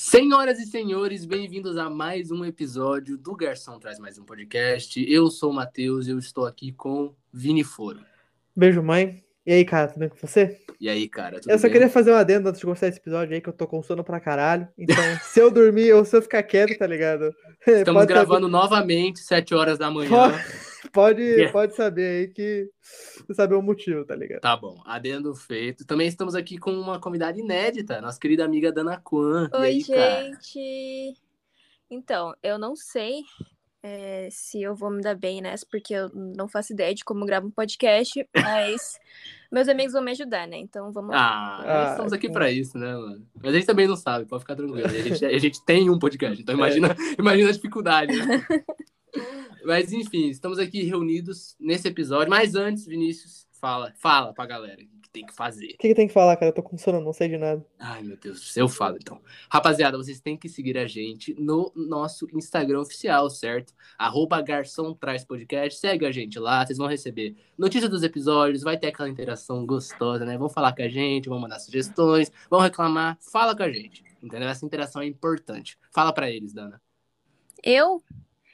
Senhoras e senhores, bem-vindos a mais um episódio do Garçom Traz Mais Um Podcast. Eu sou o Matheus e eu estou aqui com Vini Foro. Beijo, mãe. E aí, cara, tudo bem com você? E aí, cara, tudo Eu só bem? queria fazer um adendo antes de começar esse episódio aí, que eu tô com sono pra caralho. Então, se eu dormir ou se eu ficar quieto, tá ligado? Estamos Pode gravando novamente, 7 horas da manhã. Pode, Yeah. pode saber aí que saber o motivo, tá ligado? Tá bom, adendo feito. Também estamos aqui com uma convidada inédita, nossa querida amiga Dana Kwan. E Oi, aí, cara? gente. Então, eu não sei é, se eu vou me dar bem nessa, porque eu não faço ideia de como gravo um podcast, mas meus amigos vão me ajudar, né? Então vamos lá. Ah, nós Ah, estamos aqui pra isso, né, mano? Mas a gente também não sabe, pode ficar tranquilo. A gente, a gente tem um podcast, É. então imagina, imagina a dificuldade. né? Mas enfim, estamos aqui reunidos nesse episódio. Mas antes, Vinícius, fala, fala pra galera o que tem que fazer. O que, que tem que falar, cara? Eu tô com sono, não sei de nada. Ai, meu Deus, eu falo então. Rapaziada, vocês têm que seguir a gente no nosso Instagram oficial, certo? Arroba Garçom Traz Podcast. Segue a gente lá, vocês vão receber notícias dos episódios, vai ter aquela interação gostosa, né? Vão falar com a gente, vão mandar sugestões, vão reclamar. Fala com a gente, entendeu? Essa interação é importante. Fala pra eles, Dana. Eu?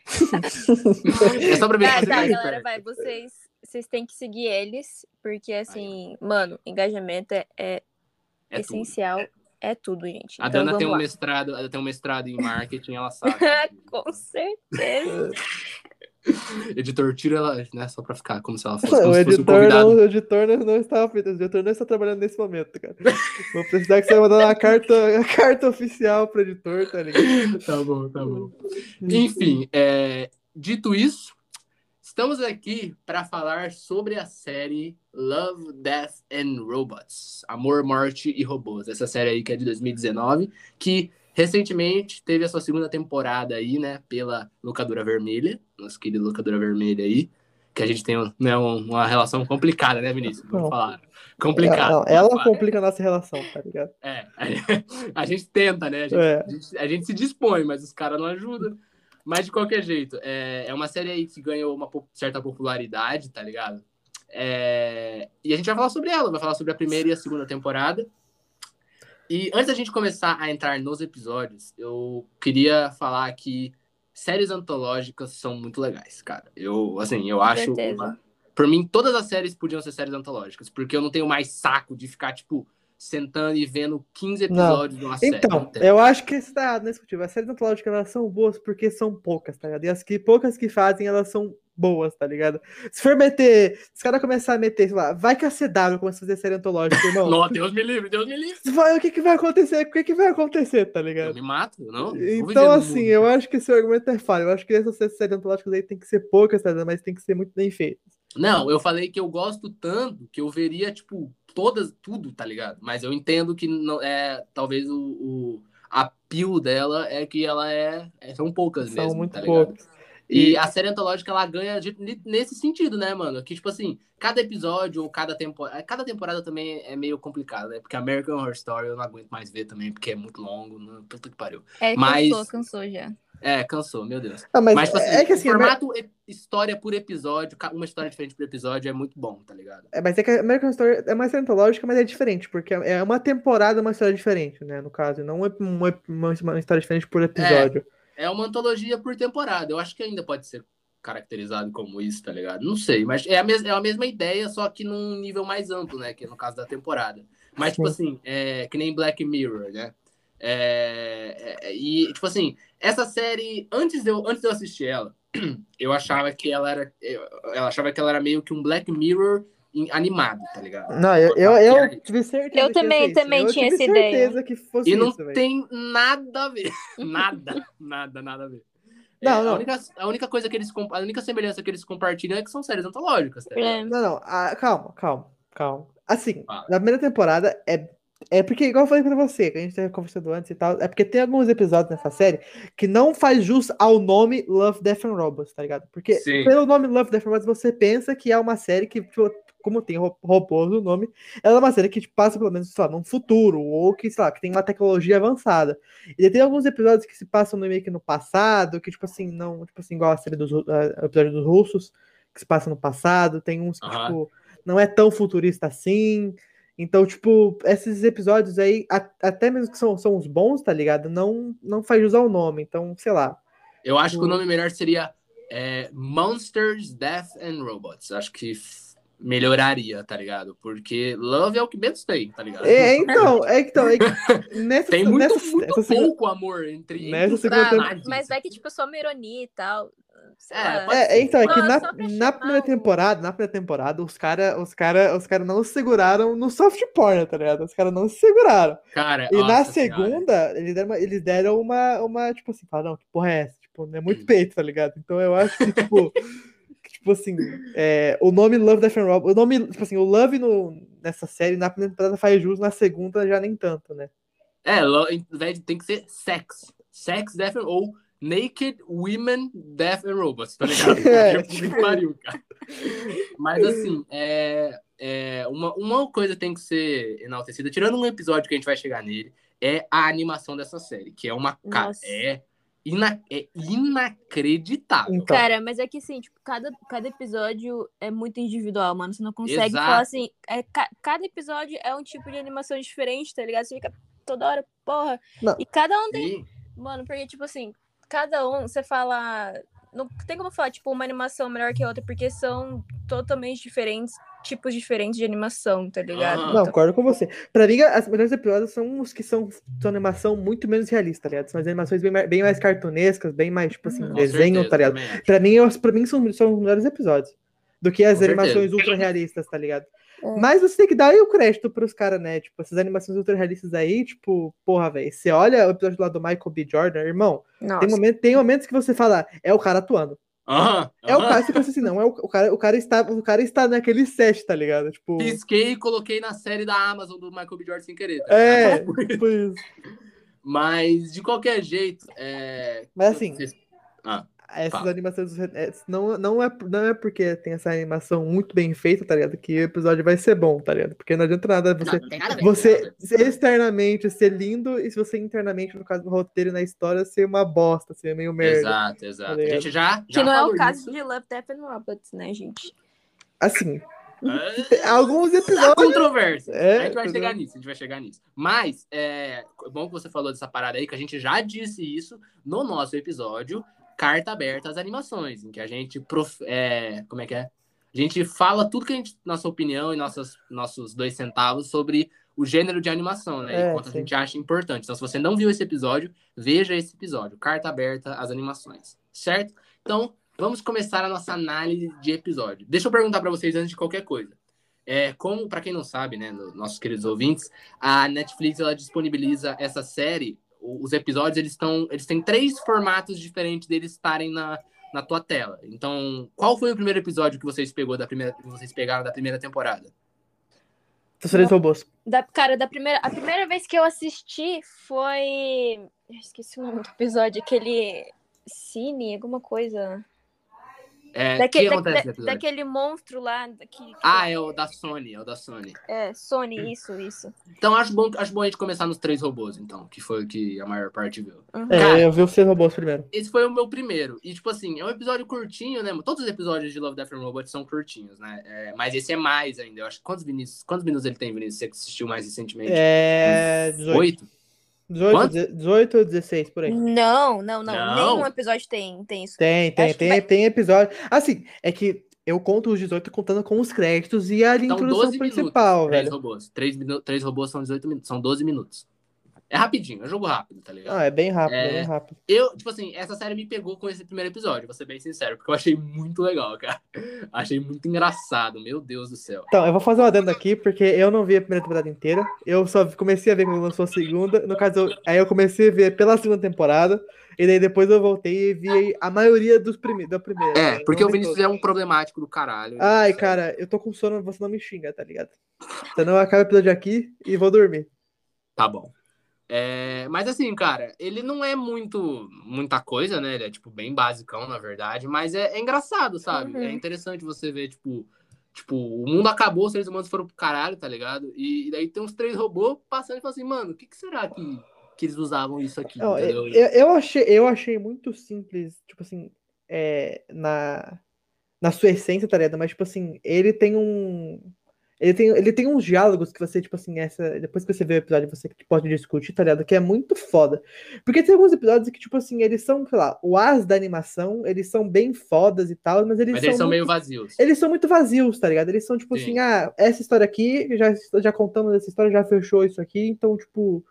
É só pra ver Tá, tá, galera, vai. Vocês, vocês têm que seguir eles, porque assim, mano, engajamento é, é É tudo. essencial. É tudo, gente. A Então, Dana tem um lá. mestrado, ela tem um mestrado em marketing, ela sabe. Com certeza. Editor, tira ela, né? Só pra ficar como se ela fosse, O se fosse um editor, não, o editor não, feito, o editor não está trabalhando nesse momento, cara. Vou precisar que você mandar uma carta, a carta oficial pro editor, tá ligado? Tá bom, tá bom. Enfim, é, dito isso, estamos aqui para falar sobre a série Love, Death and Robots Amor, Morte e Robôs. Essa série aí que é de 2019, que recentemente teve a sua segunda temporada aí, né, pela Locadora Vermelha, nosso querido Locadora Vermelha aí, que a gente tem né, um- uma relação complicada, né, Vinícius? Vamos Não. falar. Complicada. Ela, complica a nossa relação, tá ligado? É, a gente tenta, né? A gente, É. a gente, a gente se dispõe, mas os caras não ajudam. Mas de qualquer jeito, é, é uma série aí que ganhou uma certa popularidade, tá ligado? É, e a gente vai falar sobre ela, vai falar sobre a primeira e a segunda temporada. E antes da gente começar a entrar nos episódios, eu queria falar que séries antológicas são muito legais, cara. Eu, assim, eu acho. certeza. uma- Por mim, todas as séries podiam ser séries antológicas, porque eu não tenho mais saco de ficar, tipo, sentando e vendo 15 Não. episódios de uma série. Então, não eu acho que tá errado nesse motivo. As séries antológicas, elas são boas porque são poucas, tá ligado? E as que, poucas que fazem, elas são boas, tá ligado? Se for meter, se os caras começar a meter, sei lá, vai que a CW começa a fazer série antológica, irmão. Não, Deus me livre, Deus me livre. vai, o que que vai acontecer? O que que vai acontecer, tá Eu ligado? me mato, não? Então, assim, mundo. eu acho que esse argumento é falho. Eu acho que essas séries antológicas aí tem que ser poucas, tá ligado? Mas tem que ser muito bem feitas. Não, eu falei que eu gosto tanto que eu veria, tipo, todas, tudo, tá ligado? Mas eu entendo que não é, talvez o, o a pio dela é que ela é, é- são poucas São mesmo, muito tá poucas. E E a série antológica, ela ganha de- nesse sentido, né, mano? Que, tipo assim, cada episódio ou cada temporada... Cada temporada também é meio complicado, né? Porque American Horror Story eu não aguento mais ver também, porque é muito longo. Não, puta que pariu. É, Mas- cansou, cansou já. É, cansou, meu Deus. Ah, mas, Mas, tipo assim, é que assim, formato e- história por episódio, uma história diferente por episódio é muito bom, tá ligado? é, mas é que a American Story é uma série antológica, mas é diferente, porque é uma temporada, uma história diferente, né? No caso, não é uma, uma, uma história diferente por episódio. É uma antologia por temporada. Eu acho que ainda pode ser caracterizado como isso, tá ligado? Não sei, mas é a, mes é a mesma ideia, só que num nível mais amplo, né? Que é no caso da temporada. Mas, tipo assim, é que nem Black Mirror, né? É, é, e, tipo assim, essa série, antes de eu, antes de eu assistir ela, eu achava que ela era. Eu, eu achava que ela era meio que um Black Mirror animado, tá ligado? Não, eu, eu, eu tive certeza. Eu que ia também- também eu tinha tive essa ideia. certeza que fosse E não isso, tem nada a ver. Nada, nada, nada a ver. É, Não, a, não. única, a única coisa que eles a única semelhança que eles compartilham é que são séries antológicas, tá? É. Não, não, ah, calma, calma, calma. Assim, Fala. na primeira temporada é. É porque, igual eu falei pra você, que a gente tava conversando antes e tal, é porque tem alguns episódios nessa série que não faz jus ao nome Love, Death and Robots, tá ligado? Porque Sim. pelo nome Love, Death and Robots você pensa que é uma série que, tipo, como tem ro- robôs no nome, ela é uma série que tipo, passa pelo menos, sei lá, num futuro, ou que, sei lá, que tem uma tecnologia avançada. E tem alguns episódios que se passam no- meio que no passado, que, tipo assim, não, tipo assim, igual a série dos a- o episódio dos russos, que se passa no passado, tem uns que, Aham. tipo, não é tão futurista assim. Então, tipo, esses episódios aí, a- até mesmo que são, são os bons, tá ligado? Não, não faz jus ao nome. Então, sei lá. Eu acho que o Hum. nome melhor seria é, Monsters, Death and Robots. Acho que melhoraria, tá ligado? Porque Love é o que menos tem, tá ligado? É, então, é, então, é, que nessa, Tem muito, nessa, muito essa segunda- pouco amor entre, Nessa entre personagens. Mas vai que, tipo, eu sou uma ironia e tal. É, É, então, é que na, na primeira temporada, na primeira temporada, os caras os cara, os cara não se seguraram no soft porn, tá ligado? Os caras não se seguraram. Cara, E na segunda, eles deram, uma, eles deram uma, uma, tipo assim, falaram, não, que porra é essa? Tipo, não é muito peito, tá ligado? Então eu acho que, tipo, tipo assim, é, o nome Love, Death and Rob, o nome, tipo assim, o Love no, nessa série, na primeira temporada faz jus, na segunda já nem tanto, né? É, lo- em vez de- tem que ser sex. Sex, Death and... Ou Naked Women, Death and Robots, tá ligado? É, Porque puta que pariu, cara. Mas assim, é, é, uma, uma coisa tem que ser enaltecida, tirando um episódio que a gente vai chegar nele, é a animação dessa série, que é uma... Nossa. É, ina, é inacreditável. Então, Cara, mas é que assim, tipo, cada, cada episódio é muito individual, mano. Você não consegue Exato. falar assim. É, ca- cada episódio é um tipo de animação diferente, tá ligado? Você fica toda hora, porra. Não. E cada um tem. Sim. Mano, porque, tipo assim, cada um, você fala. Não tem como falar, tipo, uma animação melhor que a outra, porque são totalmente diferentes, tipos diferentes de animação, tá ligado? Ah. Não, concordo com você. Pra mim, as melhores episódios são os que são, são animação muito menos realista, tá ligado? São as animações bem mais, bem mais cartunescas, bem mais, tipo assim, Com desenho, certeza, tá ligado? também. Pra mim, os- pra mim são, são os melhores episódios. Do que as Com certeza. animações ultra realistas, tá ligado? É. Mas você tem que dar aí o crédito pros caras, né? Tipo, essas animações ultra realistas aí, tipo, porra, velho. Você olha o episódio lá do Michael B. Jordan, irmão, Nossa. tem, momento, tem momentos que você fala, é o cara atuando. Aham, É o cara, você pensa assim, não, é o, o cara, o cara está, o cara está naquele set, tá ligado? Tipo, Pisquei e coloquei na série da Amazon do Michael B. Jordan sem querer. tá é, tipo isso. Mas, de qualquer jeito, é... Mas assim, Ah, Essas Fala. animações é, não, não, é, não é porque tem essa animação muito bem feita, tá ligado? Que o episódio vai ser bom, tá ligado? Porque não adianta nada você, não nada não você nada ser externamente ser lindo e se você internamente, no caso do roteiro e na história, ser uma bosta, ser meio merda. Exato, exato. Tá a gente já, já Que não é o caso isso. de Love, Death and Robots, né, gente? Assim, É, alguns episódios. controvérsia. É, a gente vai chegar nisso, a gente vai chegar nisso. Mas é é bom que você falou dessa parada aí, que a gente já disse isso no nosso episódio Carta Aberta às Animações, em que a gente prof... é, como é que é? A gente fala tudo que a gente, nossa opinião e nossas, nossos dois centavos sobre o gênero de animação, né? É, e quanto a sim. gente acha importante. Então, se você não viu esse episódio, veja esse episódio, Carta Aberta às Animações, certo? Então, vamos começar a nossa análise de episódio. Deixa eu perguntar para vocês antes de qualquer coisa. É, como, para quem não sabe, né, no- nossos queridos ouvintes, a Netflix ela disponibiliza essa série. Os episódios eles estão, eles têm três formatos diferentes deles estarem na, na tua tela. Então, qual foi o primeiro episódio que vocês pegou da primeira, que vocês pegaram da primeira temporada? Três robôs. Da, cara, da primeira, a primeira vez que eu assisti foi. Eu esqueci o nome do episódio, aquele. Cine, alguma coisa. É, o Daque- que acontece da- daquele monstro lá. Que, que- Ah, é o da Sony, é o da Sony. É, Sony, isso, isso. Então acho bom, acho bom a gente começar nos três robôs, então, que foi o que a maior parte viu. Uhum. É, Cara. eu vi os três robôs primeiro. Esse foi o meu primeiro. E, tipo assim, é um episódio curtinho, né? Todos os episódios de Love, Death and Robots são curtinhos, né? É, mas esse é mais ainda. Eu acho que quantos, Vinícius, quantos minutos ele tem, Vinícius? Você que assistiu mais recentemente? É. 18. Oito? 18, Quantos? 18 ou 16, por aí. Não, não, não, Não. Nenhum episódio tem, tem isso. Tem, tem, Acho tem, vai- tem episódio. Assim, é que eu conto os 18 contando com os créditos e a Então, introdução 12 principal, minutos. Três velho. robôs. Três, três robôs são 18 minutos. São 12 minutos. É rapidinho, é jogo rápido, tá ligado? Ah, é bem rápido, é, bem rápido. Eu, tipo assim, essa série me pegou com esse primeiro episódio, vou ser bem sincero, porque eu achei muito legal, cara. Achei muito engraçado, meu Deus do céu. Então, eu vou fazer um adendo aqui, porque eu não vi a primeira temporada inteira. Eu só comecei a ver quando lançou a segunda. No caso, eu- aí eu comecei a ver pela segunda temporada. E daí depois eu voltei e vi a maioria dos prime da primeira. É, né? porque o vi Vinícius todos. é um problemático do caralho. Ai, cara, eu tô com sono, você não me xinga, tá ligado? Senão eu acabo o episódio aqui e vou dormir. Tá bom. É, mas assim, cara, ele não é muito muita coisa, né? Ele é, tipo, bem basicão, na verdade, mas é, é engraçado, sabe? Uhum. É interessante você ver, tipo, tipo, o mundo acabou, os seres humanos foram pro caralho, tá ligado? E, e daí tem uns três robôs passando e falando assim, mano, o que, que será que, que eles usavam isso aqui? Não, é, eu, eu, achei, eu achei muito simples, tipo assim, é, na, na sua essência, tá ligado? Mas, tipo assim, ele tem um. Ele tem, ele tem uns diálogos que você, tipo assim, essa, depois que você vê o episódio, você pode discutir, tá ligado? Que é muito foda. Porque tem alguns episódios que, tipo assim, eles são, sei lá, o as da animação, eles são bem fodas e tal, mas eles Mas são. eles são muito- meio vazios. Eles são muito vazios, tá ligado? Eles são, tipo Sim. assim, ah, essa história aqui, já, já contamos essa história, já fechou isso aqui, então, tipo.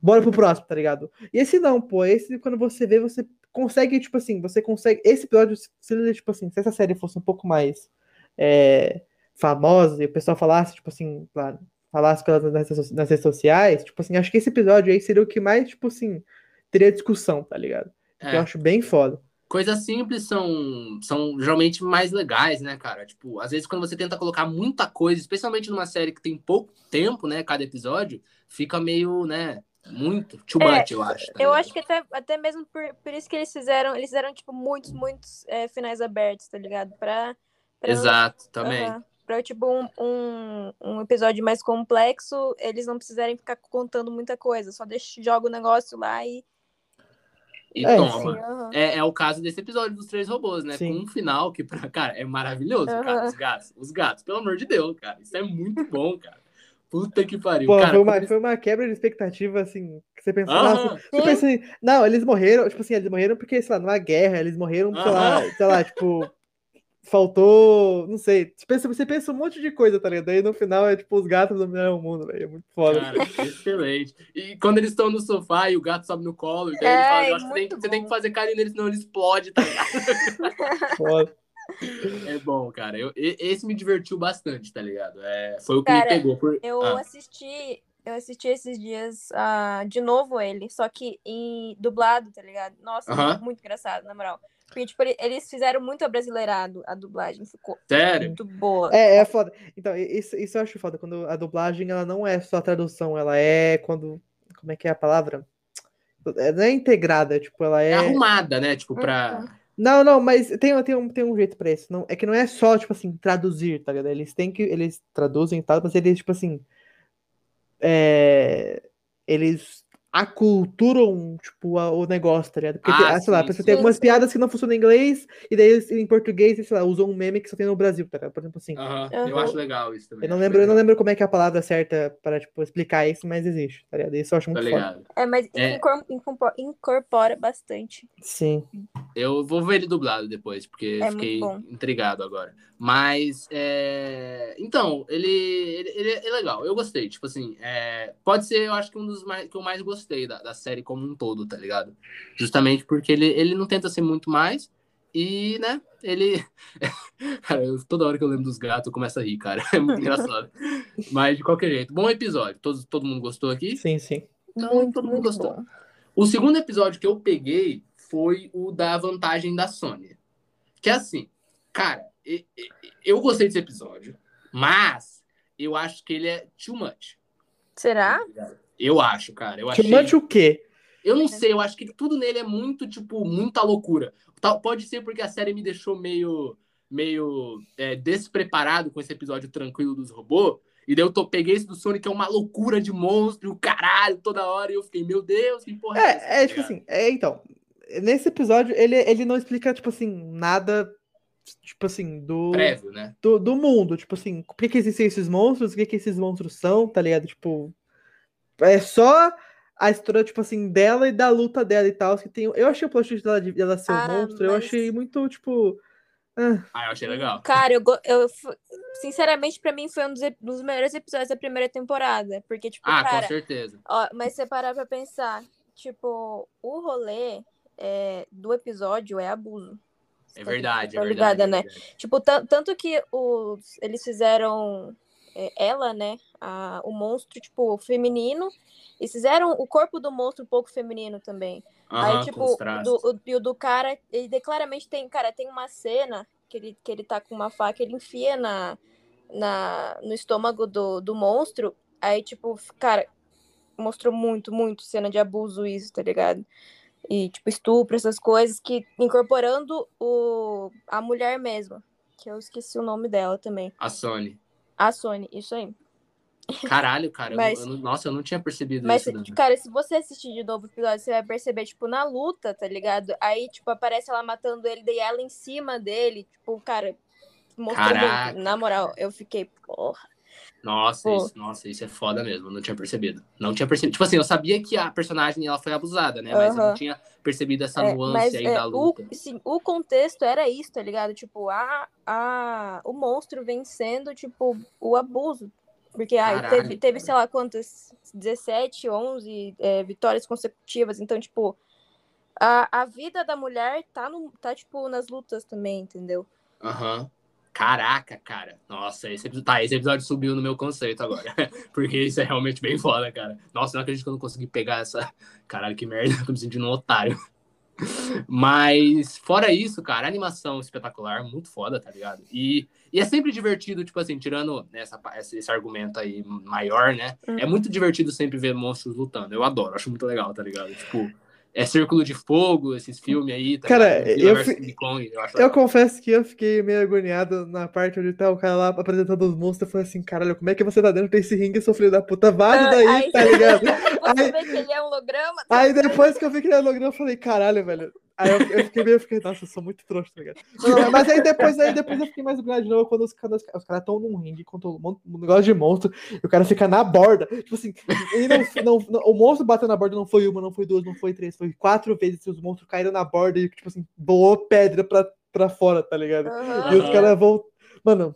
Bora pro próximo, tá ligado? E esse não, pô. Esse, quando você vê, você consegue, tipo assim, você consegue. Esse episódio, se tipo assim, se essa série fosse um pouco mais é, famosa e o pessoal falasse, tipo assim, falasse com ela nas, nas redes sociais, tipo assim, acho que esse episódio aí seria o que mais, tipo assim, teria discussão, tá ligado? Que É. eu acho bem foda. Coisas simples são, são geralmente mais legais, né, cara? Tipo, às vezes quando você tenta colocar muita coisa, especialmente numa série que tem pouco tempo, né, cada episódio, fica meio, né, muito too É, much, eu acho. tá Eu ligado? acho que até, até mesmo por, por isso que eles fizeram, eles fizeram, tipo, muitos, muitos é, finais abertos, tá ligado? Pra. pra não- Exato, também. Aham. Pra, tipo, um, um, um episódio mais complexo, eles não precisarem ficar contando muita coisa. Só deixa, joga o negócio lá e. E É, toma. Sim, aham. É, é o caso desse episódio dos três robôs, né? Sim. Com um final que, pra, cara, é maravilhoso, cara. Aham. Os gatos, os gatos, pelo amor de Deus, cara. Isso é muito bom, cara. Puta que pariu. Pô, cara, foi, uma, foi uma quebra de expectativa, assim, que você pensa, Aham. nossa, você pensa assim, não, eles morreram, tipo assim, eles morreram porque, sei lá, numa guerra, eles morreram, sei lá, sei lá, tipo, faltou, não sei, você pensa, você pensa um monte de coisa, tá ligado? Aí no final é tipo, os gatos dominaram o mundo, velho, é muito foda. Cara, excelente. E quando eles estão no sofá e o gato sobe no colo, e daí É, eles falam, é eu acho que tem- muito você tem que fazer carinho neles, senão ele explode, tá ligado? foda. É bom, cara. Eu, esse me divertiu bastante, tá ligado? É, foi o que Cara, me pegou. Por... Eu Ah, assisti. Eu assisti esses dias ah, de novo ele, só que em dublado, tá ligado? Nossa, Aham. muito engraçado, na moral. Porque, tipo, ele- eles fizeram muito abrasileirado a dublagem, ficou sério? muito boa. É, é foda. Então, isso, isso eu acho foda, quando a dublagem, ela não é só a tradução, ela é quando, como é que é a palavra? É, Não é integrada, tipo, ela É é... arrumada, né? Tipo, pra. Não, não, mas tem, tem, um, tem um jeito pra isso. Não, é que não é só, tipo assim, traduzir, tá ligado? Eles têm que. Eles traduzem e tal, mas eles, tipo assim. É, eles aculturam, tipo, a- o negócio, tá ligado? Porque, Ah, tem- sei lá, sim, você sim. tem algumas piadas que não funcionam em inglês, e daí em português, sei lá, usam um meme que só tem no Brasil, tá ligado? Por exemplo, assim. Aham, Eu Aham. acho legal isso também. Eu não lembro, eu não legal. lembro como é que é a palavra certa para, tipo, explicar isso, mas existe, tá ligado? Isso eu acho Tá muito foda. ligado? É, mas É. incor- incorpora, bastante. Sim. Eu vou ver ele dublado depois, porque É fiquei intrigado agora. Mas, é... então, ele, ele, ele é legal. Eu gostei. Tipo assim, é... pode ser, eu acho que um dos mais que eu mais gostei da, da série como um todo, tá ligado? Justamente porque ele, ele não tenta ser muito mais. E, né, ele. cara, eu- toda hora que eu lembro dos gatos, eu começo a rir, cara. É muito engraçado. Mas, de qualquer jeito, bom episódio. Todo, todo mundo gostou aqui? Sim, sim. Muito, todo mundo muito gostou. bom. O segundo episódio que eu peguei foi o da vantagem da Sony. Que é assim, cara, eu gostei desse episódio, mas eu acho que ele é too much. Será? Eu acho, cara. Eu achei. much o quê? Eu não sei, eu acho que tudo nele é muito, tipo, muita loucura. Tal- Pode ser porque a série me deixou meio, meio é, despreparado com esse episódio tranquilo dos robôs. E daí eu tô, peguei esse do Sonic, que é uma loucura de monstro, o caralho, toda hora. E eu fiquei, meu Deus, que porra é, essa? É, é tipo assim, é, então, nesse episódio ele, ele não explica, tipo assim, nada, tipo assim, do, Prévio, né? do, do mundo, tipo assim, por que que existem esses monstros, o que que esses monstros são, tá ligado? Tipo, é só a história, tipo assim, dela e da luta dela e tal, que tem, eu achei o plot twist dela, de- dela ser um Ah, monstro, eu mas- achei muito, tipo, ah, Ah, eu achei legal. Cara, eu, go- eu sinceramente, pra mim foi um dos, dos melhores episódios da primeira temporada. Porque, tipo, Ah, cara, com certeza. ó, mas você parar pra pensar, tipo, o rolê é, do episódio é abuso. É verdade, é Tá verdade. ligada, é né? verdade. Tipo, tan- tanto que os, eles fizeram é, ela, né? A- o monstro, tipo, feminino. E fizeram o corpo do monstro um pouco feminino também. Aham, Aí, tipo, do, o, e o do cara, ele claramente tem, cara, tem uma cena que ele, que ele tá com uma faca, ele enfia na, na, no estômago do, do monstro. Aí, tipo, cara, mostrou muito, muito cena de abuso isso, tá ligado? E, tipo, estupro, essas coisas, que incorporando o, a mulher mesmo. Que eu esqueci o nome dela também. A Sony. A Sony, isso aí. Caralho, cara. eu Mas- eu não- nossa, eu não tinha percebido Mas, isso. né? cara, se você assistir de novo o episódio, você vai perceber, tipo, na luta, tá ligado? Aí, tipo, aparece ela matando ele, daí ela em cima dele, tipo, cara, mostrou Caraca. muito. Na moral, eu fiquei, porra. Nossa, Pô. isso, nossa, isso é foda mesmo. eu Não tinha percebido. Não tinha percebido. Tipo assim, eu sabia que a personagem ela foi abusada, né? Mas eu não tinha percebido essa É, nuance mas aí é, da o, luta. sim, o contexto era isso, tá ligado? Tipo, a, a, o monstro vencendo, tipo, o abuso. Porque ai, Caralho, teve, teve, sei lá, quantas? 17, 11 é, vitórias consecutivas. Então, tipo, a, a vida da mulher tá, no, tá, tipo, nas lutas também, entendeu? Aham. Caraca, cara. Nossa, esse episódio, tá, esse episódio subiu no meu conceito agora. Porque isso é realmente bem foda, cara. Nossa, não acredito que eu não consegui pegar essa. Caralho, que merda. Tô me sentindo um otário. Mas, fora isso, cara, animação espetacular, muito foda, tá ligado? E, e é sempre divertido, tipo assim, tirando essa, esse, argumento aí maior, né? Hum. É muito divertido sempre ver monstros lutando. Eu adoro, acho muito legal, tá ligado? Tipo, é Círculo de Fogo, esses filmes aí, tá Cara, eu fi- Kong, eu acho Eu confesso que eu fiquei meio agoniado na parte onde tá o cara lá apresentando os monstros. Eu falei assim, caralho, como é que você tá dentro desse ringue, seu filho da puta? Vaza Ah, daí, aí tá ligado? Você Aí- vê que ele é holograma. tá Aí depois que eu vi que ele era holograma, eu falei, caralho, velho. Aí eu, eu fiquei meio, eu fiquei, nossa, eu sou muito trouxa, tá ligado? Não, mas aí depois, aí depois eu fiquei mais agoniado de novo quando os caras os caras estão num ringue contra um, um negócio de monstro e o cara fica na borda. Tipo assim, e não, não- não- o monstro bateu na borda não foi uma, não foi duas, não foi três, foi quatro vezes. Os monstros caíram na borda e, tipo assim, voou pedra pra, pra fora, tá ligado? Aham. E os caras vão. Mano,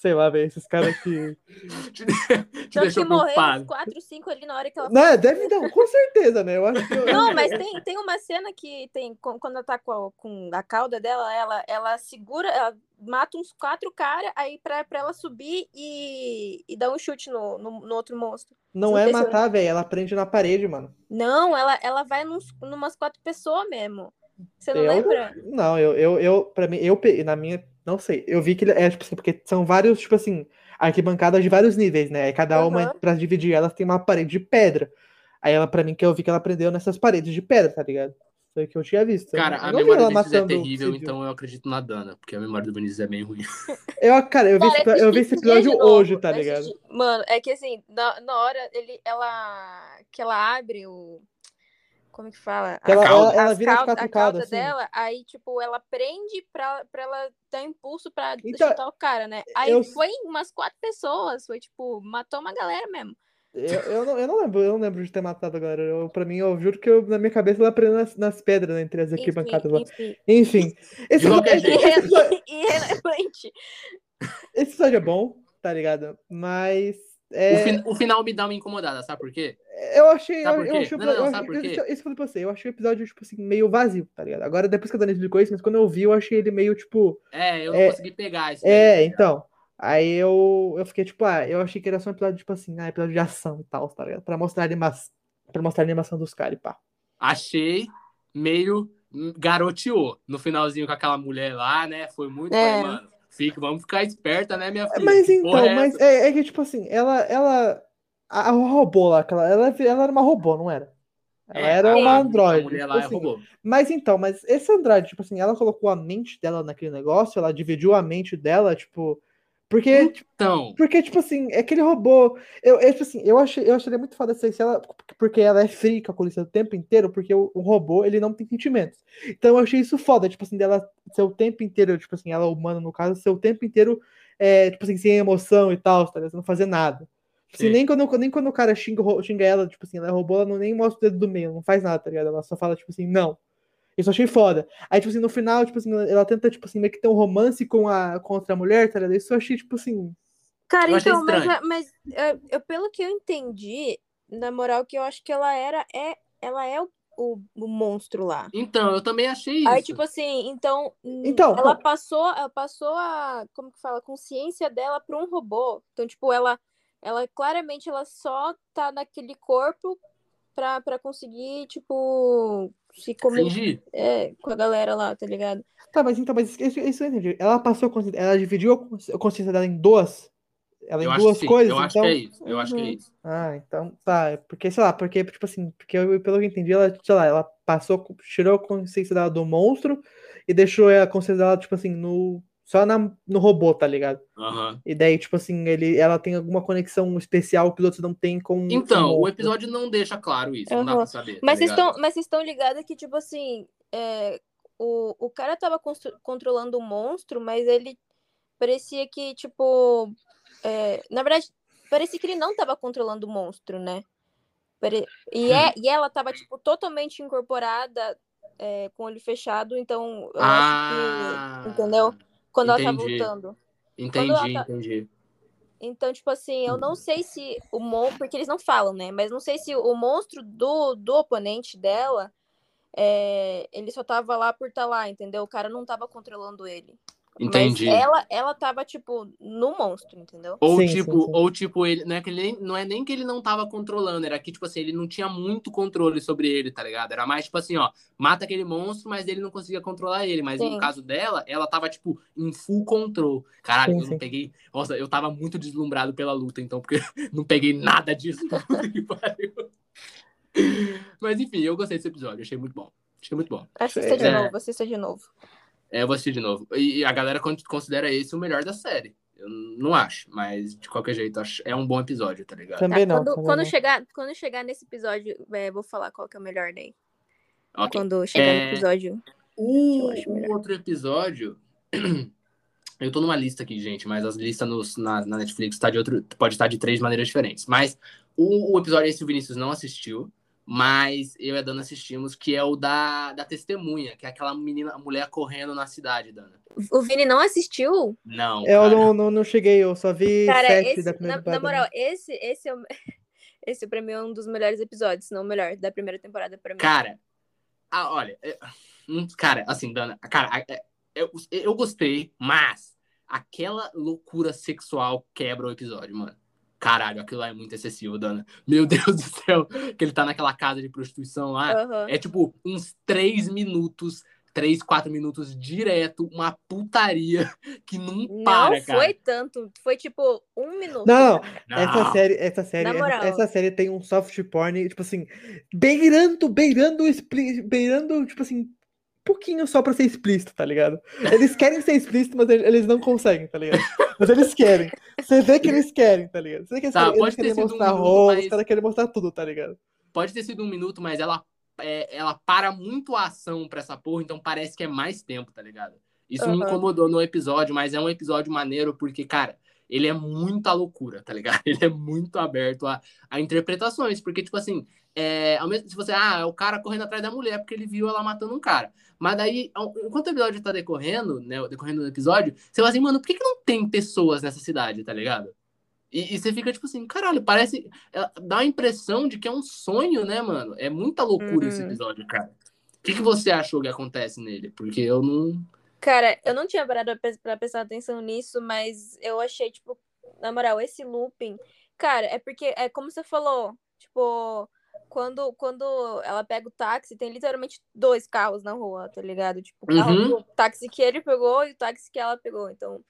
sei lá, velho, esses caras que. te, te que deixou morreu uns preocupado. 4, 5 ali na hora que ela Não, é, deve dar, com certeza, né? Eu acho que. eu- Não, mas tem, tem uma cena que tem quando ela tá com a, com a cauda dela, ela, ela segura, ela mata uns quatro caras, aí pra, pra ela subir e, e dar um chute no, no, no outro monstro. Não Não é se eu- matar, velho, ela prende na parede, mano. Não, ela, ela vai nos, numas quatro pessoas mesmo. Você não Eu- lembra? Não, eu, eu, eu, pra mim, eu, na minha, não sei, eu vi que ele é, tipo assim, porque são vários, tipo assim, arquibancadas de vários níveis, né? Aí cada uma, Aham. pra dividir elas, tem uma parede de pedra. Aí ela, pra mim, que eu vi que ela prendeu nessas paredes de pedra, tá ligado? Foi o que eu tinha visto. Cara, a eu não vi memória do Vinícius é terrível, então eu acredito na Dana, porque a memória do Vinícius é bem ruim. Eu, cara, eu vi, esse, Cara, eu vi esse episódio novo, hoje, tá ligado? Mano, é que assim, na, na hora ele, ela, que ela abre o. Como que fala? Ela, ela, ela vira as cauda- quatro a cauda caudas, assim. dela, aí, tipo, ela prende pra, pra ela dar impulso pra Então, chutar o cara, né? Aí eu- foi umas quatro pessoas, foi tipo, matou uma galera mesmo. Eu, eu, não, eu não lembro, eu não lembro de ter matado a galera. Eu, pra mim, eu juro que eu, na minha cabeça ela prendeu nas, nas pedras, né, entre as arquibancadas lá. enfim. Esse, episódio- esse episódio é bom, tá ligado? Mas. O, É, fin- o final me dá uma incomodada, sabe por quê? eu achei. Sabe eu, por eu quê? achei o Não, não, episódio- sabe por eu- quê? Isso eu pra você. Eu achei o episódio, tipo assim, meio vazio, tá ligado? Agora, depois que a Dani explicou isso, mas quando eu vi, eu achei ele meio, tipo. É, eu não É, consegui pegar isso. É, daí. então. Aí eu, eu fiquei, tipo, ah, eu achei que era só um episódio, tipo assim, ah, episódio de ação e tal, tá ligado? Pra mostrar a animação. Pra mostrar a animação dos caras e pá. Achei meio garoteou no finalzinho com aquela mulher lá, né? Foi muito. É. Mano, fica, vamos ficar esperta, né, minha filha? Mas então, porra é mas é, é que, tipo assim, ela. ela a, a robô lá, aquela, ela, ela era uma robô, não era? Ela É, era uma androide. Tipo lá é assim. robô. Mas então, mas esse androide, tipo assim, ela colocou a mente dela naquele negócio, ela dividiu a mente dela, tipo. Porque, tipo, Então, porque, tipo assim, é aquele robô. Eu, eu, tipo assim, eu achei, eu acharia muito foda se ela. Porque ela é fria, calculista o tempo inteiro, porque o, o robô, ele não tem sentimentos. Então eu achei isso foda, tipo assim, dela ser o tempo inteiro, tipo assim, ela humana, no caso, ser o tempo inteiro, é, tipo assim, sem emoção e tal, tá não fazer nada. Tipo assim, Sim. nem quando, nem quando o cara xinga, xinga ela, tipo assim, ela é robô, ela não nem mostra o dedo do meio, não faz nada, tá ligado? Ela só fala, tipo assim, não. Isso eu achei foda. Aí, tipo assim, no final, tipo assim, ela tenta, tipo assim, meio que ter um romance com a, com a outra mulher, tá ligado? Isso eu achei, tipo assim. Cara, então, mas, mas é, eu, pelo que eu entendi, na moral, que eu acho que ela era, é, ela é o, o, o monstro lá. então, eu também achei isso. Aí, tipo assim, então, hum, Então, ela passou, ela passou a, como que fala, a consciência dela para um robô. Então, tipo, ela, ela claramente ela só tá naquele corpo pra, pra conseguir, tipo, se comunicar Fingir. é, com a galera lá, tá ligado? Tá, mas então, mas isso, isso eu entendi. Ela passou, ela dividiu a consci- a consciência dela em duas. Ela Eu em acho duas coisas, Eu acho então. que é isso. Eu acho que é Uhum. isso. Ah, então tá. Porque, sei lá, porque, tipo assim, porque eu, pelo que eu entendi, ela, sei lá, ela passou, tirou a consciência dela do monstro e deixou a consciência dela, tipo assim, no. Só na, no robô, tá ligado? Aham. E daí, tipo assim, ele, ela tem alguma conexão especial que os outros não têm com Então, o monstro. episódio não deixa claro isso. Não dá pra saber. tá Mas vocês ligado? estão, mas vocês estão ligados que, tipo assim, é, o, o cara tava controlando o monstro, mas ele parecia que, tipo. é, na verdade, parecia que ele não tava controlando o monstro, né? E, é, e ela tava, tipo, totalmente incorporada, é, com o olho fechado, então eu Ah, acho que. Entendeu? Quando ela tá entendi. voltando. Entendi, tá- entendi. Então, tipo assim, eu não sei se o monstro. Porque eles não falam, né? Mas não sei se o monstro do, do oponente dela. é, ele só tava lá por estar lá, entendeu? O cara não tava controlando ele. Entendi. Mas ela, ela tava, tipo, no monstro, entendeu? Ou Sim, tipo, sim, sim. ou tipo, ele não é que ele nem- não é nem que ele não tava controlando, era que tipo assim, ele não tinha muito controle sobre ele, tá ligado? Era mais tipo assim, ó, mata aquele monstro, mas ele não conseguia controlar ele, mas Sim. no caso dela, ela tava tipo em full control. Caralho, Sim, eu não peguei, nossa, eu tava muito deslumbrado pela luta, então porque não peguei nada disso. Puta que pariu. mas enfim, eu gostei desse episódio, achei muito bom. Achei muito bom. Assista de É. novo, assista de novo. É, eu vou assistir de novo. E a galera con- considera esse o melhor da série. Eu não acho, mas de qualquer jeito, acho- é um bom episódio, tá ligado? Também Tá, não. quando, também quando não. chegar, quando chegar nesse episódio, é, vou falar qual que é o melhor daí. Ok. Quando chegar É, no episódio. O, eu acho melhor. o outro episódio. Eu tô numa lista aqui, gente, mas as listas nos- na, na Netflix tá de outro, pode estar de três maneiras diferentes. Mas o, o episódio esse o Vinícius não assistiu, mas eu e a Dana assistimos, que é o da, da testemunha, que é aquela menina, a mulher correndo na cidade, Dana. O Vini não assistiu? Não. Eu cara. não, não, não cheguei, eu só vi Cara, sete esse, da na, primeira na temporada. moral, esse, esse, é o, esse pra mim é um dos melhores episódios, se não o melhor, da primeira temporada pra mim. Cara, ah, olha, é, hum, cara, assim, Dana, cara, é, eu, eu gostei, mas aquela loucura sexual quebra o episódio, mano. Caralho, aquilo lá é muito excessivo, Dana. Meu Deus do céu, que ele tá naquela casa de prostituição lá. Aham. É tipo uns três minutos, três, quatro minutos direto, uma putaria que não Não para, cara. foi tanto, foi tipo um minuto. Não. Não. Essa série, essa série, essa, essa série tem um soft porn, tipo assim, beirando, beirando, beirando, tipo assim, pouquinho só pra ser explícito, tá ligado? Eles querem ser explícito, mas ele- eles não conseguem, tá ligado? Mas eles querem. Você vê que eles querem, tá ligado? Você vê que eles, Tá, querem- pode eles ter querem sido um mostrar minuto, rola, mas- os caras querem mostrar tudo, tá ligado? Pode ter sido um minuto, mas ela, é, ela para muito a ação pra essa porra, então parece que é mais tempo, tá ligado? Isso me Aham. incomodou no episódio, mas é um episódio maneiro porque, cara, ele é muita loucura, tá ligado? Ele é muito aberto a, a interpretações, porque, tipo assim, é, ao mesmo, se você, ah, é o cara correndo atrás da mulher porque ele viu ela matando um cara. Mas daí, enquanto o episódio tá decorrendo, né, decorrendo do episódio, você fala assim, mano, por que, que não tem pessoas nessa cidade, tá ligado? E, e você fica tipo assim, caralho, parece. ela- Dá a impressão de que é um sonho, né, mano? É muita loucura esse Uhum. episódio, cara. O que, que você achou que acontece nele? Porque eu não. Cara, eu não tinha parado pra prestar atenção nisso, mas eu achei, tipo, na moral, esse looping. Cara, é porque, é como você falou, tipo, quando, quando ela pega o táxi, tem literalmente dois carros na rua, tá ligado? Tipo, o carro Uhum. do táxi que ele pegou e o táxi que ela pegou. Então,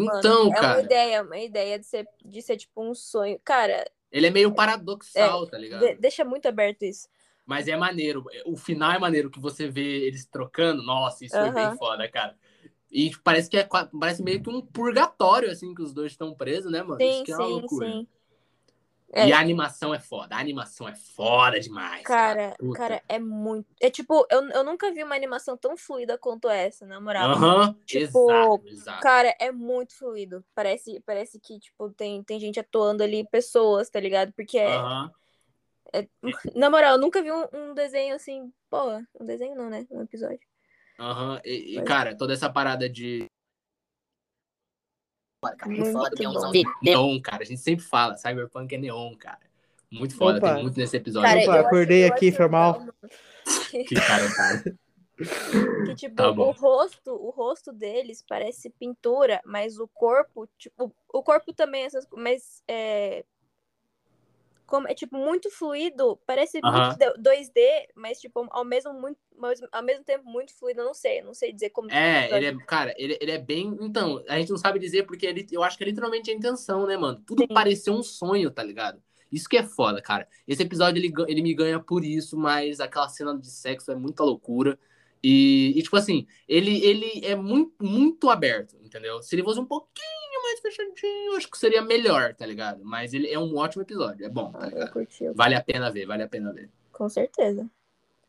mano, Então, é uma cara, ideia, uma ideia de ser, de ser, tipo, um sonho. Cara, ele é meio paradoxal, tá ligado? de- deixa muito aberto isso. Mas é maneiro. O final é maneiro que você vê eles trocando. Nossa, isso foi bem foda, cara. E parece que é parece meio que um purgatório, assim, que os dois estão presos, né, mano? Sim, isso que é uma sim, loucura. sim. É. E a animação é foda. A animação é foda demais. Cara, Puta. cara, é muito. É tipo, eu, eu nunca vi uma animação tão fluida quanto essa, na moral. Aham, Tipo, exato, exato. Cara, é muito fluido. Parece, parece que, tipo, tem, tem gente atuando ali, pessoas, tá ligado? Porque, é- Aham. na moral, eu nunca vi um, um desenho assim. Pô, um desenho não, né? Um episódio. Aham, e, e, Mas- cara, toda essa parada de. Muito bom. Neon, cara, a gente sempre fala, Cyberpunk é neon, cara. Muito foda, Opa. tem muito nesse episódio. Cara, Opa, eu acordei aqui, foi mal. Que cara, cara. Que, tipo, Tá o rosto, o rosto deles parece pintura, mas o corpo, tipo, o corpo também, essas, mas é, como, é tipo muito fluido, parece Aham. muito do- 2D, mas tipo, ao mesmo, muito, ao mesmo tempo muito fluido, eu não sei, eu não sei dizer como. É, ele é, cara, ele, ele é bem. Então, a gente não sabe dizer porque ele, eu acho que é literalmente a intenção, né, mano? Tudo Sim. pareceu um sonho, tá ligado? Isso que é foda, cara. Esse episódio ele, ele me ganha por isso, mas aquela cena de sexo é muita loucura. E, e, tipo assim, ele, ele é muito, muito aberto, entendeu? Se ele fosse um pouquinho mais fechadinho, acho que seria melhor, tá ligado? Mas ele é um ótimo episódio, é bom, tá Ah, ligado? Vale a pena ver, vale a pena ver. com certeza.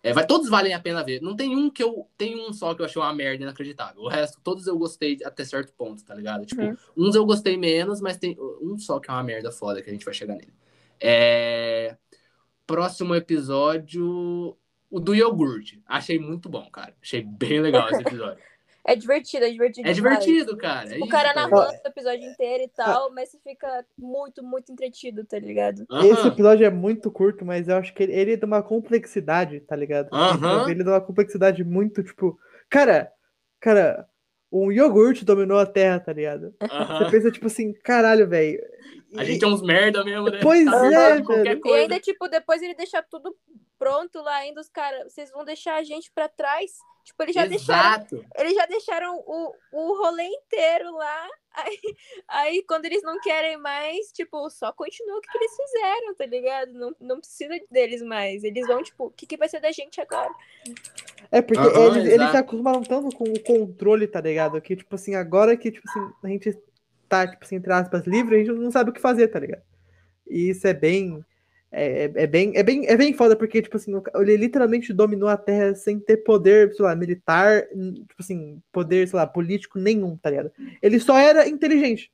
É, vai, todos valem a pena ver. Não tem um que eu. Tem um só que eu achei uma merda inacreditável. O resto, todos eu gostei até certo ponto, tá ligado? Tipo, Uhum. uns eu gostei menos, mas tem um só que é uma merda foda que a gente vai chegar nele. É, Próximo episódio. O do iogurte. Achei muito bom, cara. Achei bem legal esse episódio. É divertido, é divertido. É demais. divertido, cara. é O isso, cara tá narrando o episódio inteiro e tal, mas você fica muito, muito entretido, tá ligado? Esse episódio é muito curto, mas eu acho que ele, ele é de uma complexidade, tá ligado? Ele é de uma complexidade muito, tipo. Cara, cara, um iogurte dominou a Terra, tá ligado? Você Aham. pensa, tipo assim, caralho, velho. A gente é uns merda mesmo, né? Pois Tá é, velho. E ainda, tipo, depois ele deixar tudo pronto lá, ainda os caras, vocês vão deixar a gente pra trás? Tipo, eles já deixaram Exato. eles já deixaram o, o rolê inteiro lá. Aí, aí, quando eles não querem mais, tipo, só continua o que, que eles fizeram, tá ligado? Não, não precisa deles mais. Eles vão, tipo, o que, que vai ser da gente agora? É, porque Aham, eles, eles exato. se acostumaram tanto com o controle, tá ligado? Que, tipo assim, agora que, tipo assim, a gente tá, tipo assim, entre aspas, livre, a gente não sabe o que fazer, tá ligado? E isso é bem. É, é- é bem, é, bem, é bem foda, porque, tipo assim, ele literalmente dominou a Terra sem ter poder, sei lá, militar, tipo assim, poder, sei lá, político nenhum, tá ligado? Ele só era inteligente.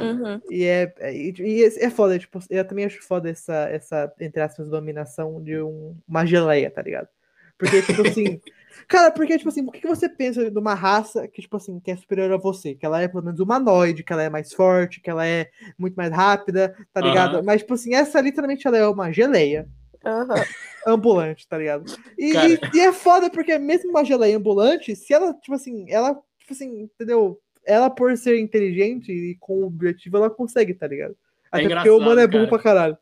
Uhum. E é, é, e, e é foda, tipo, eu também acho foda essa, essa entre aspas, dominação de um, uma geleia, tá ligado? Porque, tipo assim. cara, porque, tipo assim, o que você pensa de uma raça que, tipo assim, que é superior a você? Que ela é pelo menos humanoide, que ela é mais forte, que ela é muito mais rápida, tá ligado? Mas, tipo assim, essa literalmente ela é uma geleia Aham. ambulante, tá ligado? E, e- e é foda porque mesmo uma geleia ambulante, se ela, tipo assim, ela, tipo assim, entendeu? Ela, por ser inteligente e com o objetivo, ela consegue, tá ligado? Até porque o humano é burro cara. pra caralho.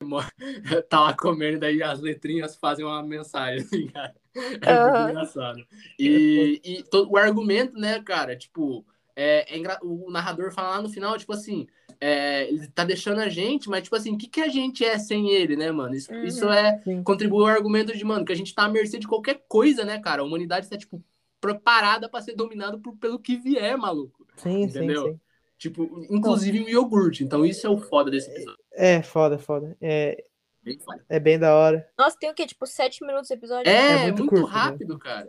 tá lá comendo, daí as letrinhas fazem uma mensagem, assim, cara. É Aham. muito engraçado. E, e to- o argumento, né, cara, tipo, é, é engra- o narrador fala lá no final, tipo assim, é, ele tá deixando a gente, mas, tipo assim, o que, que a gente é sem ele, né, mano? Isso, Uhum. isso é, Sim. contribui ao argumento de, mano, que a gente tá à mercê de qualquer coisa, né, cara? A humanidade tá, tipo, preparada pra ser dominada por, pelo que vier, maluco. Sim, Entendeu? sim, sim. Tipo, inclusive o iogurte. Então, isso é o foda desse episódio. É, foda, foda. É, Bem foda. é bem da hora. Nossa, tem o quê? Tipo, sete minutos de episódio? É, É muito, muito curto, né? rápido, cara.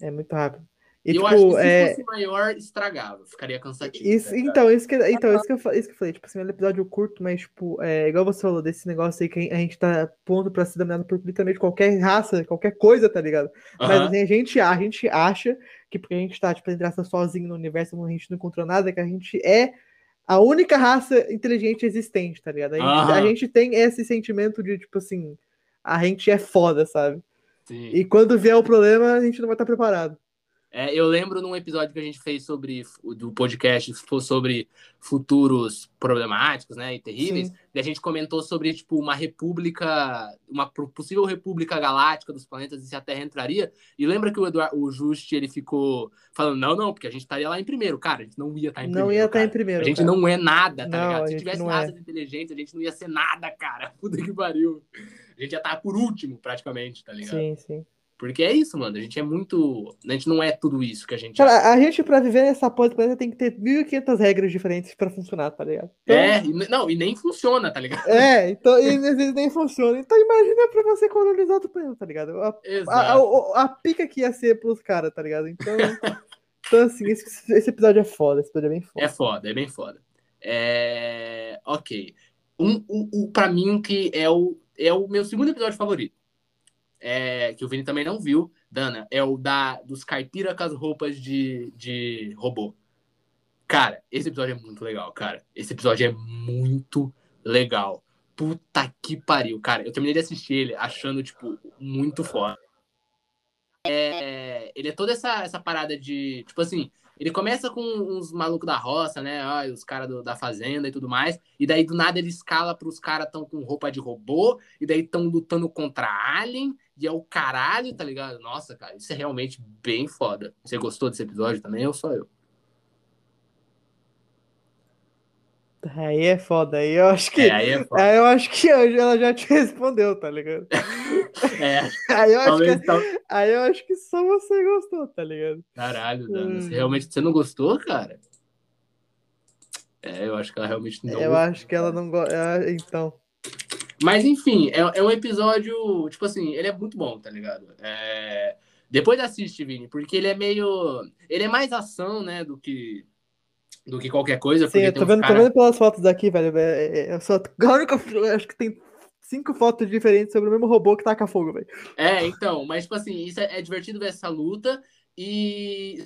É muito rápido. E, eu tipo, acho que se é. fosse maior, estragava. Ficaria cansativo. Isso, tá então, isso que, então isso, que eu, fa- isso que eu falei, tipo assim, é um episódio curto, mas, tipo, é, igual você falou desse negócio aí que a gente tá pronto pra ser dominado por literalmente qualquer raça, qualquer coisa, tá ligado? Mas Aham. assim, a gente, a gente acha que porque a gente tá, tipo, entre aspas, sozinho no universo, a gente não encontrou nada, que a gente é a única raça inteligente existente, tá ligado? A gente, a Aham. gente tem esse sentimento de, tipo assim, a gente é foda, sabe? Sim. E quando vier o problema, a gente não vai estar preparado. É, eu lembro num episódio que a gente fez sobre do podcast sobre futuros problemáticos, né, e terríveis. Sim. E a gente comentou sobre tipo uma república, uma possível república galáctica dos planetas e se a Terra entraria. E lembra que o Eduardo, o Just, ele ficou falando não, não, porque a gente estaria lá em primeiro, cara. A gente não ia estar em primeiro. Não ia estar cara. em primeiro. A gente cara. não é nada, tá Não, ligado? a Se gente tivesse é. raças inteligentes, a gente não ia ser nada, cara. Puta que pariu. A gente ia estar por último, praticamente, tá ligado? Sim, sim. Porque é isso, mano. A gente é muito. A gente não é tudo isso que a gente é. Cara, a gente, pra viver nessa porra do planeta, tem que ter 1.500 regras diferentes pra funcionar, tá ligado? Então- É, e, não, e nem funciona, tá ligado? É, então, e às vezes nem funciona. Então imagina pra você colonizar outro planeta, tá ligado? A, a, Exato. a- a pica que ia ser pros caras, tá ligado? Então, então assim, esse, esse episódio é foda, esse episódio é bem foda. É foda, é bem foda. É. Ok. Um, um, um, pra mim, que é o, é o meu segundo episódio favorito. É, que o Vini também não viu, Dana, é o da dos caipira com as roupas de, de robô. Cara, esse episódio é muito legal, cara. Esse episódio é muito legal. Puta que pariu, cara. Eu terminei de assistir ele achando, tipo, muito foda. É, ele é toda essa, essa parada de, tipo assim, ele começa com uns malucos da roça, né? Ah, os caras da fazenda e tudo mais. E daí, do nada, ele escala para os caras tão com roupa de robô. E daí estão lutando contra Alien. E é o caralho, tá ligado? Nossa, cara, isso é realmente bem foda. Você gostou desse episódio também ou só eu? Aí é foda, aí eu acho que. É, aí é. Aí eu acho que ela já te respondeu, tá ligado? É, Aí eu, acho que, tal- aí eu acho que só você gostou, tá ligado? Caralho, Dana. Hum. Você realmente você não gostou, cara? É, eu acho que ela realmente não eu gostou. acho que ela não gosta. Então. Mas, enfim, é, é um episódio, tipo assim, ele é muito bom, tá ligado? É... Depois assiste, Vini, porque ele é meio. Ele é mais ação, né, do que. Do que qualquer coisa. Sim, eu tô vendo, cara... tô vendo pelas fotos daqui, velho. É, é, eu só. Agora que eu acho que tem cinco fotos diferentes sobre o mesmo robô que taca fogo, velho. É, então, mas, tipo assim, isso é, é divertido ver essa luta. E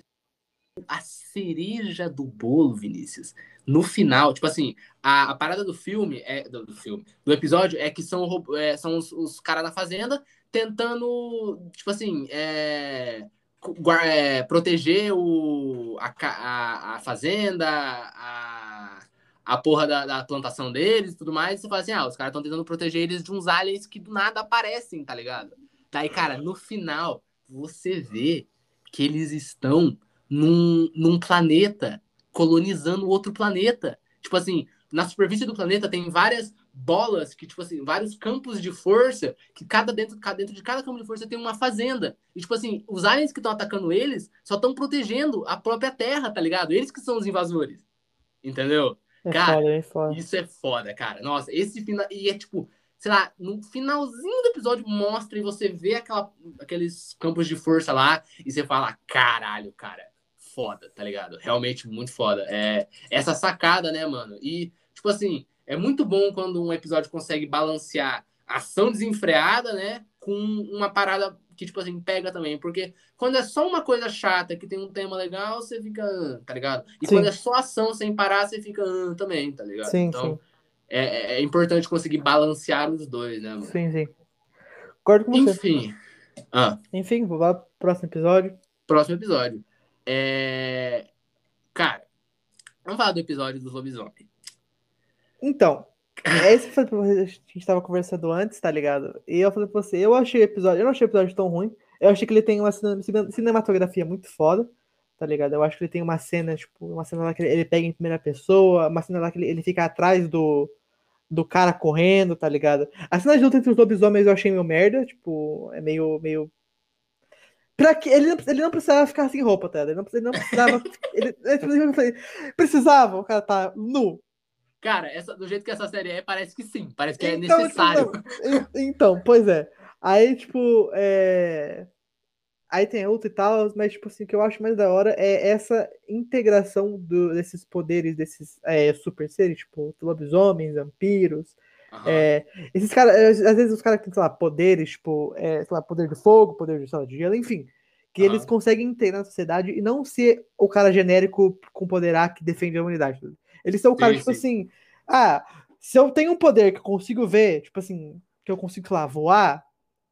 a cereja do bolo, Vinícius, no final, tipo assim, a, a parada do filme, é do, do, filme, do episódio é que são, é, são os, os caras da fazenda tentando, tipo assim, é, é, proteger o, a, a, a fazenda, a, a porra da, da, plantação deles e tudo mais. E você fala assim, ah, os caras estão tentando proteger eles de uns aliens que do nada aparecem, tá ligado? Daí, cara, no final, você vê que eles estão num, num planeta colonizando outro planeta. Tipo assim, na superfície do planeta tem várias bolas que, tipo assim, vários campos de força, que cada dentro, cada dentro de cada campo de força tem uma fazenda. E, tipo assim, os aliens que estão atacando eles só estão protegendo a própria Terra, tá ligado? Eles que são os invasores. Entendeu? É cara, foda, é foda. isso é foda, cara. Nossa, esse final. E é tipo, sei lá, no finalzinho do episódio mostra e você vê aquela, aqueles campos de força lá e você fala, caralho, cara, foda, tá ligado? Realmente muito foda. É essa sacada, né, mano? E, tipo assim, é muito bom quando um episódio consegue balancear ação desenfreada, né, com uma parada que, tipo assim, pega também. Porque quando é só uma coisa chata que tem um tema legal, você fica, tá ligado? E sim. quando é só ação sem parar, você fica também, tá ligado? Sim, então, sim é, é, é importante conseguir balancear os dois, né, mano? Sim, sim. Concordo com Enfim. você. Ah. Enfim, vou lá pro próximo episódio. Próximo episódio. É... Cara, vamos falar do episódio dos lobisomens. Então, é esse que a gente tava conversando antes, tá ligado? E eu falei pra você, eu achei o episódio, eu não achei o episódio tão ruim. Eu achei que ele tem uma cinematografia muito foda, tá ligado? Eu acho que ele tem uma cena, tipo, uma cena lá que ele pega em primeira pessoa, uma cena lá que ele, ele fica atrás do, do cara correndo, tá ligado? A cena de luta entre os lobisomens eu achei meio merda, tipo, é meio. meio... Pra que ele, não, ele não precisava ficar sem roupa, tá? Ele não, ele não precisava. ele, ele, precisava, o cara tá nu. Cara, essa, do jeito que essa série é, parece que sim, parece que é então, é necessário. Então, então, pois é. Aí, tipo, é... Aí tem outro e tal, mas, tipo assim, o que eu acho mais da hora é essa integração do, desses poderes, desses é, super seres, tipo, lobisomens, vampiros. Uhum. É, esses caras, às vezes os caras têm, sei lá, poderes, tipo, é, sei lá, poder de fogo, poder de, sei de gelo, enfim. Que uhum. eles conseguem integrar na sociedade e não ser o cara genérico com poder A que defende a humanidade. Eles são o cara, sim, tipo sim. assim, ah, se eu tenho um poder que eu consigo ver, tipo assim, que eu consigo, sei lá, voar,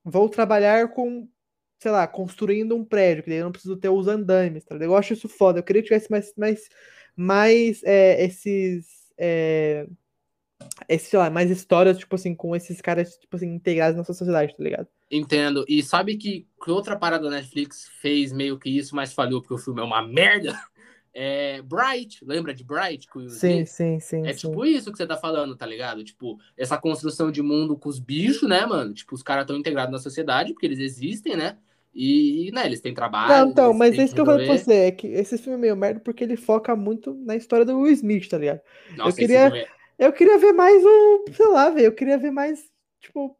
vou trabalhar com sei lá, construindo um prédio, que daí eu não preciso ter os andames, tá? Eu acho isso foda. Eu queria que tivesse mais, mais, mais é, esses. É, esse, sei lá, mais histórias, tipo assim, com esses caras, tipo assim, integrados na sociedade, tá ligado? Entendo. E sabe que, que outra parada da Netflix fez meio que isso, mas falhou porque o filme é uma merda? É Bright, lembra de Bright? sim, sim, sim. É sim. tipo isso que você tá falando, tá ligado? Tipo, essa construção de mundo com os bichos, né, mano? Tipo, os caras estão integrados na sociedade, porque eles existem, né? E, né, eles têm trabalho. Não, então, mas é isso que eu falei pra você, é que esse filme é meio merda porque ele foca muito na história do Will Smith, tá ligado? Nossa, eu queria, é... eu queria ver mais um, sei lá, velho, eu queria ver mais, tipo,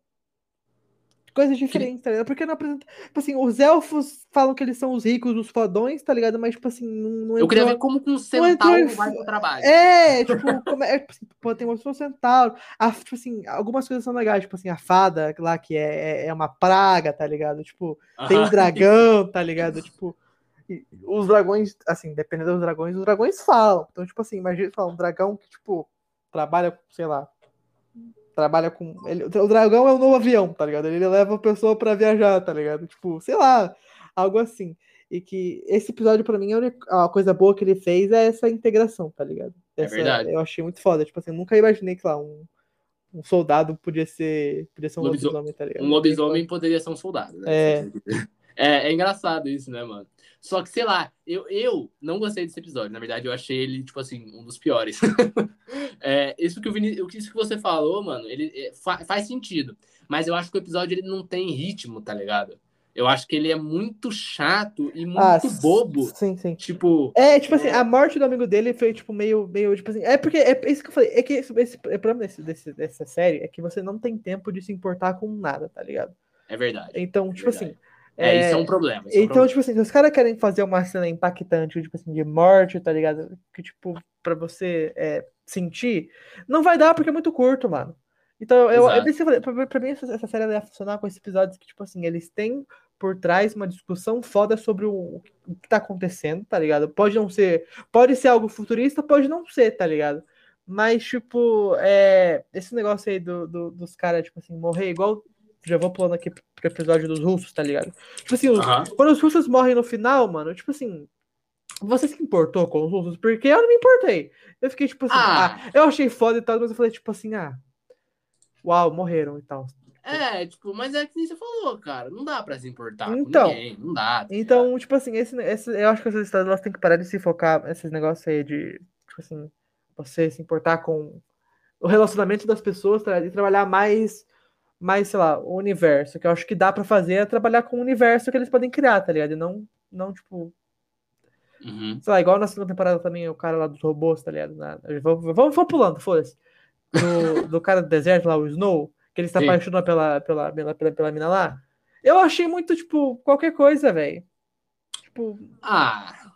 coisas diferentes, tá ligado? Porque não apresenta. Tipo assim, os elfos falam que eles são os ricos, os fodões, tá ligado? Mas, tipo assim, não, não Eu queria ver como com um centauro entrou... vai pro trabalho. É, tipo, como é, tipo assim, pô, tem um centauro. A, tipo assim, algumas coisas são legais, tipo assim, a fada lá, que é, é, é uma praga, tá ligado? Tipo, tem um dragão, tá ligado? Tipo. Os dragões, assim, dependendo dos dragões, os dragões falam. Então, tipo assim, imagina um dragão que, tipo, trabalha, sei lá, trabalha com. Ele, o dragão é o novo avião, tá ligado? Ele leva a pessoa para viajar, tá ligado? Tipo, sei lá, algo assim. E que esse episódio, para mim, a, a coisa boa que ele fez é essa integração, tá ligado? É essa, é verdade. Eu achei muito foda. Tipo assim, eu nunca imaginei que lá um, um soldado podia ser, podia ser um lobisomem, tá ligado? Um lobisomem poderia ser um soldado, né? É. É, é engraçado isso, né, mano? Só que, sei lá, eu, eu não gostei desse episódio. Na verdade, eu achei ele, tipo assim, um dos piores. é, isso, que o Vini, isso que você falou, mano, ele é, fa, faz sentido. Mas eu acho que o episódio ele não tem ritmo, tá ligado? Eu acho que ele é muito chato e muito Ah, bobo. Sim, sim. Tipo, É, tipo assim, É. a morte do amigo dele foi, tipo, meio, meio, tipo assim, é porque, é isso que eu falei, é que esse, esse o problema desse, desse- dessa série é que você não tem tempo de se importar com nada, tá ligado? é verdade. Então, tipo Verdade. assim, É, isso é um problema. isso é um Então, tipo assim, se os caras querem fazer uma cena impactante, tipo assim, de morte, tá ligado? Que, tipo, pra você é, sentir, não vai dar porque é muito curto, mano. Então, eu, Exato. eu, falei, pra, pra mim, essa, essa série ia funcionar com esses episódios que, tipo assim, eles têm por trás uma discussão foda sobre o, o que tá acontecendo, tá ligado? Pode não ser, pode ser algo futurista, pode não ser, tá ligado? Mas, tipo, é, esse negócio aí do, do- dos caras, tipo assim, morrer igual. Já vou pulando aqui pro episódio dos russos, tá ligado? Tipo assim, os, Aham. quando os russos morrem no final, mano, tipo assim. Você se importou com os russos? Porque eu não me importei. Eu fiquei, tipo assim, Ah. ah, eu achei foda e tal, mas eu falei, tipo assim, ah. Uau, morreram e tal. É, tipo, mas é que nem você falou, cara. Não dá pra se importar Então. com ninguém. Não dá. tá Então, tipo assim, esse, esse, eu acho que essas histórias elas têm que parar de se focar nesses negócios aí de, tipo assim, você se importar com o relacionamento das pessoas e trabalhar mais, mais, sei lá, o universo. Que eu acho que dá pra fazer é trabalhar com o universo que eles podem criar, tá ligado? E não, não tipo? Uhum. sei lá, igual na segunda temporada também, o cara lá dos robôs, tá ligado? Na, vamos, vamos, vamos pulando, foda-se. Do, do cara do deserto lá, o Snow, que ele se Sim. apaixonou pela, pela, pela, pela, pela mina lá. Eu achei muito, tipo, qualquer coisa, velho. Tipo, Ah.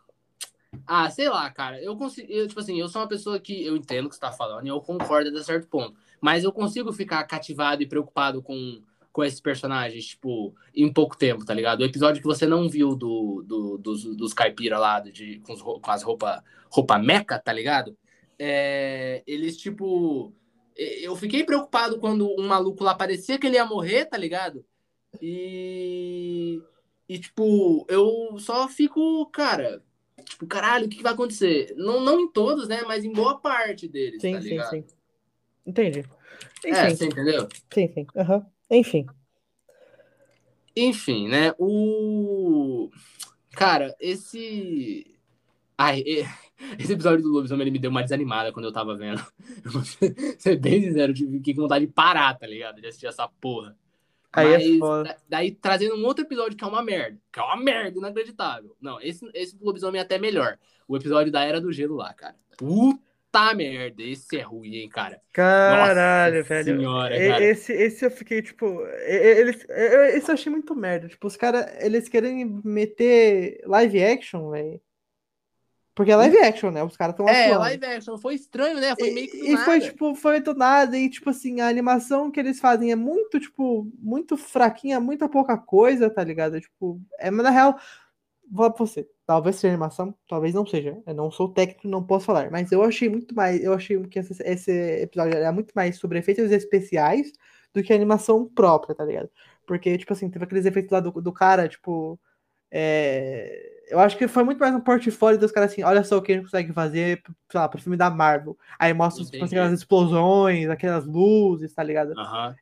Ah, sei lá, cara. Eu consigo. Eu, tipo assim, eu sou uma pessoa que eu entendo o que você tá falando e eu concordo até certo ponto. Mas eu consigo ficar cativado e preocupado com, com esses personagens, tipo, em pouco tempo, tá ligado? O episódio que você não viu do, do- dos, dos caipira lá, de, com, os com as roupas roupa meca, tá ligado? É, eles, tipo. Eu fiquei preocupado quando um maluco lá parecia que ele ia morrer, tá ligado? E. E, tipo, eu só fico, cara. Tipo, caralho, o que, vai acontecer? Não, não em todos, né? Mas em boa parte deles, sim, tá sim, ligado? sim. Entendi. É, Enfim, você entendeu? sim, sim. aham. Enfim. Enfim, né? O. Cara, esse. Ai, esse episódio do Lobisomem ele me deu uma desanimada quando eu tava vendo. Eu vou ser bem sincero, eu fiquei com vontade de parar, tá ligado? De assistir essa porra. Aí é Mas, foda. da- daí trazendo um outro episódio que é uma merda. Que é uma merda inacreditável. Não, esse, esse do Lobisomem é até melhor. O episódio da Era do Gelo lá, cara. Puta merda. Esse é ruim, hein, cara. Caralho, Nossa velho. senhora, cara. Esse, esse eu fiquei, tipo. Eles, esse eu achei muito merda. Tipo, os caras, eles querem meter live action, velho. Porque é live action, né? Os caras estão É, atuando. live action. Foi estranho, né? Foi meio que do E, e foi, nada. tipo, foi do nada. E, tipo assim, a animação que eles fazem é muito, tipo, muito fraquinha, muita pouca coisa, tá ligado? Tipo, é, mas na real, vou pra você. Talvez seja animação, talvez não seja. Eu não sou técnico, não posso falar. Mas eu achei muito mais. Eu achei que esse, esse episódio era muito mais sobre efeitos especiais do que animação própria, tá ligado? Porque, tipo assim, teve aqueles efeitos lá do, do cara, tipo. é, Eu acho que foi muito mais um portfólio dos caras assim, olha só o que a gente consegue fazer, sei lá, pro filme da Marvel. Aí mostra tipo, Entendi. aquelas explosões, aquelas luzes, tá ligado?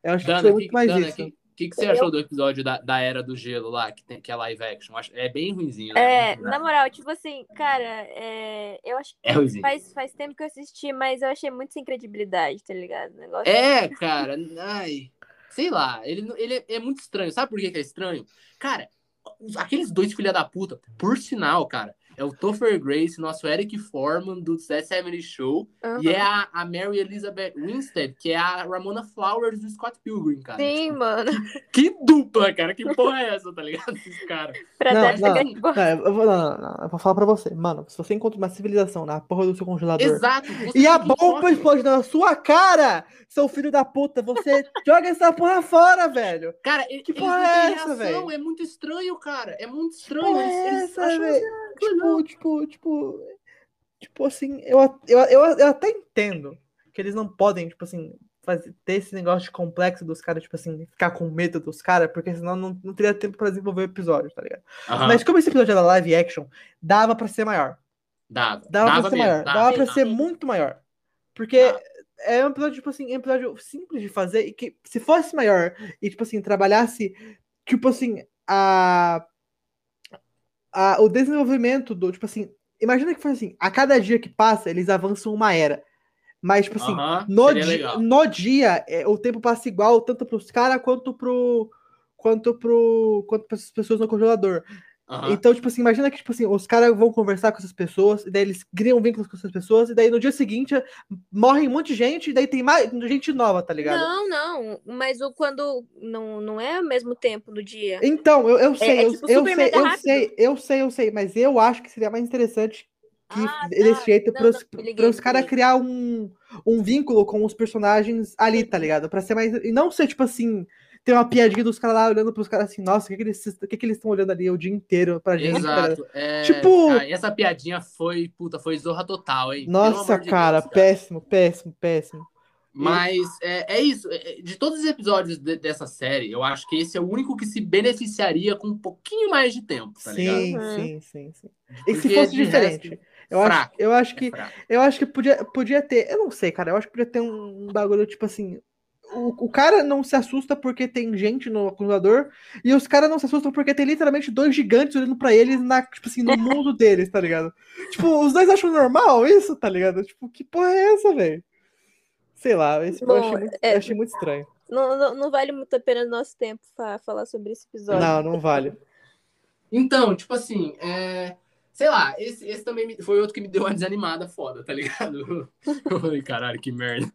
Eu acho que foi muito mais Dana, isso. Que, que, que você achou do episódio da, da Era do Gelo lá, que, tem, que é live action? É bem ruimzinho, né? É, Muito na moral, tipo assim, cara, é, eu acho que É ruimzinho. faz, faz tempo que eu assisti, mas eu achei muito sem credibilidade, tá ligado? O negócio É, cara, ai, sei lá, ele, ele é, é muito estranho. Sabe por que, que é estranho? Cara, aqueles dois filha da puta, por sinal, cara, é o Topher Grace, nosso Eric Foreman do The Show, Aham. e é a, a Mary Elizabeth Winstead, que é a Ramona Flowers do Scott Pilgrim, cara. Sim, mano. Que dupla, cara, que porra é essa, tá ligado? Esses caras. Pra Não, não. Não, eu vou, não, não, não, eu vou falar pra você, mano. Se você encontra uma civilização na porra do seu congelador Exato. e a bomba explode na sua cara, seu filho da puta, você joga essa porra fora, velho. Cara, ele, Que porra é essa, velho? É muito estranho, cara. É muito estranho. Porra eles, é essa, velho? Tipo, tipo, tipo, tipo assim, eu, eu, eu, eu até entendo que eles não podem, tipo assim, fazer, ter esse negócio de complexo dos caras, tipo assim, ficar com medo dos caras, porque senão não, não teria tempo pra desenvolver o episódio, tá ligado? Aham, Mas como esse episódio era live action, dava pra ser maior. dava. Dava, pra ser mesmo, maior. Dava, pra ser muito maior. Porque Dava. é um episódio, tipo assim, é um episódio simples de fazer e que se fosse maior e, tipo assim, trabalhasse, tipo assim, a, a, o desenvolvimento do, tipo assim, imagina que foi assim, a cada dia que passa, eles avançam uma era. Mas, tipo assim, no, seria di- legal. no dia, é, o tempo passa igual, tanto pros caras quanto pro, quanto pro quanto para as pessoas no congelador. Aham. Então, tipo assim, imagina que, tipo assim, os caras vão conversar com essas pessoas, e daí eles criam vínculos com essas pessoas, e daí no dia seguinte morre um monte de gente, e daí tem mais gente nova, tá ligado? Não, não. Mas o quando não, não é ao mesmo tempo no dia. Então, eu, eu sei, é eu, tipo eu super sei, mega eu sei, eu sei, eu sei, mas eu acho que seria mais interessante que Ah, desse tá. jeito pros me caras criar um, um vínculo com os personagens ali, tá ligado? Pra ser mais. E não ser, tipo assim, ter uma piadinha dos caras lá olhando pros caras assim, nossa, o que, que eles o que, que eles estão olhando ali o dia inteiro pra gente, tá ligado? Exato. É, Tipo- ah, essa piadinha foi, puta, foi zorra total, hein? Nossa, de cara, Deus, péssimo, péssimo, péssimo. Mas é, é isso. é- De todos os episódios de- dessa série, eu acho que esse é o único que se beneficiaria com um pouquinho mais de tempo, tá ligado? sim, Uhum. sim, sim, sim. E se fosse diferente? resto, eu, acho, fraco, eu acho é que fraco. Eu acho que podia, podia ter. Eu não sei, cara. Eu acho que podia ter um bagulho, tipo assim. O, o cara não se assusta porque tem gente no acumulador. E os caras não se assustam porque tem literalmente dois gigantes olhando pra eles na, tipo assim, no mundo deles, tá ligado? Tipo, os dois acham normal isso, tá ligado? Tipo, que porra é essa, velho? Sei lá, esse, eu, Bom, achei muito, é- eu achei muito estranho. Não, não, não vale muito a pena o nosso tempo fa- falar sobre esse episódio. Não, não vale. Então, tipo assim, é... sei lá, esse, esse também me- foi outro que me deu uma desanimada foda, tá ligado? Eu falei, caralho, que merda.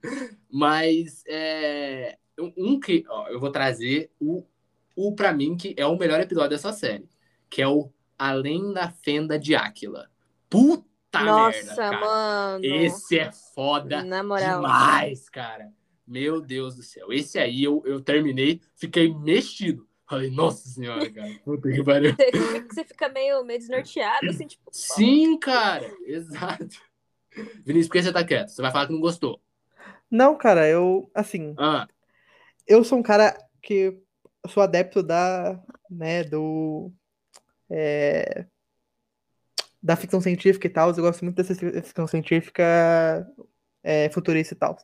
Mas é... um que ó, eu vou trazer o, o pra mim que é o melhor episódio dessa série, que é o Além da Fenda de Áquila. Puta Nossa, merda, cara. mano. Esse é foda Na moral. demais, cara. Meu Deus do céu. Esse aí eu, eu terminei, fiquei mexido. Falei, nossa senhora, cara. Puta que pariu. Você, você fica meio, meio desnorteado, assim, tipo. Sim, cara. Exato. Vinícius, por que você tá quieto? Você vai falar que não gostou. Não, cara, eu. Assim, Ah, eu sou um cara que sou adepto da, né, do é, da ficção científica e tal. Eu gosto muito dessa fi- ficção científica é, futurista e tal.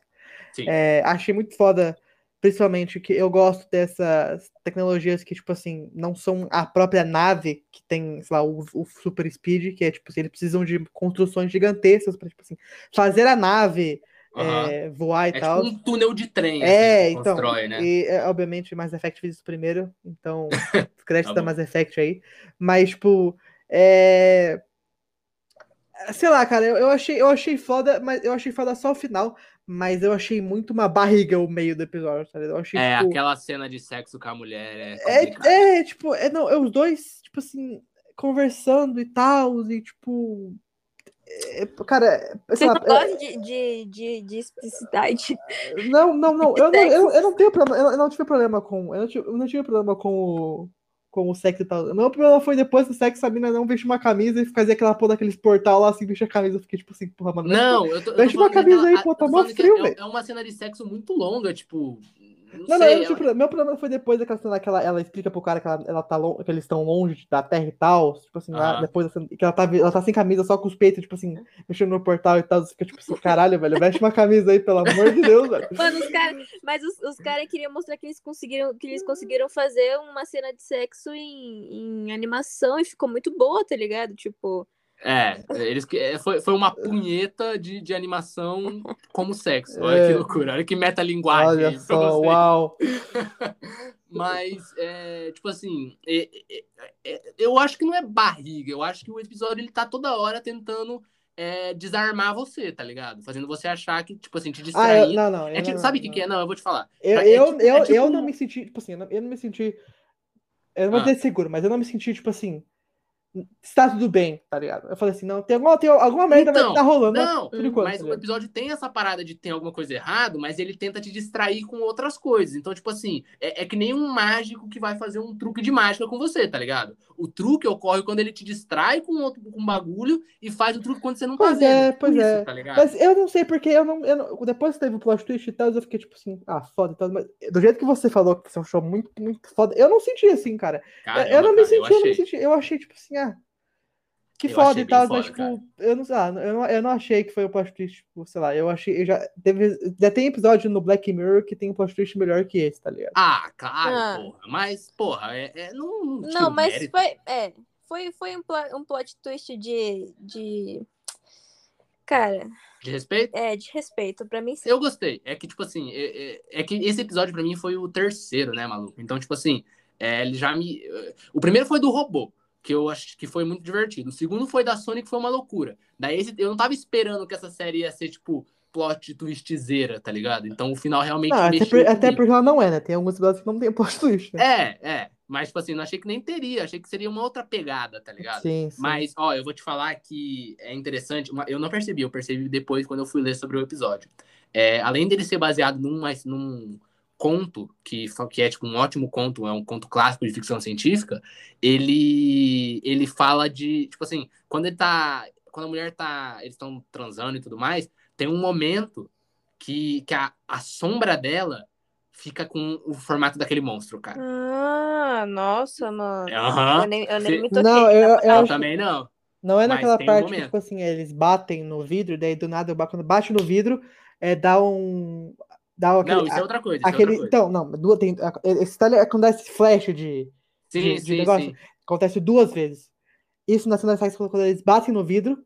É, achei muito foda, principalmente que eu gosto dessas tecnologias que, tipo assim, não são a própria nave que tem, sei lá, o, o Super Speed, que é, tipo assim, eles precisam de construções gigantescas pra, tipo assim, fazer a nave Aham. é, voar e É tal. tipo um túnel de trem É, assim, então. constrói, né? E, é, obviamente, Mass Effect fez isso primeiro, então, crédito Tá da. Mass Effect aí. Mas, tipo, é. Sei lá, cara, eu, eu achei, eu achei foda, mas eu achei foda só o final, mas eu achei muito uma barriga o meio do episódio, tá ligado? Eu achei, É, tipo, aquela cena de sexo com a mulher é é, é, tipo, é, não, é os dois, tipo assim, conversando e tal, e tipo. é, cara, é, Você sei não lá, é- gosta de, de, de, de explicidade. Não, não, não. Eu não, eu, eu não tenho problema. Eu, eu não tive problema com. Eu não tive, eu não tive problema com o, com o sexo e tal. O meu problema foi depois do sexo, a mina não vestir uma camisa e fazer aquela porra daqueles portal lá, assim, vestir a camisa. Eu fiquei tipo assim, porra, mano. Não, eu tô, Veste uma camisa aí, pô, tá mó frio, é- velho. É uma cena de sexo muito longa, tipo. Não, Não, não, sei, eu não ela- problema. Meu problema foi depois daquela cena que ela, ela explica pro cara que, ela, ela tá lon- que eles estão longe da Terra e tal. Tipo assim, lá, Aham. depois que ela tá, ela tá sem camisa, só com os peitos, tipo assim, mexendo no portal e tal. Você fica tipo assim, caralho, velho, veste uma camisa aí, pelo amor de Deus, velho. Mano, os caras. Mas os, os caras queriam mostrar que eles conseguiram que eles conseguiram fazer uma cena de sexo em, em animação e ficou muito boa, tá ligado? Tipo. É, eles, é, foi, foi uma punheta de, de animação como sexo. Olha É. que loucura, olha que metalinguagem. Olha só, uau. Mas, é, tipo assim, é, eu acho que não é barriga. Eu acho que o episódio ele tá toda hora tentando é, desarmar você, tá ligado? Fazendo você achar que, tipo assim, te Ah, distraindo. eu, não, não. É eu tipo, não- sabe o que, que é? Não, eu vou te falar. Eu, É eu, tipo- eu, é tipo eu não me senti, tipo assim, eu não, eu não me senti. Eu não vou Ah. dizer seguro, mas eu não me senti, tipo assim. Está tudo bem, tá ligado? Eu falei assim, não, tem alguma, tem alguma merda vai Então, tá rolando, Não, por enquanto. mas tá o episódio tem essa parada de ter alguma coisa errado, mas ele tenta te distrair com outras coisas. Então, tipo assim, é, é que nem um mágico que vai fazer um truque de mágica com você, tá ligado? O truque ocorre quando ele te distrai com outro com um bagulho e faz o truque quando você não tá Pois vendo. é, pois isso, é. tá ligado? Mas eu não sei porque eu não, eu não- Depois que teve o plot twist e tal, eu fiquei tipo assim, ah, foda e tal. Mas do jeito que você falou que você achou muito, muito foda, eu não senti assim, cara. Caramba, eu não me cara, senti, eu, não me senti. Eu achei, tipo assim, ah. Que Eu foda e tal, foda, mas, tipo, eu não, ah, eu, não, eu não achei que foi o plot twist, tipo, sei lá, eu achei. Eu já, teve, já tem episódio no Black Mirror que tem um plot twist melhor que esse, tá ligado? Ah, claro, Ah. porra. Mas, porra, é, é- não, não, Não, mas mérito. foi. É. Foi, foi um, pla- um plot twist de. de. Cara, De respeito? é, de respeito. Pra mim, sim. Eu gostei. É que, tipo assim, é, é- é que esse episódio pra mim foi o terceiro, né, maluco? Então, tipo assim, É, ele já me. O primeiro foi do robô, que eu acho que foi muito divertido. O segundo foi da Sony, que foi uma loucura. Daí esse, eu não tava esperando que essa série ia ser, tipo, plot twistzeira, tá ligado? Então o final realmente. Não, até, por- até porque ela não é, né? Tem alguns episódios que não tem plot twist, né? É, é. Mas, tipo assim, não achei que nem teria. Achei que seria uma outra pegada, tá ligado? Sim, sim. Mas, ó, eu vou te falar que é interessante. eu não percebi, eu percebi depois quando eu fui ler sobre o episódio. É, além dele ser baseado num, mais- num conto, que, que é tipo um ótimo conto, é um conto clássico de ficção científica, ele, ele fala de, tipo assim, quando ele tá. Quando a mulher tá. Eles estão transando e tudo mais, tem um momento que, que a, a sombra dela fica com o formato daquele monstro, cara. Ah, nossa, mano. Aham. Eu nem, eu nem me toquei. Não, eu, eu Eu também não. não é naquela tem um parte que, tipo assim, eles batem no vidro, daí do nada, quando bate no vidro, é, dá um. Dá aquele, Não, isso é outra coisa. Isso aquele é outra coisa. então, não, duas, tem, esse é esse flash de, sim, de- de sim, negócio. sim. Acontece duas vezes. Isso na cena sexo quando eles batem no vidro.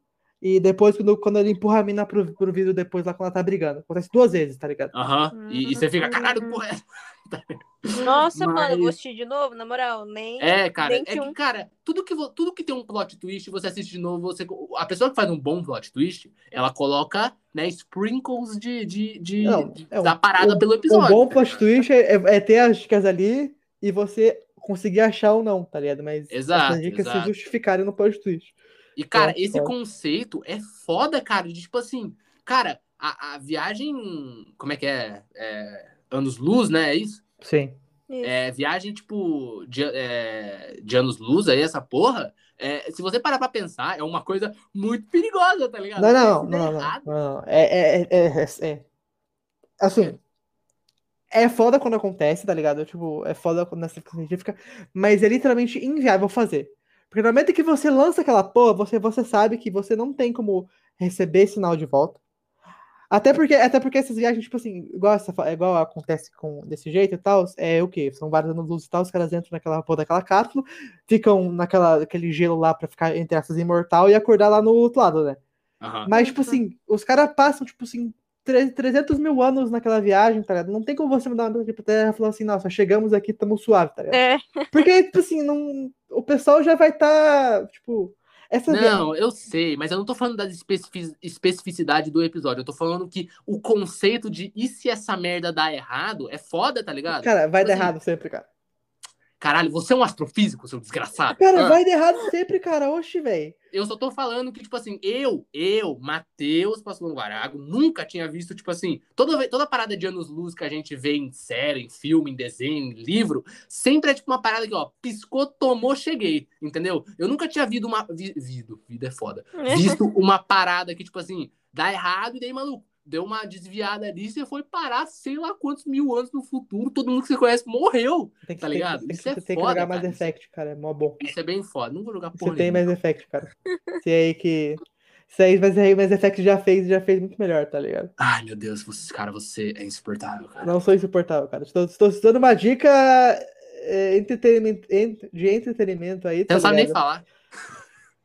E depois, quando, quando ele empurra a mina pro, pro vidro, depois lá quando ela tá brigando. Acontece duas vezes, tá ligado? Aham. E, e você fica, caralho, porra. é essa?" Nossa, mano, Mas- assistir de novo, na moral. Nem. É, cara, nem é que que, um- cara, tudo que, tudo que tem um plot twist, você assiste de novo, você. A pessoa que faz um bom plot twist, ela coloca, né, sprinkles de, de, de- Não, de- é um- da parada um- pelo Um episódio. bom tá plot twist é, é- ter as dicas ali e você conseguir achar ou não, tá ligado? Mas Exato, essas dicas exato. se justificarem no plot twist. E, cara, esse conceito é foda, cara. De tipo assim, cara, a, a viagem. Como é que é? é Anos-luz, né? É isso? Sim. É, viagem, tipo, de, é, de anos-luz aí, essa porra. é, se você parar pra pensar, é uma coisa muito perigosa, tá ligado? Não, não, se não, não, não, não. É, é, é, é, é- Assim, é foda quando acontece, tá ligado? Tipo, é foda quando nessa científica, mas é literalmente inviável fazer. Porque no momento que você lança aquela porra, você, você sabe que você não tem como receber sinal de volta. Até porque, até porque essas viagens, tipo assim, igual, essa, igual acontece com desse jeito e tal, é o quê? São vários anos luz e tal, os caras entram naquela porra daquela cápsula, ficam naquela, naquele gelo lá pra ficar, entre essas, imortal e acordar lá no outro lado, né? Aham. Mas, tipo assim, os caras passam, tipo assim, 300 mil anos naquela viagem, tá ligado? Não tem como você mandar uma mensagem pra Terra e falar assim, nossa, chegamos aqui, tamo suave, tá ligado? É, Porque, tipo assim, não, o pessoal já vai estar, tipo, essa viagem. Não, eu sei, mas eu não tô falando da especifi- especificidade do episódio. Eu tô falando que o conceito de e se essa merda dá errado é foda, tá ligado? Cara, vai dar assim, errado sempre, cara. Caralho, você é um astrofísico, seu desgraçado. Cara, Ah, vai dar errado sempre, cara. Oxi, velho. Eu só tô falando que, tipo assim, eu, eu, Matheus Passolão Guarago, nunca tinha visto, tipo assim, toda, toda parada de anos-luz que a gente vê em série, em filme, em desenho, em livro, sempre é tipo uma parada que, ó, piscou, tomou, cheguei, entendeu? Eu nunca tinha visto uma. Vi, vido, vida é foda. Visto uma parada que, tipo assim, dá errado e daí, maluco, deu uma desviada ali, você foi parar sei lá quantos mil anos no futuro, todo mundo que você conhece morreu. Tem que, Tá tem, ligado? Tem, que- Isso é você tem que foda, jogar mais cara. Effect, cara. É mó bom. Isso é bem foda. Não vou jogar porra Você tem mais Effect, cara. Você aí que. Você aí, mas aí mais Effect já fez já fez muito melhor, tá ligado? Ai, meu Deus, você, cara, você é insuportável, cara. Não sou insuportável, cara. Estou, estou te dando uma dica é, entretenimento, ent- de entretenimento aí, tá não sabe nem falar.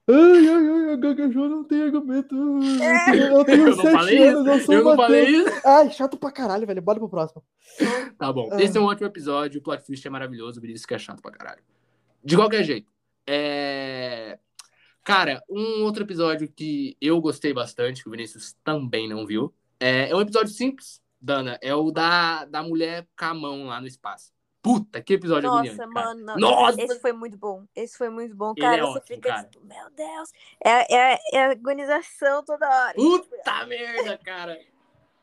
Ai, ai, ai, a Gaguejou não tem argumento. Eu tenho, eu tenho Eu não sete falei isso. anos, eu sou Eu não falei isso. Ai, chato pra caralho, velho. Bora pro próximo. Tá bom. Ah. Esse é um ótimo episódio. O plot twist é maravilhoso. O Vinícius que é chato pra caralho. De qualquer jeito. É... Cara, um outro episódio que eu gostei bastante, que o Vinícius também não viu, é, é um episódio simples, Dana. É o da, da mulher com a mão lá no espaço. Puta, que episódio Nossa, agoniante, cara. mano. não. Nossa! Esse foi muito bom. Esse foi muito bom. Cara, é você ótimo, fica cara. tipo, meu Deus. É, é, é agonização toda hora. Puta merda, cara.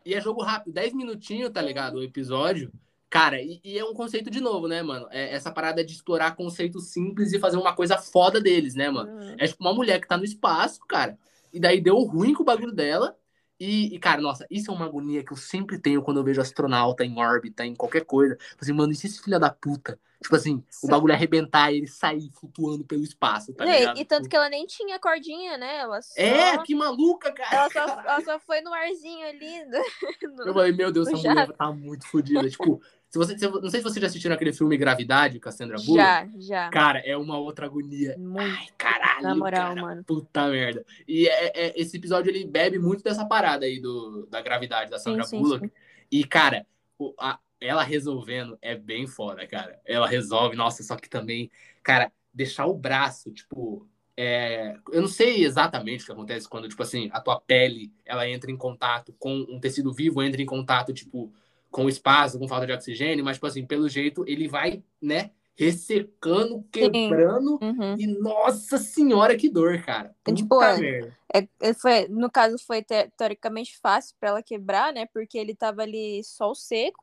E é jogo rápido, 10 minutinhos, tá ligado? O episódio. Cara, e, e é um conceito de novo, né, mano? É essa parada de explorar conceitos simples e fazer uma coisa foda deles, né, mano? Hum. É tipo uma mulher que tá no espaço, cara. E daí deu ruim com o bagulho dela. E, e, cara, nossa, isso é uma agonia que eu sempre tenho quando eu vejo astronauta em órbita, em qualquer coisa. Tipo Assim, mano, e se esse filho da puta? Tipo assim, o bagulho arrebentar e ele sair flutuando pelo espaço, tá E- ligado? e tanto que ela nem tinha cordinha, né? Ela só, É, que maluca, cara. ela só, ela só foi no arzinho ali. no- Eu falei, meu Deus, essa mulher tá muito fodida. tipo, se você, se- não sei se vocês já assistiram aquele filme Gravidade com a Sandra Bullock. Já, já. Cara, é uma outra agonia. Muito. Ai, caralho, Na moral, cara, mano. Puta merda. E é- é- esse episódio, ele bebe muito dessa parada aí do, da gravidade da Sim, Sandra sim, Bullock. sim. E, cara, o- a- ela resolvendo é bem foda, cara. Ela resolve, nossa, só que também, cara, deixar o braço, tipo, é, eu não sei exatamente o que acontece quando, tipo assim, a tua pele, ela entra em contato com um tecido vivo, entra em contato, tipo, com espaço, com falta de oxigênio, mas, tipo assim, pelo jeito, ele vai, né, ressecando, quebrando, uhum. e nossa senhora, que dor, cara. Puta tipo, é, é, é, foi, no caso, foi teoricamente fácil para ela quebrar, né, porque ele tava ali sol seco,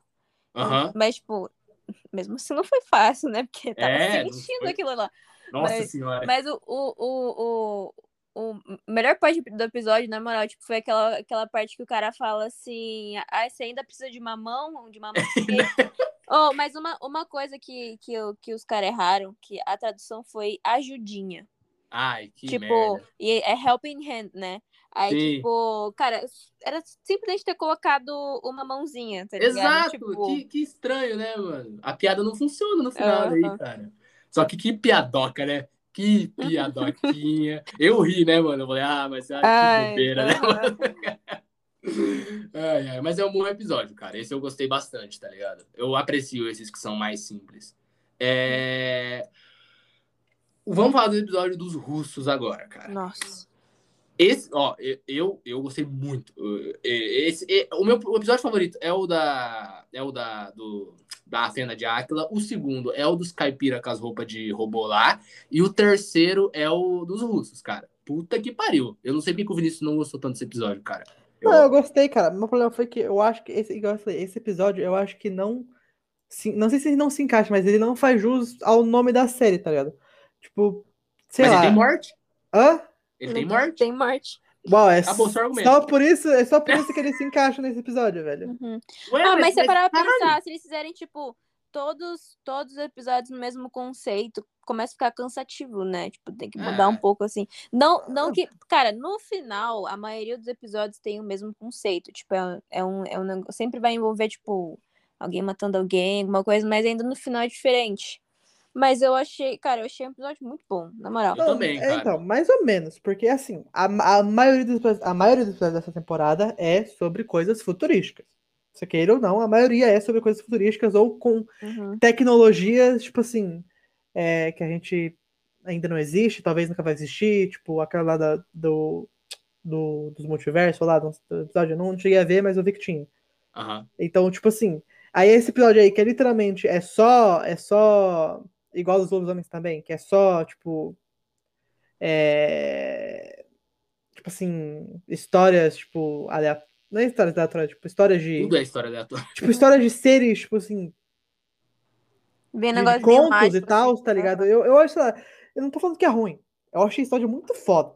uhum. mas, tipo, mesmo assim não foi fácil, né, porque tava é, sentindo aquilo lá. Nossa mas, senhora. Mas o, o, o, o, o melhor parte do episódio, na moral, tipo, foi aquela, aquela parte que o cara fala assim: ah, você ainda precisa de mamão? De mamão? oh, mas uma, uma coisa que, que, que os caras erraram, que a tradução foi ajudinha. Ai, que Tipo, merda. e é helping hand, né? Aí, Sim. tipo, cara, era simplesmente ter colocado uma mãozinha, tá ligado? Exato, tipo... que, que estranho, né, mano? A piada não funciona no final uh -huh. aí, cara. Só que que piadoca, né? Que piadoquinha. Eu ri, né, mano? Eu falei, ah, mas ah, que bobeira, né, mano? ai, ai, mas é um bom episódio, cara. Esse eu gostei bastante, tá ligado? Eu aprecio esses que são mais simples. É... Vamos falar do episódio dos russos agora, cara. Nossa. Esse, ó, eu, eu gostei muito. Esse, o meu o episódio favorito é o da. É o da. Do, da Atena de Áquila. O segundo é o dos caipira com as roupas de robô lá. E o terceiro é o dos russos, cara. Puta que pariu. Eu não sei porque o Vinícius não gostou tanto desse episódio, cara. Eu... Não, eu gostei, cara. Meu problema foi que eu acho que esse, igual eu falei, esse episódio, eu acho que não. Não sei se ele não se encaixa, mas ele não faz jus ao nome da série, tá ligado? Tipo, sei mas lá. Ele tem morte? Hã? Ele tem morte? Tem morte. Bom, é só por isso, é só por isso que ele se encaixa nesse episódio, velho. Uhum. Ué, ah, mas, mas você parar pra pensar, se eles fizerem, tipo, todos, todos os episódios no mesmo conceito, começa a ficar cansativo, né? Tipo, tem que mudar é. um pouco assim. Não, não que. Cara, no final, a maioria dos episódios tem o mesmo conceito. Tipo, é, é um, é um. Sempre vai envolver, tipo, alguém matando alguém, alguma coisa, mas ainda no final é diferente. Mas eu achei, cara, eu achei um episódio muito bom, na moral. Eu também, é, cara. Então, mais ou menos, porque assim, a, a, maioria dos, a maioria dos episódios dessa temporada é sobre coisas futurísticas. Se queira ou não, a maioria é sobre coisas futurísticas ou com uhum. tecnologias, tipo assim, é, que a gente ainda não existe, talvez nunca vai existir, tipo aquela lá da, do, do, dos multiversos lá do episódio, eu não cheguei a ver, mas eu vi que tinha. Uhum. Então, tipo assim, aí esse episódio aí, que é literalmente é só, é só igual dos lobisomens também, que é só, tipo. É, tipo assim, histórias, tipo, aleatórias. Não é histórias aleatórias, tipo, histórias de. Tudo é história aleatória. Tipo, histórias de seres, tipo assim. Bem, de, de contos e tal, assim. tá ligado? Eu, eu acho, eu não tô falando que é ruim. Eu achei a história muito foda.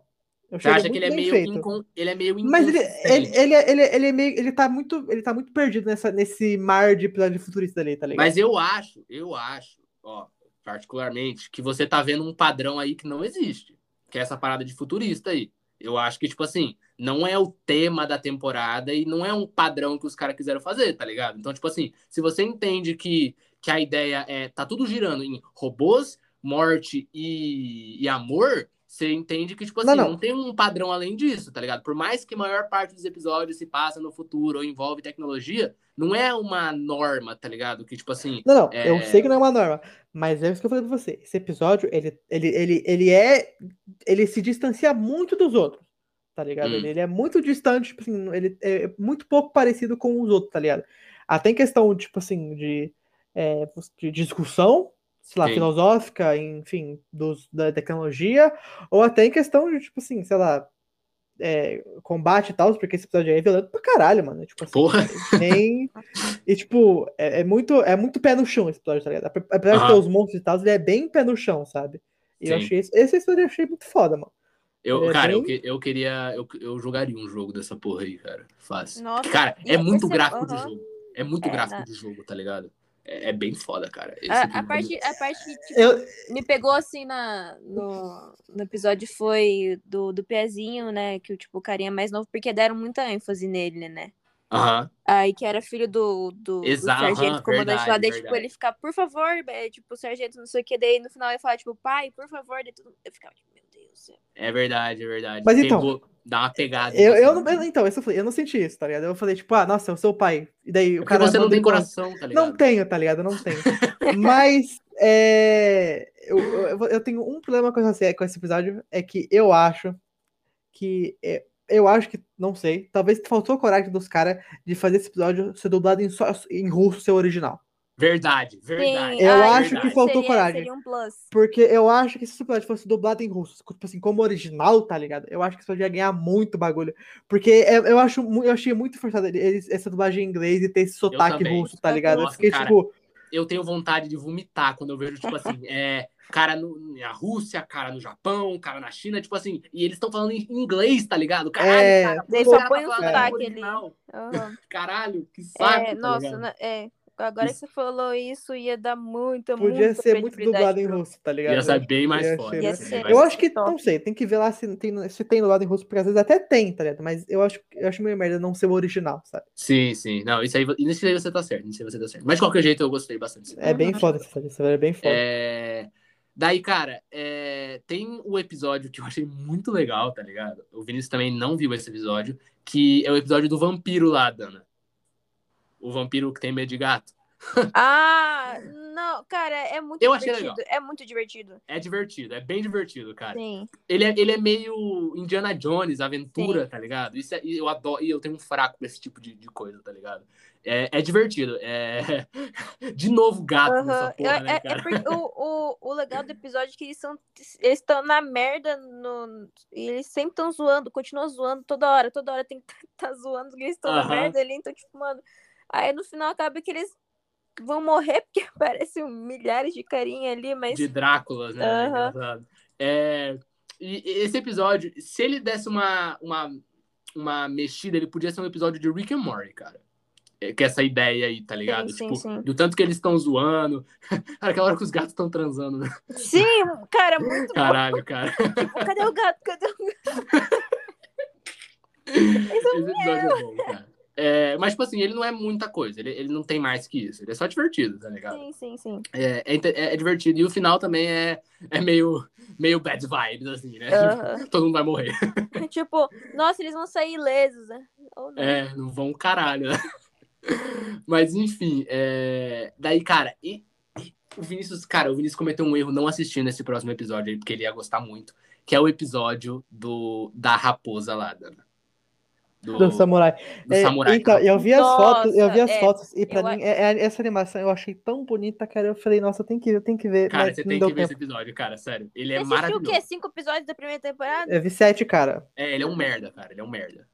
Eu Você acha que ele é, meio incon... ele é meio Mas ele, ele, ele, ele, ele, é meio. Ele tá muito. Ele tá muito perdido nessa, nesse mar de episódio futurista ali, tá ligado? Mas eu acho, eu acho, ó, particularmente, que você tá vendo um padrão aí que não existe. Que é essa parada de futurista aí. Eu acho que, tipo assim, não é o tema da temporada e não é um padrão que os caras quiseram fazer, tá ligado? Então, tipo assim, se você entende que, que a ideia é. tá tudo girando em robôs, morte e, e amor, você entende que, tipo assim, não, não. não, tem um padrão além disso, tá ligado? Por mais que a maior parte dos episódios se passa no futuro ou envolve tecnologia, não é uma norma, tá ligado? Que, tipo assim. Não, não, é... eu sei que não é uma norma. Mas é isso que eu falei pra você. Esse episódio, ele, ele, ele, ele é. Ele se distancia muito dos outros, tá ligado? Hum. Ele, ele, é muito distante, tipo assim, ele é muito pouco parecido com os outros, tá ligado? Até em questão, tipo assim, de, é, de discussão, sei lá, Sim. filosófica, enfim, dos, da tecnologia, ou até em questão de, tipo assim, sei lá, é, combate e tal, porque esse episódio aí é violento pra caralho, mano. Tipo assim, Porra! Tem... E, tipo, é, é, muito, é muito pé no chão esse episódio, tá ligado? Apesar de ter os monstros e tal, ele é bem pé no chão, sabe? E Sim. eu achei esse, esse episódio eu achei muito foda, mano. Eu, é cara, bem... eu, eu queria. Eu, eu jogaria um jogo dessa porra aí, cara. Fácil. Nossa, cara, é muito gráfico uhum. de jogo. É muito é, gráfico né? de jogo, tá ligado? É, é, bem foda, cara. A, a, parte, a parte que tipo, eu... me pegou assim na, no, no episódio foi do, do pezinho, né? Que o tipo, o carinha mais novo, porque deram muita ênfase nele, né? Uhum. Aí que era filho do, do, Exato, do sargento comandante verdade, lá, daí, tipo, ele ficar, por favor, é, tipo, o sargento não sei o que, daí no final ele fala, tipo, pai, por favor, daí tudo... eu ficava, tipo, meu. É verdade, é verdade. Mas então, dá uma pegada. Eu, eu não, eu- então, eu falei, eu não senti isso, tá ligado? Eu falei, tipo, ah, nossa, eu sou o pai. E daí É o cara. você não tem coração, tá ligado? Não tenho, tá ligado? Eu não tenho. Mas é, eu, eu, eu tenho um problema com, essa, com esse episódio, é que eu acho que. é, eu acho que, não sei, talvez faltou coragem dos caras de fazer esse episódio ser dublado em, só, em russo, ser original. Verdade, verdade. Eu ah, acho que faltou seria, coragem. Seria um plus. Porque eu acho que se esse episódio fosse dublado em russo, tipo assim, como original, tá ligado? Eu acho que isso podia ganhar muito bagulho. Porque é- eu, acho, eu achei muito forçado eles, essa dublagem em inglês e ter esse sotaque russo, tá ligado? eu Nossa, fiquei cara. tipo. Eu tenho vontade de vomitar quando eu vejo, tipo assim, é, cara no, na Rússia, cara no Japão, cara na China, tipo assim, e eles estão falando em inglês, tá ligado? Caralho, É, cara, só cara põe um falando sotaque original. Aham. Caralho, que saco, É, tá nossa, ligado? na- é. Agora que Isso. você falou isso, ia dar muita, Podia muita ser muito dublado em russo, tá ligado? Ia ser bem mais Ia ser bem mais Eu acho que, top. não sei, tem que ver lá se tem, se tem dublado em russo, porque às vezes até tem, tá ligado? Mas eu acho, eu acho meio merda não ser o original, sabe? Sim, sim. Não, isso aí, nisso aí você tá certo. Nisso aí você tá certo. Mas de qualquer jeito, eu gostei bastante. É bem foda essa série é bem foda. É... Daí, cara, é, tem o episódio que eu achei muito legal, tá ligado? O Vinícius também não viu esse episódio, que é o episódio do vampiro lá, Dana. O vampiro que tem medo de gato. Ah, não, cara, é muito Eu achei divertido. É muito divertido. É divertido, é bem divertido, cara. Sim. Ele é, ele é meio Indiana Jones, aventura, tá ligado? Isso é, eu adoro, e eu tenho um fraco pra esse tipo de, de coisa, tá ligado? É, é divertido. É... De novo gato nessa Aham. porra, É- né, é- é cara? porque o, o, o legal do episódio é que eles são. Eles estão na merda no. E eles sempre estão zoando, continuam zoando toda hora. Toda hora tem que estar tá zoando, porque eles estão na Aham. merda ali, então, tipo, mano. Aí no final acaba que eles vão morrer, porque aparecem milhares de carinha ali, mas. De Dráculas, né? Engraçado. É, E esse episódio, se ele desse uma, uma, uma mexida, ele podia ser um episódio de Rick and Morty, cara. É, Que é essa ideia aí, tá ligado? sim, tipo, sim. do tanto que eles estão zoando. Cara, aquela hora que os gatos estão transando, né? Sim, cara, muito bom. Caralho, cara. Tipo, cadê o gato? Cadê o gato? Esse episódio é bom, cara. É, mas, tipo assim, ele não é muita coisa. Ele, ele não tem mais que isso. Ele é só divertido, tá ligado? Sim, sim, sim. É, é, inte- é divertido. E o final também é, é meio, meio bad vibes, assim, né? Aham. Todo mundo vai morrer. tipo, nossa, eles vão sair ilesos, né? Não. É, não vão caralho, né? Mas enfim, é... daí, cara, e, e o Vinícius, cara, o Vinícius cometeu um erro não assistindo esse próximo episódio porque ele ia gostar muito, que é o episódio do da raposa lá, Dana. Do, Do samurai. do É, samurai. então, eu vi as Nossa, fotos, eu vi as é, fotos, e pra eu mim, é- é- essa animação eu achei tão bonita, cara. Eu falei, nossa, eu tenho que ver, eu tenho que ver. Cara, você tem que ver tempo. esse episódio, cara, sério. Ele Você é assistiu o maravilhoso. quê? Cinco episódios da primeira temporada? Eu vi sete, cara. É, ele é um merda, cara, ele é um merda.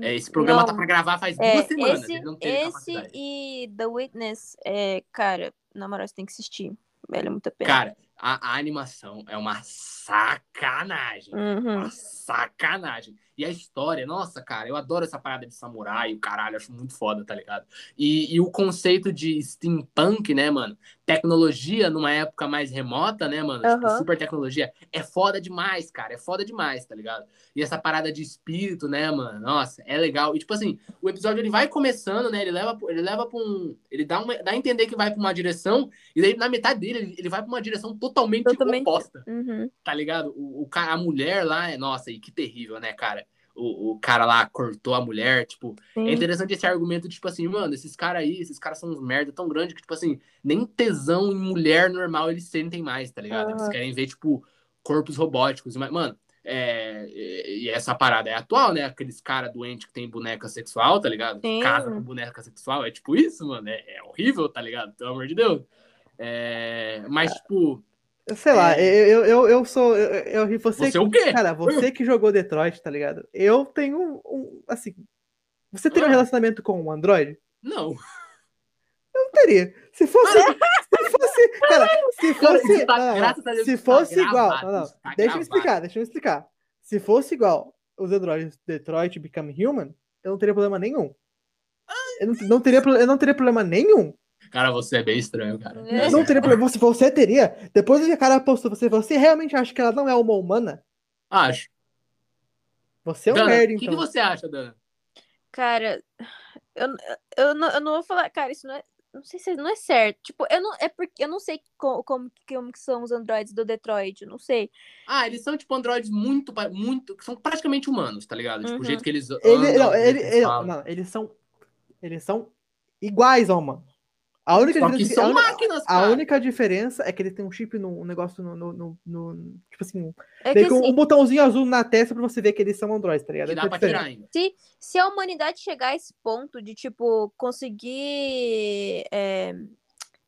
É, esse programa Não. tá pra gravar faz É, duas semanas, esse, não teve esse e The Witness, é, cara, na moral, você tem que assistir. Vale muito a pena. Cara, a, a animação é uma sacanagem. Uhum. Uma sacanagem. E a história, nossa, cara, eu adoro essa parada de samurai, o caralho, acho muito foda, tá ligado? E, e o conceito de steampunk, né, mano? Tecnologia numa época mais remota, né, mano? Tipo, Aham. super tecnologia. É foda demais, cara. É foda demais, tá ligado? E essa parada de espírito, né, mano? Nossa, é legal. E, tipo assim, o episódio ele vai começando, né? Ele leva, ele leva pra um. Ele dá, uma, dá a entender que vai pra uma direção, e daí na metade dele ele, ele vai pra uma direção totalmente, Totalmente. oposta Uhum. tá ligado? O, o a mulher lá, é, nossa, e que terrível, né, cara? O, o cara lá cortou a mulher, tipo, é Sim. interessante esse argumento de, tipo assim, mano, esses caras aí, esses caras são uns merda tão grande que, tipo assim, nem tesão em mulher normal eles sentem mais, tá ligado? Eles Aham. querem ver, tipo, corpos robóticos. Mas, mano, é, e e essa parada é atual, né? Aqueles caras doentes que tem boneca sexual, tá ligado? Sim. Casa com boneca sexual, é tipo isso, mano. É, é horrível, tá ligado? Pelo amor de Deus. É, mas, tipo, Sei lá, É. eu, eu, eu, eu sou. Eu, eu, você, você o quê? Cara, você que jogou Detroit, tá ligado? Eu tenho um. um- assim. Você teria um Ah. relacionamento com um Android? Não. Não teria. Se fosse. se fosse. Cara, se fosse. tá- não, não, não. graças a Deus se tá fosse igual. gravado, Não, não. tá Deixa eu explicar, deixa eu explicar. Se fosse igual os Androids Detroit Become Human, eu não teria problema nenhum. Eu não, não teria, eu não teria problema nenhum. Cara, você é bem estranho, cara. É. Não teria problema. Você, você teria. Depois que a cara postou, você, você realmente acha que ela não é uma humana? Acho. Você é um Dana, merda, o que, então. que você acha, Dana? Cara, eu, eu, não, eu não vou falar, cara, isso não é. Não sei se não é certo. Tipo, eu não. É porque eu não sei como, como, como que são os androides do Detroit. Não sei. Ah, eles são, tipo, androides muito, muito. São praticamente humanos, tá ligado? Tipo, Uhum. o jeito que eles. Ele, andam, não, ele, eles ele- falam. não, eles são. Eles são iguais ao humano. A única Só que diferença, são a, única- máquinas, a cara. única diferença é que ele tem um chip no um negócio no, no, no- no- Tipo assim, É que que um, assim, um botãozinho azul na testa pra você ver que eles são androids, tá ligado? Que Essa dá é pra tirar ainda. se, se a humanidade chegar a esse ponto de, tipo, conseguir é,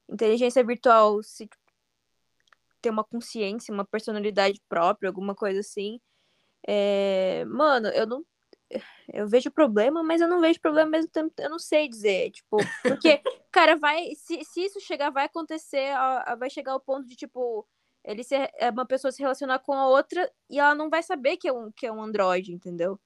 inteligência virtual se ter uma consciência, uma personalidade própria, alguma coisa assim. é, mano, eu não. Eu vejo problema, mas eu não vejo problema ao mesmo tempo. Eu não sei dizer, tipo, porque, cara, vai. Se, se isso chegar, vai acontecer, a- vai chegar ao ponto de, tipo, ele ser, é uma pessoa se relacionar com a outra e ela não vai saber que é um, que é um androide, entendeu?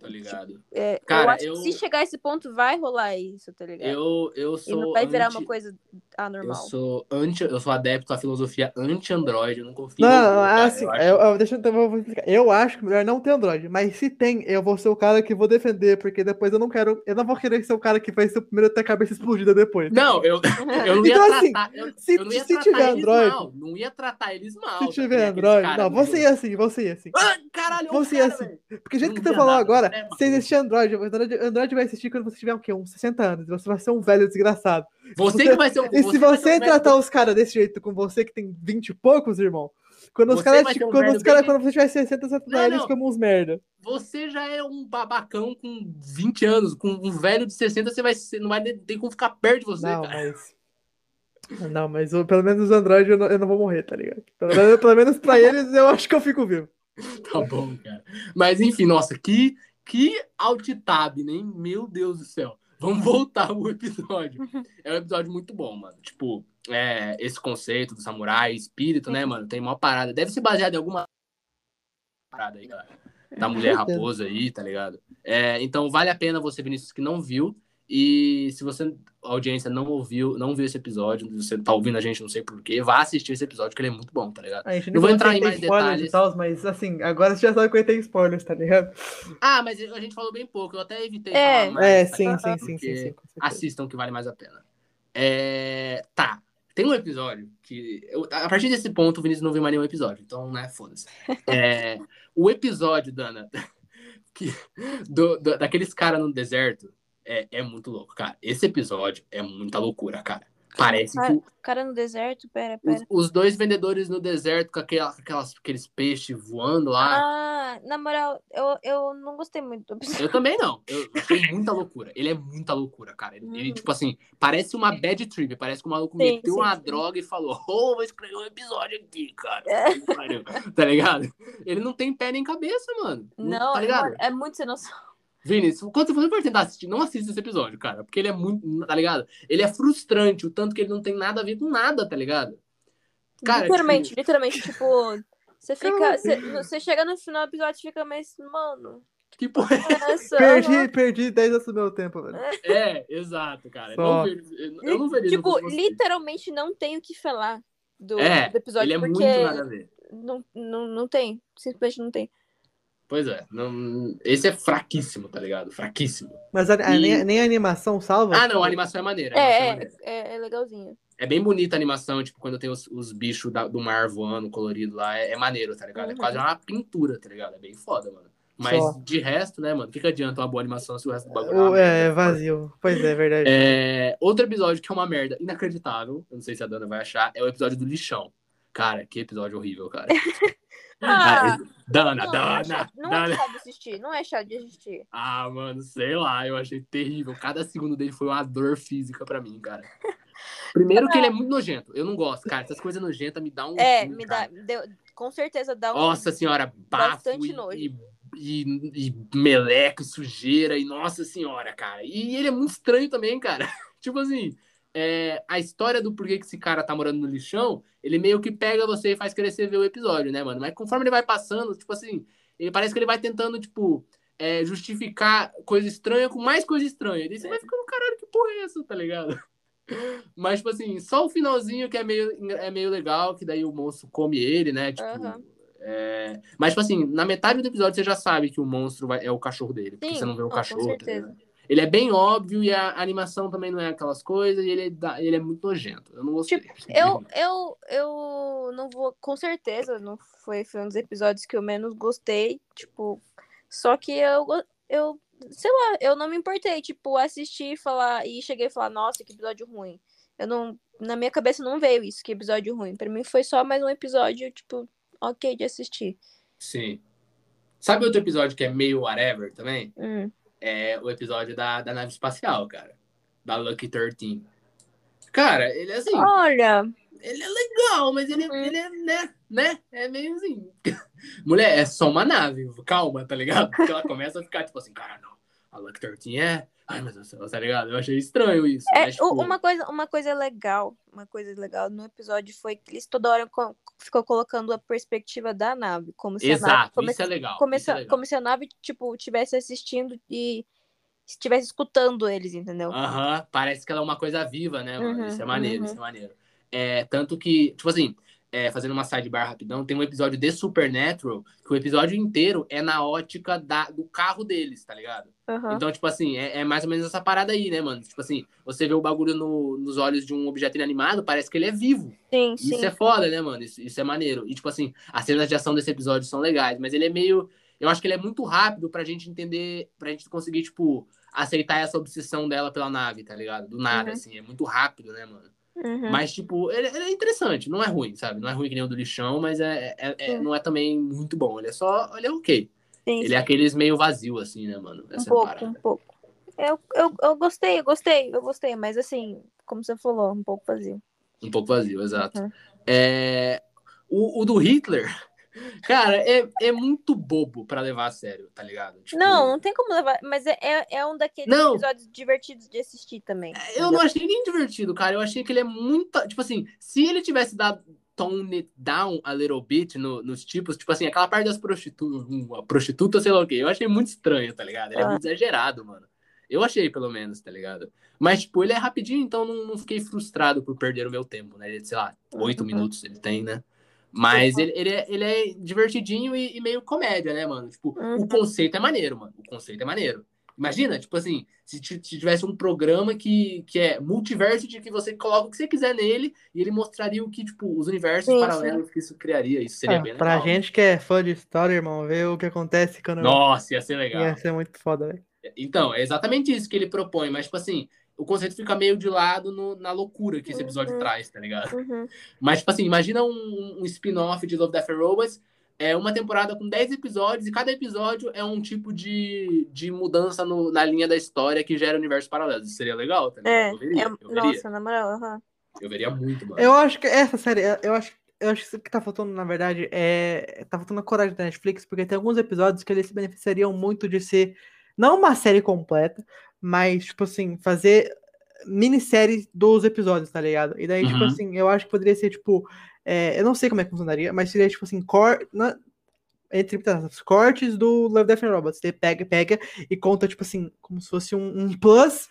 Tá ligado? É, eu Cara, acho eu- que se chegar a esse ponto, vai rolar isso, tá ligado? Eu, eu e sou. não vai virar anti- uma coisa Eu anormal. sou anti, eu sou adepto à filosofia anti-android, eu não confio Não, não, cara. assim, Eu eu, acho- eu- deixa eu, então, eu vou explicar. Eu acho que melhor não ter Android, mas se tem, eu vou ser o cara que vou defender, porque depois eu não quero, eu não vou querer ser o cara que vai ser o primeiro a ter a cabeça explodida depois. Não, eu, eu não ia Então, assim, tratar. eu, se- eu não ia se tratar tiver eles Android- mal. Não ia tratar eles mal. Se tá tiver Android, não, você ia assim, você ia assim. Ah, caralho, Você cara, assim. Porque o jeito Não que via falou nada, agora, é maluco. existir Android, Android, Android vai existir quando você tiver o quê? Uns 60 anos. Você vai ser um velho desgraçado. Você Você- que vai ser o E se um você tratar os caras desse jeito com você que tem 20 e poucos, irmão, quando os Você caras. vai ser um quando, os caras bem- quando você tiver 60, você Não, eles não. como uns merda. Você já é um babacão com 20 anos. Com um velho de 60, você vai ser, não vai ter como ficar perto de você, Não, cara. mas. Não, mas o- pelo menos os Android eu não, eu não vou morrer, tá ligado? Pelo menos, pelo menos pra eles eu acho que eu fico vivo. Tá bom, cara. Mas enfim, nossa, que, que alt-tab, né? Meu Deus do céu. Vamos voltar ao episódio. É um episódio muito bom, mano. Tipo, é, esse conceito do samurai, espírito, né, mano? Tem uma parada. Deve ser baseado em alguma parada aí, galera. Da mulher certeza. raposa aí, tá ligado? É, então vale a pena você, Vinícius, que não viu. E se você, audiência, não ouviu, não viu esse episódio, você tá ouvindo a gente, não sei porquê, vá assistir esse episódio, que ele é muito bom, tá ligado? Não vou entrar em mais spoilers detalhes. e tal, mas assim, agora você já sabe que vai ter spoilers, tá ligado? Ah, mas a gente falou bem pouco, eu até evitei É. falar mais. É, tá sim, sim, sim, sim, sim. Assistam que vale mais a pena. É, Tá. Tem um episódio que. eu- a partir desse ponto, o Vinícius não viu mais nenhum episódio. Então, né, foda-se. É, o episódio, Dana, que, do, do- daqueles caras no deserto é, é muito louco, cara. Esse episódio é muita loucura, cara. Parece que o- Cara no deserto, pera, os, pera. os dois vendedores no deserto com aquela, aquelas, aqueles peixes voando lá. Ah, na moral, eu, eu não gostei muito do episódio. Eu também não. Eu achei muita loucura. Ele é muita loucura, cara. Ele, ele, Uhum. tipo assim, parece uma bad trip. Parece que o maluco Sim, meteu sim, uma sim. droga e falou: Ô, vou escrever um episódio aqui, cara. É. Tá ligado? Ele não tem pé nem cabeça, mano. Não, tá ligado? mano, é muito sem noção. Vini, se- quando você for tentar assistir, não assista esse episódio, cara. Porque ele é muito. Tá ligado? Ele é frustrante, o tanto que ele não tem nada a ver com nada, tá ligado? Cara, literalmente, tipo, literalmente, tipo, você fica. Você, você chega no final do episódio e fica, mas, mano, que porra é essa? Perdi, perdi 10 anos do meu tempo, velho. é? Exato, cara. Não eu, não veria. Tipo, literalmente não tem o que falar do, É, do episódio, ele é porque muito nada a ver. não, não, não tem. Simplesmente não tem. Pois é, não, esse é fraquíssimo, tá ligado? Fraquíssimo. Mas a- a- E- nem, nem a animação salva. Ah, não, a animação é maneira. é É, maneira. é, é, é legalzinho. É bem bonita a animação, tipo, quando tem os, os bichos da- do mar voando, colorido lá, é, é maneiro, tá ligado? É Uhum. quase uma pintura, tá ligado? É bem foda, mano. Mas Só. de resto, né, mano? O que, que adianta uma boa animação se o resto do bagulho é é, merda? vazio. Pois é, é verdade. É, outro episódio que é uma merda inacreditável, eu não sei se a Dana vai achar, é o episódio do lixão. Cara, que episódio horrível, cara. Ah, Dana, não, não, é Dana, não é Dana. chato de assistir. Não é chato de assistir. Ah, mano, sei lá, eu achei terrível. Cada segundo dele foi uma dor física pra mim, cara. Primeiro que ele é muito nojento. Eu não gosto, cara. Essas coisas nojentas me dão um. É, me dá. deu- com certeza dá um. Nossa senhora, bafo Bastante e, nojo. e, e, e meleca e sujeira. E nossa senhora, cara. E ele é muito estranho também, cara. tipo assim, é, a história do porquê que esse cara tá morando no lixão, ele meio que pega você e faz crescer ver o episódio, né, mano? Mas conforme ele vai passando, tipo assim, ele parece que ele vai tentando, tipo, é, justificar coisa estranha com mais coisa estranha. E você vai ficando, caralho, que porra é essa, tá ligado? Mas, tipo assim, só o finalzinho que é meio, é meio legal, que daí o monstro come ele, né? Tipo. Aham. é, Mas, tipo assim, na metade do episódio você já sabe que o monstro vai- é o cachorro dele. Porque Sim, você não vê o não, cachorro. com tá certeza. ligado? Ele é bem óbvio e a animação também não é aquelas coisas e ele, dá, ele é muito nojento. Eu não gostei. Tipo, eu, eu, eu não vou, com certeza, não foi, foi um dos episódios que eu menos gostei, tipo, só que eu, eu, sei lá, eu não me importei, tipo, assistir e falar, e cheguei a falar, nossa, que episódio ruim. Eu não, na minha cabeça não veio isso, que episódio ruim. Pra mim foi só mais um episódio, tipo, ok de assistir. Sim. Sabe outro episódio que é meio whatever também? Hum. É o episódio da, da nave espacial, cara. Da Lucky 13. Cara, ele é assim. Olha. Ele é legal, mas ele, Uhum. ele é, né, né? É meio assim. Mulher, é só uma nave, calma, tá ligado? Porque ela começa a ficar tipo assim, cara, não. A Lucky 13 é. Ai, meu Deus do céu, tá ligado? Eu achei estranho isso. É, mas, u- tipo, uma, coisa, uma coisa legal, uma coisa legal no episódio foi que eles toda hora co- ficou colocando a perspectiva da nave, como se a nave, Exato, como, isso é legal. como isso é se, legal. como se a nave, tipo, estivesse assistindo e estivesse escutando eles, entendeu? Aham, parece que ela é uma coisa viva, né, mano? Uhum, isso é maneiro, uhum. isso é maneiro. É, tanto que, tipo assim, é, fazendo uma sidebar rapidão, tem um episódio de Supernatural que o episódio inteiro é na ótica da, do carro deles, tá ligado? Aham. Então, tipo assim, é, é mais ou menos essa parada aí, né, mano? Tipo assim, você vê o bagulho no- nos olhos de um objeto inanimado, parece que ele é vivo. Sim, sim. Isso é foda, né, mano? Isso, isso é maneiro. E, tipo assim, as cenas de ação desse episódio são legais, mas ele é meio. Eu acho que ele é muito rápido pra gente entender, pra gente conseguir, tipo, aceitar essa obsessão dela pela nave, tá ligado? Do nada, Uhum. assim. É muito rápido, né, mano? Uhum. Mas, tipo, ele, ele é interessante, não é ruim, sabe? Não é ruim que nem o do lixão, mas é, é- é- Sim. não é também muito bom. Ele é só. Ele é ok. Sim, Ele é aqueles meio vazio, assim, né, mano? Um Essa é a pouco, parada. um pouco. Eu, eu, eu gostei, eu gostei, eu gostei, mas assim, como você falou, um pouco vazio. Um pouco vazio, exato. Uhum. É, o, o do Hitler, cara, é, é muito bobo pra levar a sério, tá ligado? Tipo, Não, não tem como levar, mas é, é, é um daqueles Não. episódios divertidos de assistir também. Eu não achei nem divertido, cara. Eu achei que ele é muito. Tipo assim, se ele tivesse dado tone it down a little bit no- nos tipos, tipo assim, aquela parte das prostitutas, uma prostituta, sei lá o quê, eu achei muito estranho, tá ligado? Ele é Ah. muito exagerado, mano. Eu achei, pelo menos, tá ligado? Mas, tipo, ele é rapidinho, então não, não fiquei frustrado por perder o meu tempo, né? Ele, sei lá, oito Uhum. minutos ele tem, né? Mas ele, ele, é, ele é divertidinho e, e meio comédia, né, mano? Tipo, Uhum. o conceito é maneiro, mano. O conceito é maneiro. Imagina, tipo assim, se, ti- se tivesse um programa que, que é multiverso, de que você coloca o que você quiser nele e ele mostraria o que, tipo, os universos Sim, paralelos que isso criaria. Isso seria Ah, bem pra legal. gente que é fã de história, irmão, ver o que acontece quando Nossa, ia ser legal. ia ser muito foda, velho. Então, é exatamente isso que ele propõe, mas, tipo assim, o conceito fica meio de lado no- na loucura que esse episódio Uhum. traz, tá ligado? Uhum. Mas, tipo assim, imagina um, um spin-off de Love, Death and Robots, é uma temporada com 10 episódios, e cada episódio é um tipo de, de mudança no- na linha da história que gera universos paralelos. Isso seria legal, tá ligado? É, eu veria, é- eu veria. nossa, na moral, aham. Eu veria muito, mano. Eu acho que essa série, eu acho, eu acho que o que tá faltando, na verdade, é. Tá faltando a coragem da Netflix, porque tem alguns episódios que eles se beneficiariam muito de ser, não uma série completa, mas, tipo assim, fazer minissérie dos episódios, tá ligado? E daí, tipo Uhum. assim, eu acho que poderia ser, tipo. é, eu não sei como é que funcionaria, mas seria, tipo assim, cor, na- entre aspas, cortes do Love, Death and Robots. Você pega, pega e conta, tipo assim, como se fosse um, um plus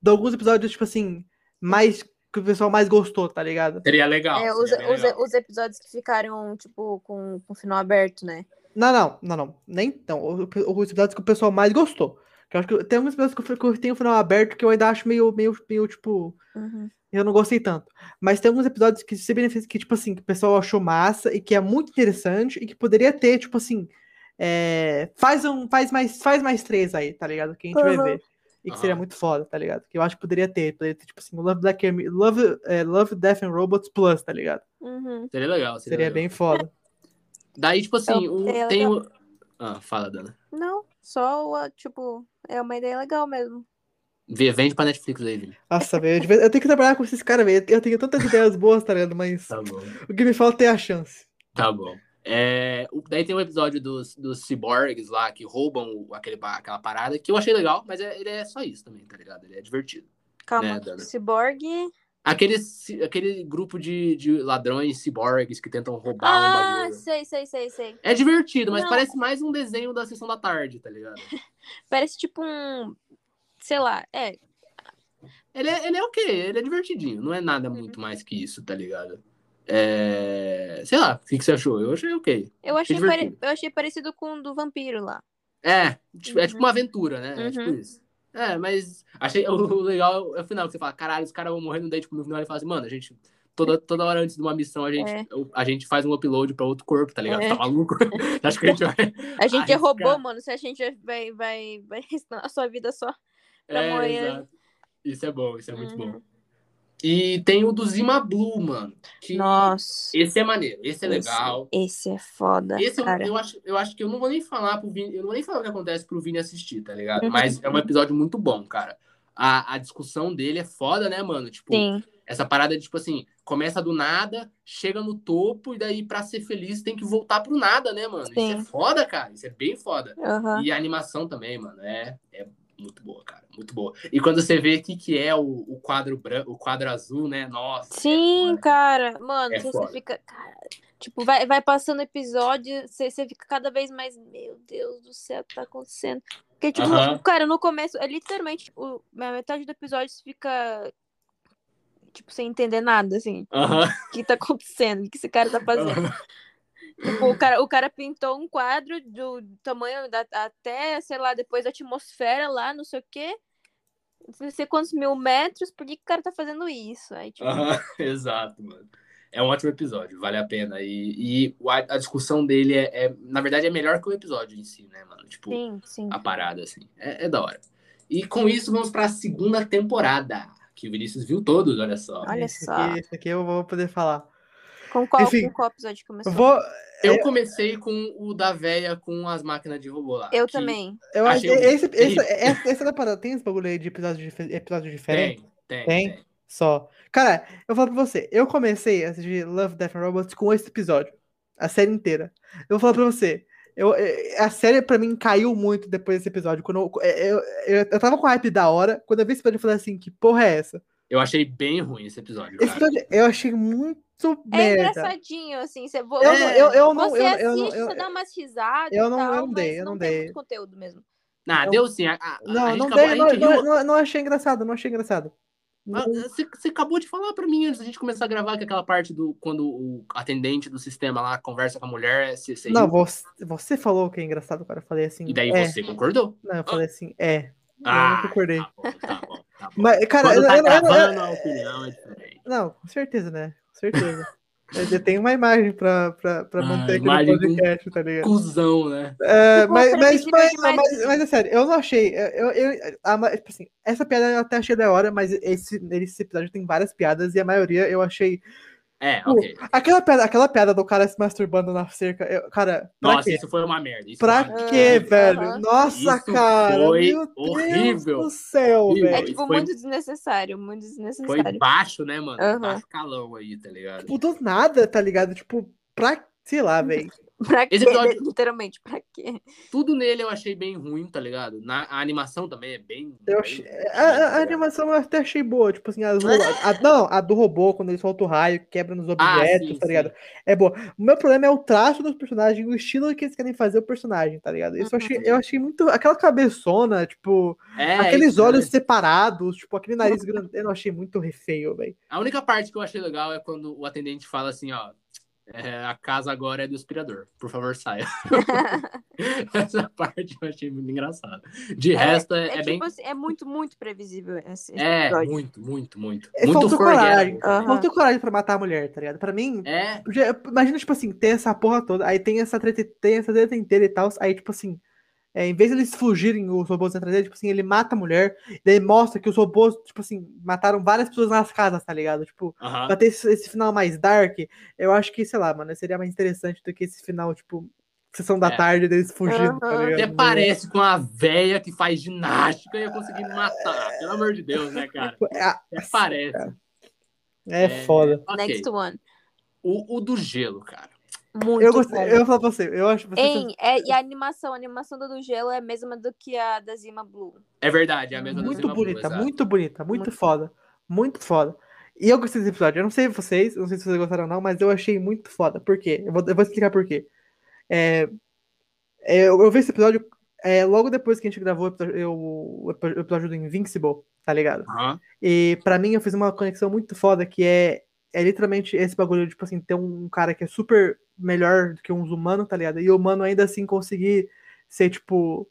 de alguns episódios, tipo assim, mais que o pessoal mais gostou, tá ligado? Seria legal. É, os, seria os, legal. os episódios que ficaram, tipo, com, com o final aberto, né? Não, não, não, não. Nem então. Os episódios que o pessoal mais gostou. Que eu acho que tem alguns episódios que eu- que tenho o final aberto que eu ainda acho meio, meio, meio tipo. Uhum. Eu não gostei tanto. Mas tem alguns episódios que se beneficiam, que, tipo assim, que o pessoal achou massa e que é muito interessante e que poderia ter, tipo assim. é, faz um. Faz mais, faz mais três aí, tá ligado? Que a gente vai Aham. ver. E que seria Aham. muito foda, tá ligado? Que eu acho que poderia ter. Poderia ter, tipo assim, Love, Black, Love, é, Love Death and Robots Plus, tá ligado? Uhum. Seria legal. Seria, Seria legal. bem foda. Daí, tipo assim, Eu- o- é tem. Ah, fala, Dana. Não, só, o, tipo, é uma ideia legal mesmo. Vê, vende pra Netflix aí, Vini. Nossa, velho. eu Eu tenho que trabalhar com esses caras, velho. Eu tenho tantas ideias boas, tá ligado? Mas Tá bom. o que me falta é a chance. Tá bom. É, daí tem um episódio dos, dos cyborgs lá que roubam aquele, aquela parada, que eu achei legal, mas é- ele é só isso também, tá ligado? Ele é divertido. Calma, Né, Dana? Cyborg. Aquele, aquele grupo de, de ladrões cyborgs que tentam roubar um Ah, bagulho. sei, sei, sei, sei. É divertido, mas Não. parece mais um desenho da sessão da tarde, tá ligado? Parece tipo um. Sei lá, é. Ele é, ele é ok, ele é divertidinho, não é nada Uhum. muito mais que isso, tá ligado? É... Sei lá, o que, que você achou? Eu achei ok. Eu achei, pare- eu achei parecido com o do vampiro lá. É, tipo- é Uhum. tipo uma aventura, né? É tipo Uhum. isso. É, mas achei o o legal é o final, que você fala, caralho, os caras vão morrendo, daí, tipo, no final ele fala assim, mano, a gente, toda, toda hora antes de uma missão, a gente, É. a gente faz um upload pra outro corpo, tá ligado? É. Tá maluco? Acho que a gente vai. A gente é robô, mano. Se a gente vai, vai, vai ensinar a sua vida só. Pra É, amanhã. exato. Isso é bom, isso é muito Uhum. bom. E tem o do Zima Blue, mano. Que Nossa. Esse é maneiro, esse é esse- legal. Esse, é foda, Esse eu, cara. eu, acho, eu acho que eu não vou nem falar pro Vini, eu não vou nem falar o que acontece pro Vini assistir, tá ligado? Uhum. Mas é um episódio muito bom, cara. A, a discussão dele é foda, né, mano? Tipo, Sim. essa parada de, tipo assim, começa do nada, chega no topo, e daí pra ser feliz tem que voltar pro nada, né, mano? Isso é Sim. foda, cara. Isso é bem foda. Aham. E a animação também, mano, é, é muito boa, cara. Muito boa. E quando você vê o que, que é o, o quadro branco, o quadro azul, né? Nossa. Sim, é cara. Mano, É você foda. fica. Cara, tipo, vai, vai passando episódio, você, você fica cada vez mais. Meu Deus do céu, o que tá acontecendo? Porque, tipo, Aham. cara, no começo, é literalmente, tipo, a metade do episódio você fica. Tipo, sem entender nada, assim. Aham. O que tá acontecendo? O que esse cara tá fazendo? Tipo, o cara, o cara pintou um quadro do tamanho da, até, sei lá, depois da atmosfera lá, não sei o quê. Não sei quantos mil metros, por que, que o cara tá fazendo isso? Aí, tipo, Aham, Exato, mano. É um ótimo episódio, vale a pena. E, e o- a, a discussão dele é, é- na verdade, é melhor que o episódio em si, né, mano? Tipo, sim, sim. a parada, assim. É, é da hora. E com isso, vamos pra segunda temporada. Que o Vinícius viu todos, olha só. Olha esse só. Aqui, esse aqui eu vou poder falar. Com qual, Enfim, com qual episódio começou? Eu vou. Eu comecei com o da véia com as máquinas de robô lá. Eu também. Eu acho esse, esse, essa, essa da parada tem esse bagulho aí de episódio, dif- episódio diferente? Tem, tem, Tem? tem. Só. Cara, eu falo pra você, eu comecei a assistir Love, Death and Robots com esse episódio. A série inteira. Eu vou falar pra você. Eu, eh, a série pra mim caiu muito depois desse episódio. Quando eu, eu, eu, eu tava com hype da hora. Quando eu vi esse episódio, eu falei assim: que porra é essa? Eu achei bem ruim esse episódio, Esse episódio eu achei muito É merda. engraçadinho, assim. Você, vo- Eu você- não- eu- eu não- você eu- assiste, eu não- eu- você dá umas risadas eu e não- tal, eu não dei, mas eu não tem dei. muito conteúdo mesmo. Ah, eu- deu sim. A, a- a Não, gente não, acabou- dei, a não, gente não, riu- não, não achei engraçado, não achei engraçado. Ah, Você, você acabou de falar pra mim antes da gente começar a gravar que aquela parte do quando o atendente do sistema lá conversa com a mulher, você, você Não, você, você falou que é engraçado, cara. Eu falei assim. E daí é. você concordou? Não, eu falei assim, é. eu Ah, não concordei. Tá bom, tá bom, tá bom. Mas, cara, Quando eu, tá eu- eu- eu- a opinião é diferente. Não, com certeza, né? Certeza. Eu tenho uma imagem pra, pra, pra Ah, manter aqui no podcast, tá ligado? Cusão, né? É, mas, mas, mas, mas, mas é sério, eu não achei. Eu, eu, a tipo assim, essa piada eu até achei da hora, mas esse, esse episódio tem várias piadas e a maioria eu achei. É, Pô, ok. Aquela piada, aquela piada do cara se masturbando na cerca, eu- cara, Nossa, quê? isso foi uma merda. Isso Pra foi uma quê, merda. velho? Nossa, Isso cara! foi meu horrível. Deus do céu, Horrível. É, velho. tipo, foi- muito desnecessário, muito Foi desnecessário. baixo, né, mano? Aham. Baixo calão aí, tá ligado? Tipo, do nada, tá ligado? Tipo, pra. Sei lá, velho. Pra quê? Esse episódio- Literalmente, pra quê? Tudo nele eu achei bem ruim, tá ligado? Na, a animação também é bem. Eu bem achei, ruim, a, a- tá a animação eu até achei boa, tipo assim, as, ro- a, não, a do robô, quando ele solta o raio, quebra nos Ah, objetos, sim, tá ligado? sim. É boa. O meu problema é o traço dos personagens, o estilo que eles querem fazer o personagem, tá ligado? Isso eu achei, eu achei muito. Aquela cabeçona, tipo, É, aqueles isso, olhos né? separados, tipo, aquele nariz grande, eu achei muito feio, velho. A única parte que eu achei legal é quando o atendente fala assim, ó. É, a casa agora é do aspirador. Por favor, saia. Essa parte eu achei muito engraçada. De resto, é, É, é tipo bem. assim, é muito, muito previsível esse, esse É, episódio. muito, muito, muito. É, muito faltou coragem. Aham. Faltou coragem pra matar a mulher, tá ligado? Pra mim, É, já- imagina, tipo assim, tem essa porra toda, aí tem essa treta, tem essa treta inteira e tal, aí, tipo assim, é, em vez de eles fugirem, os robôs atrás dele, tipo assim, ele mata a mulher, daí mostra que os robôs, tipo assim, mataram várias pessoas nas casas, tá ligado? Tipo, aham. pra ter esse, esse final mais dark, eu acho que, sei lá, mano, seria mais interessante do que esse final, tipo, sessão da É. tarde deles fugindo, tá Aham. ligado? Até parece com a véia que faz ginástica e ia conseguir me matar. Pelo amor de Deus, né, cara? É, Até parece. é foda. Ok. Next one. O, o do gelo, cara. Muito Eu gostei, bom. eu vou falar pra você, eu acho você. Hein, é, e a animação, a animação do do gelo é a mesma do que a da Zima Blue. É verdade, é a mesma do Muito Zima Blue, bonita, exato. muito bonita, muito, Muito. foda. Muito foda. E eu gostei desse episódio. Eu não sei vocês, não sei se vocês gostaram ou não, mas eu achei muito foda. Por quê? Eu vou, eu vou explicar por quê. É, é, eu, eu vi esse episódio é, logo depois que a gente gravou o episódio, eu- o epi- o episódio do Invincible, tá ligado? Aham. E pra mim eu fiz uma conexão muito foda que é, é literalmente esse bagulho, tipo assim, ter um cara que é super melhor do que uns humanos, tá ligado? E o humano ainda assim conseguir ser, tipo,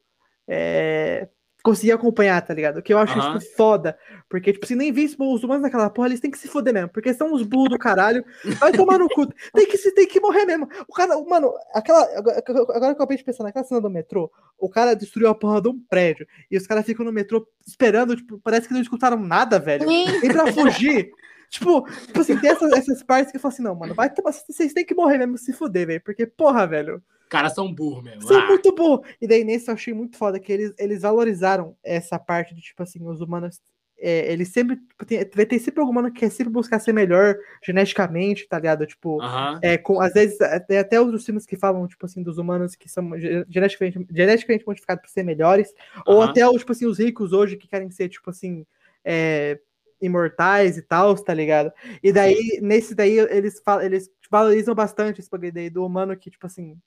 é, conseguir acompanhar, tá ligado? Que eu acho Aham. isso foda. Porque, tipo, se nem visse os humanos naquela porra, eles têm que se foder mesmo. Porque são uns burros do caralho. Vai tomar no cu. Tem que, se- tem que morrer mesmo. O cara, mano, aquela. Agora que eu acabei de pensar naquela cena do metrô, o cara destruiu a porra de um prédio. E os caras ficam no metrô esperando, tipo, parece que não escutaram nada, velho. Sim. Nem pra fugir. Tipo, tipo assim, tem essas, essas partes que eu falo assim, não, mano, vai tomar. Vocês têm que morrer mesmo, se fuder, velho. Porque, porra, velho. Caras são burros mesmo. São Ah, muito burros. E daí nesse eu achei muito foda que eles, eles valorizaram essa parte de, tipo assim, os humanos. é, eles sempre. tipo, Tem, ter sempre algum humano que quer sempre buscar ser melhor geneticamente, tá ligado? Tipo. É, com, às vezes, tem até outros filmes que falam, tipo assim, dos humanos que são ge- geneticamente, geneticamente modificados para ser melhores, ou até, os, tipo assim, os ricos hoje que querem ser, tipo assim, é, imortais e tal, tá ligado? E daí, nesse daí, eles, falam, eles valorizam bastante esse bagulho daí do humano que, tipo assim,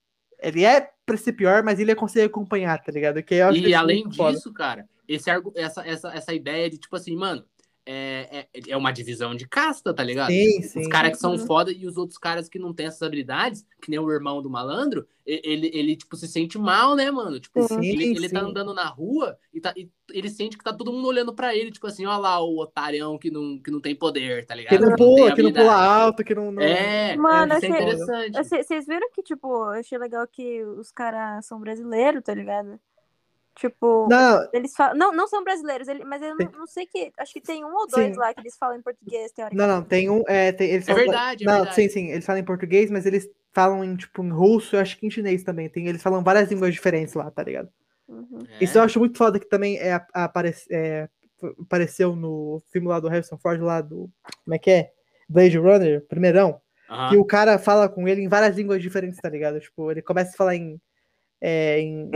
ele é pra ser pior, mas ele consegue acompanhar, tá ligado? Que E além muito foda. disso, cara, esse, essa, essa, essa ideia de, tipo assim, mano, é, é, é uma divisão de casta, tá ligado? Sim, Os sim. caras que são Uhum. foda e os outros caras que não têm essas habilidades, que nem o irmão do malandro, ele, ele tipo, se sente mal, né, mano? Tipo, Sim, ele, ele tá andando na rua e, tá, e ele sente que tá todo mundo olhando pra ele, tipo assim, ó lá o otarião que não, que não tem poder, tá ligado? Que não pula, que não pula alto, que não. não... É, Mano, isso é achei- interessante. Vocês viram que, tipo, eu achei legal que os caras são brasileiros, tá ligado? Tipo, Não, eles falam. Não, não são brasileiros, ele- mas eu não, não sei que. Acho que tem um ou dois Sim. lá que eles falam em português, Não, teoricamente. não, tem um. É, tem, eles É falam- verdade, é não, verdade. sim, sim. Eles falam em português, mas eles falam em, tipo, em russo, eu acho que em chinês também. Tem, eles falam várias línguas diferentes lá, tá ligado? Uhum. É. Isso eu acho muito foda que também é, a- aparece- é, apareceu no filme lá do Harrison Ford, lá do. Como é que é? Blade Runner, primeirão. Aham. Que o cara fala com ele em várias línguas diferentes, tá ligado? Tipo, ele começa a falar em. É, em,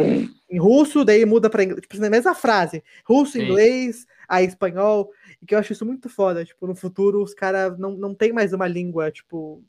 em russo, daí muda pra inglês. Tipo, na mesma frase. Russo, Sim. inglês, aí espanhol. E que eu acho isso muito foda. Tipo, no futuro os caras não, não tem mais uma língua, tipo,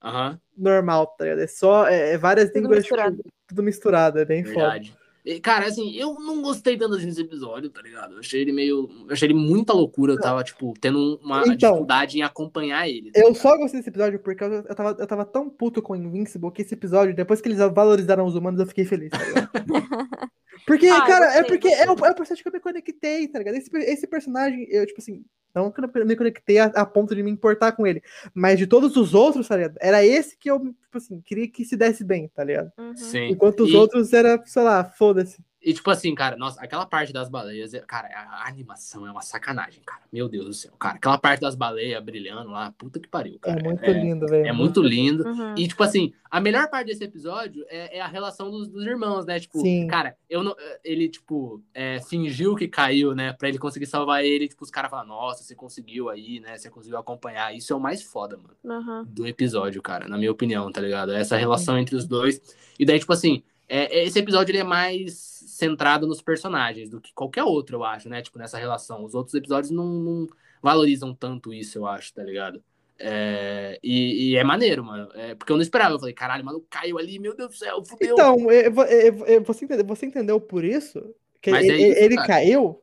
Aham. normal, tá ligado? É só é, é várias Tudo línguas, misturado. tipo, tudo misturado. É bem foda. Verdade. E, Cara, assim, eu não gostei tanto assim desse episódio, tá ligado? Eu achei ele meio. Eu achei ele muita loucura. Eu tava, tipo, tendo uma Então. dificuldade em acompanhar ele. tá Eu só gostei desse episódio porque eu, eu, tava, eu tava tão puto com Invincible que esse episódio, depois que eles valorizaram os humanos, eu fiquei feliz, tá ligado? Porque, Ah, cara, é gostei, porque é o, é o personagem que eu me conectei, tá ligado? Esse, esse personagem, eu, tipo assim, não que eu me conectei a, a ponto de me importar com ele, mas de todos os outros, tá ligado? Era esse que eu, tipo assim, queria que se desse bem, tá ligado? Uhum. Sim. Enquanto os E- outros era, sei lá, foda-se. E, tipo assim, cara, nossa, aquela parte das baleias, é- cara, a, animação é uma sacanagem, cara. Meu Deus do céu, cara. Aquela parte das baleias brilhando lá, puta que pariu, É cara. muito é, lindo, velho. É muito lindo. Uhum. E, tipo assim, a melhor parte desse episódio é, é a relação dos, dos irmãos, né? Tipo, Sim. cara, eu não, ele, tipo, é, fingiu que caiu, né? Pra ele conseguir salvar ele. Tipo, os caras falam, nossa, você conseguiu aí, né? Você conseguiu acompanhar. Isso é o mais foda, mano Uhum. do episódio, cara, na minha opinião, tá ligado? Essa relação entre os dois. E daí, tipo assim, é, é- esse episódio ele é mais centrado nos personagens do que qualquer outro, eu acho, né? Tipo, nessa relação. Os outros episódios não, não valorizam tanto isso, eu acho, tá ligado? É, e, e é maneiro, mano. É, porque eu não esperava. Eu falei, caralho, mano, caiu ali, meu Deus do céu, fudeu. Então, você, entendeu, você entendeu por isso? Que Mas é ele, isso, ele caiu?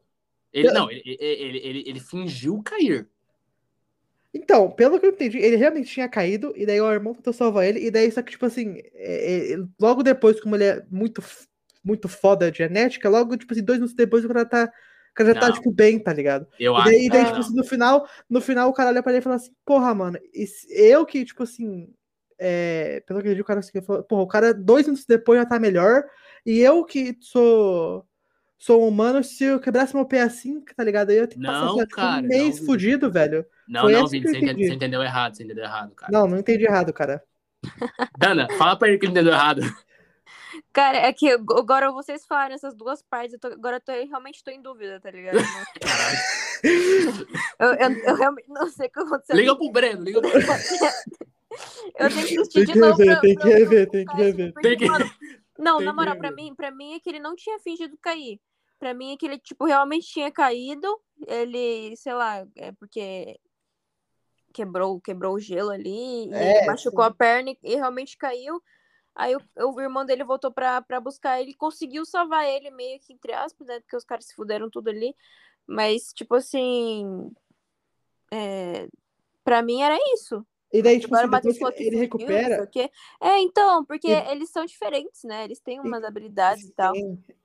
ele, não, ele, ele, ele, ele fingiu cair. Então, pelo que eu entendi, ele realmente tinha caído, e daí o irmão tentou salvar ele, e daí só que, tipo assim, é- é- logo depois, como ele é muito, muito foda de genética, logo, tipo assim, dois minutos depois o cara tá. O cara já tá, Não. tipo, bem, tá ligado? Eu E acho. daí, e daí tipo não. assim, no final, no final o cara olha pra ele e fala assim, porra, mano, eu que, tipo assim, é, pelo que eu vi, o cara assim, falou, porra, o cara dois minutos depois já tá melhor, e eu que sou. Sou humano, se eu quebrasse meu pé assim, tá ligado? Aí eu tenho que Não, passar cara, um mês não, fudido, velho. Não, foi não, Vini, você, você entendeu errado, você entendeu errado, cara. Não, não entendi errado, cara. Dana, fala pra ele que ele entendeu errado. Cara, é que agora vocês falaram essas duas partes, eu tô- agora eu tô, eu realmente tô em dúvida, tá ligado? Caralho. Eu, eu, eu realmente não sei o que aconteceu. Liga pro Breno, liga pro Breno. Eu tenho que assistir Tem de que novo. rever, pra- tem pra- que rever, pra tem que rever. Tem que- Não, tem na moral, pra mim, pra mim é que ele não tinha fingido cair. Pra mim é que ele, tipo, realmente tinha caído. Ele, sei lá, é porque quebrou, quebrou o gelo ali, É, machucou sim. a perna e, e realmente caiu. Aí o, o irmão dele voltou pra, pra buscar ele, conseguiu salvar ele, meio que entre aspas, né? Porque os caras se fuderam tudo ali. Mas, tipo assim. É, pra mim era isso. E daí, tipo, Agora assim, depois ele sei recupera. quê. É, então, porque E- eles são diferentes, né? Eles têm umas habilidades e tal.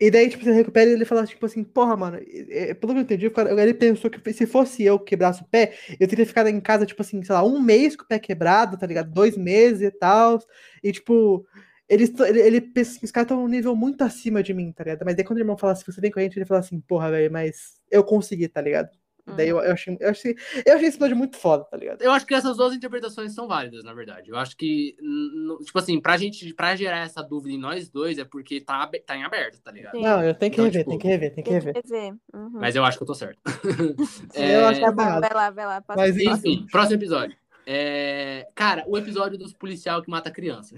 E daí, tipo, você recupera e ele fala, tipo assim, porra, mano, e- e- pelo que eu entendi, o cara- ele pensou que se fosse eu que quebrasse o pé, eu teria ficado em casa, tipo assim, sei lá, um mês com o pé quebrado, tá ligado? Dois meses e tal. E, tipo, eles, ele, ele os caras estão num nível muito acima de mim, tá ligado? Mas daí quando o irmão fala assim, você vem com a gente, ele fala assim, porra, velho, mas eu consegui, tá ligado? Daí eu, eu achei, eu achei, eu achei esse episódio muito foda, tá ligado? Eu acho que essas duas interpretações são válidas, na verdade. Eu acho que, tipo assim, pra gente, pra gerar essa dúvida em nós dois, é porque tá, tá em aberto, tá ligado? Sim. Não, eu tenho que Então, rever, tipo, tem que rever, tem que Tem que rever. rever. Uhum. Mas eu acho que eu tô certo. Eu acho que É, é bom, vai lá, vai lá. passa Mas. Enfim, próximo episódio. É, Cara, o episódio dos policial que mata a criança.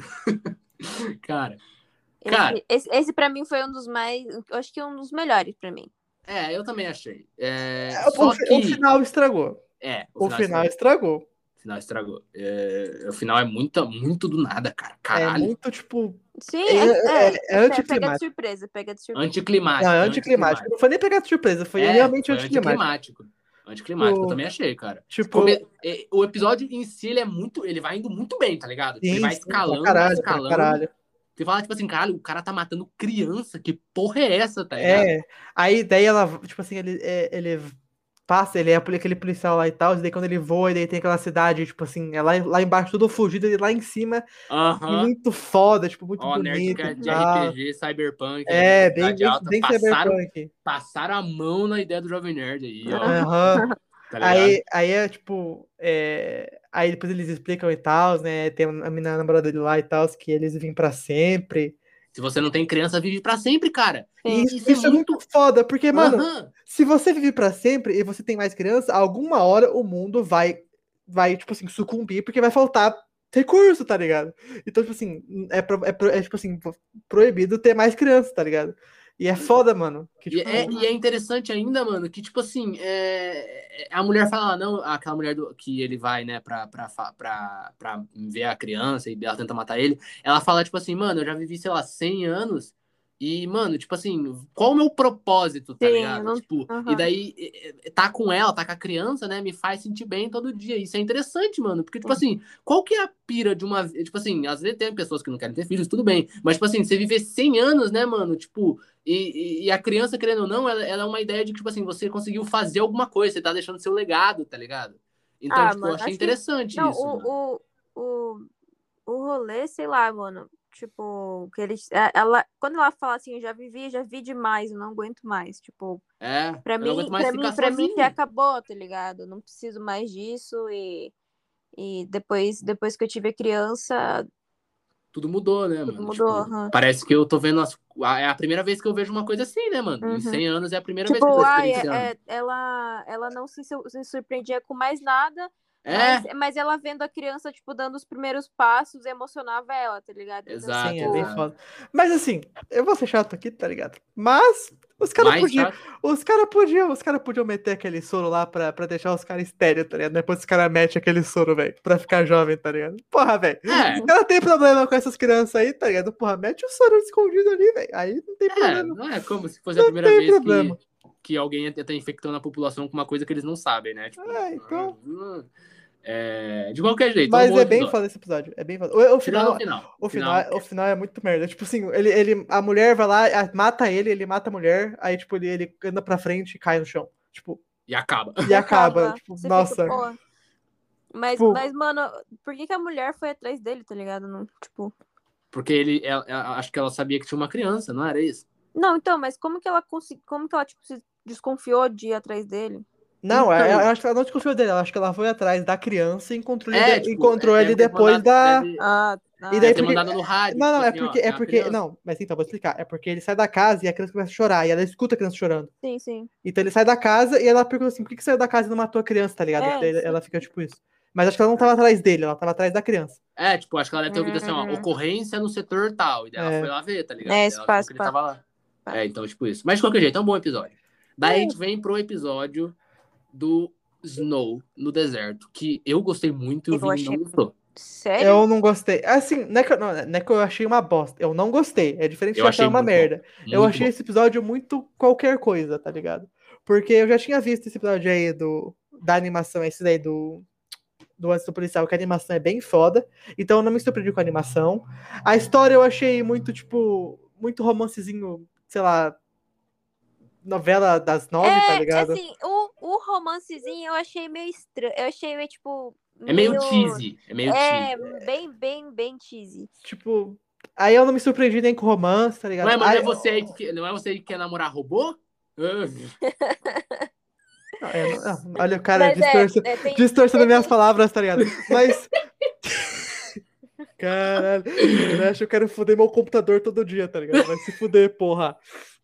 cara, cara. Esse, esse, esse pra mim foi um dos mais. Eu acho que é um dos melhores pra mim. É, eu também achei. É, É, o, que... o final estragou. É, O final estragou. O final estragou. É, o final é muito, muito do nada, cara. É Caralho. muito, tipo, Sim, É- é, é- é é, pega de anticlimático. surpresa, pega de surpresa. Anticlimático. Não, é anticlimático. Não foi nem pegar de surpresa, foi É, realmente foi anticlimático. anticlimático. Anticlimático, eu O- também achei, cara. Tipo, Come- é, O episódio em si, ele é muito. Ele vai indo muito bem, tá ligado? sim, ele vai sim, escalando, caralho, vai pra escalando. caralho. Você fala, tipo assim, caralho, o cara tá matando criança. Que porra é essa, tá ligado? É, aí daí ela, tipo assim, ele, é, ele passa, ele é aquele policial lá e tal, e daí quando ele voa, e daí tem aquela cidade, tipo assim, é lá, lá embaixo tudo fugido, e lá em cima, Aham. muito foda, tipo, muito Nerd bonito que é de. RPG, Cyberpunk. É, bem, bem, Alta, bem passaram, cyberpunk. passaram a mão na ideia do Jovem Nerd aí, ó. Aham. Tá ligado? Aí, aí é tipo. é, Aí depois eles explicam e tal, né? Tem a menina namorada dele lá e tal, que eles vivem pra sempre. Se você não tem criança, vive pra sempre, cara. Sim. isso, isso é muito foda, porque, mano, Aham. se você vive pra sempre e você tem mais criança, alguma hora o mundo vai, vai tipo assim, sucumbir, porque vai faltar recurso, tá ligado? Então, tipo assim, é, pro- é, pro- é, tipo assim, proibido ter mais criança, tá ligado? E é foda, mano. Que, E tipo, é, e é interessante ainda, mano, que, tipo assim, é, a mulher fala, não, aquela mulher do, que ele vai, né, pra, pra, pra, pra ver a criança e ela tenta matar ele, ela fala, tipo assim, mano, eu já vivi, sei lá, 100 anos e, mano, tipo assim, qual o meu propósito, tá Sim, ligado? não- Tipo, aham. e daí, tá com ela, tá com a criança, né, me faz sentir bem todo dia. Isso é interessante, mano, porque, tipo assim, qual que é a pira de uma... Tipo assim, às vezes tem pessoas que não querem ter filhos, tudo bem, mas, tipo assim, você viver 100 anos, né, mano, tipo... E, e- a criança, querendo ou não, ela, ela é uma ideia de que, tipo assim, você conseguiu fazer alguma coisa, você tá deixando seu legado, tá ligado? Então, Ah, tipo, mano, eu achei acho que- interessante Não, isso. o, o, o, o rolê, sei lá, mano. Tipo, que eles. é, Ela, quando ela fala assim, eu já vivi, já vi demais, eu não aguento mais. Tipo, É, pra mim, pra mim, pra mim já acabou, tá ligado? Não preciso mais disso. E, e depois, depois que eu tive a criança, Tudo mudou, né, Tudo mano? mudou, Tipo, aham. Parece que eu tô vendo as... É a primeira vez que eu vejo uma coisa assim, né, mano? Em Uhum. 100 anos é a primeira vez que tipo, eu tô ai, experienciando. é- ela, ela não se, se surpreendia com mais nada. É, Mas, mas ela vendo a criança, tipo, dando os primeiros passos, emocionava ela, tá ligado? Então, Exato, Sim, é tipo, bem foda. Mas assim, eu vou ser chato aqui, tá ligado? Mas os caras podiam. chato. Os caras podiam, os cara podiam meter aquele soro lá pra, pra deixar os caras estéreos, tá ligado? Depois os caras metem aquele soro, velho, pra ficar jovem, tá ligado? Porra, velho. É, O cara tem problema com essas crianças aí, tá ligado? Porra, mete o soro escondido ali, velho. Aí não tem é, problema. não é como se fosse a Não primeira tem vez problema. que, que alguém tá infectando a população com uma coisa que eles não sabem, né? Tipo, É, então. hum, é, de qualquer jeito. Mas um bom é bem foda esse episódio. É bem foda. O, o final, o final. o, final, Final, o final é muito merda. Tipo assim, ele, ele, a mulher vai lá, mata ele, ele mata a mulher, aí, tipo, ele, ele anda pra frente e cai no chão. Tipo, E acaba. e acaba. Tipo, Você nossa. fica, "Pô". Mas, Tipo- mas, mano, por que, que a mulher foi atrás dele, tá ligado? Não, tipo. Porque ele, ela- ela- acho que ela sabia que tinha uma criança, não era isso? Não, então, mas como que ela consegui... como que ela, tipo, se desconfiou de ir atrás dele? Não, Então- é- eu acho que ela não desconfiou dele, eu acho que ela foi atrás da criança e encontrou ele, É, de- tipo, encontrou é, ele depois da. deve- Ah, ah, E daí deve ter porque- mandado no rádio. Não, não, tipo é assim, ó, porque, é porque, criança. não, mas então, vou explicar. É porque ele sai da casa e a criança começa a chorar, e ela escuta a criança chorando. sim, sim. Então ele sai da casa e ela pergunta assim, por que, que saiu da casa e não matou a criança, tá ligado? É, daí ela fica tipo isso. Mas acho que ela não tava atrás dele, ela tava atrás da criança. É, tipo, acho que ela deve ter ouvido assim, ó, Hum. ocorrência no setor tal. E daí ela É. foi lá ver, tá ligado? É, Daí esse ela ele tava lá. É, então, tipo isso. Mas de qualquer jeito, é um bom episódio. Daí a É. gente vem pro episódio do Snow no deserto, que eu gostei muito e o Eu Vini achei- não gostou. Sério? Eu não gostei. Assim, não é, que, eu- não, não é que eu achei uma bosta. Eu não gostei. É diferente de Eu achar achei uma merda. eu Muito achei bom. esse episódio muito qualquer coisa, tá ligado? Porque eu já tinha visto esse episódio aí do, da animação, esse daí do. do Antes do Policial, que a animação é bem foda. Então eu não me surpreendi com a animação. A história eu achei muito, tipo, muito romancezinho, sei lá, novela das nove, é, tá ligado? assim, o, o romancezinho eu achei meio estranho. Eu achei meio, tipo. É meio cheesy. É meio É, cheesy. bem, bem, bem cheesy. Tipo, aí eu não me surpreendi nem com romance, tá ligado? Não é, mas Aí- não é você aí que, não é você aí que quer namorar robô? Ah, é, não- não, olha o cara distorce- é, é, tem, distorcendo minhas palavras, tá ligado? Mas. Caralho, eu acho que eu quero foder meu computador todo dia, tá ligado? Vai se fuder, porra.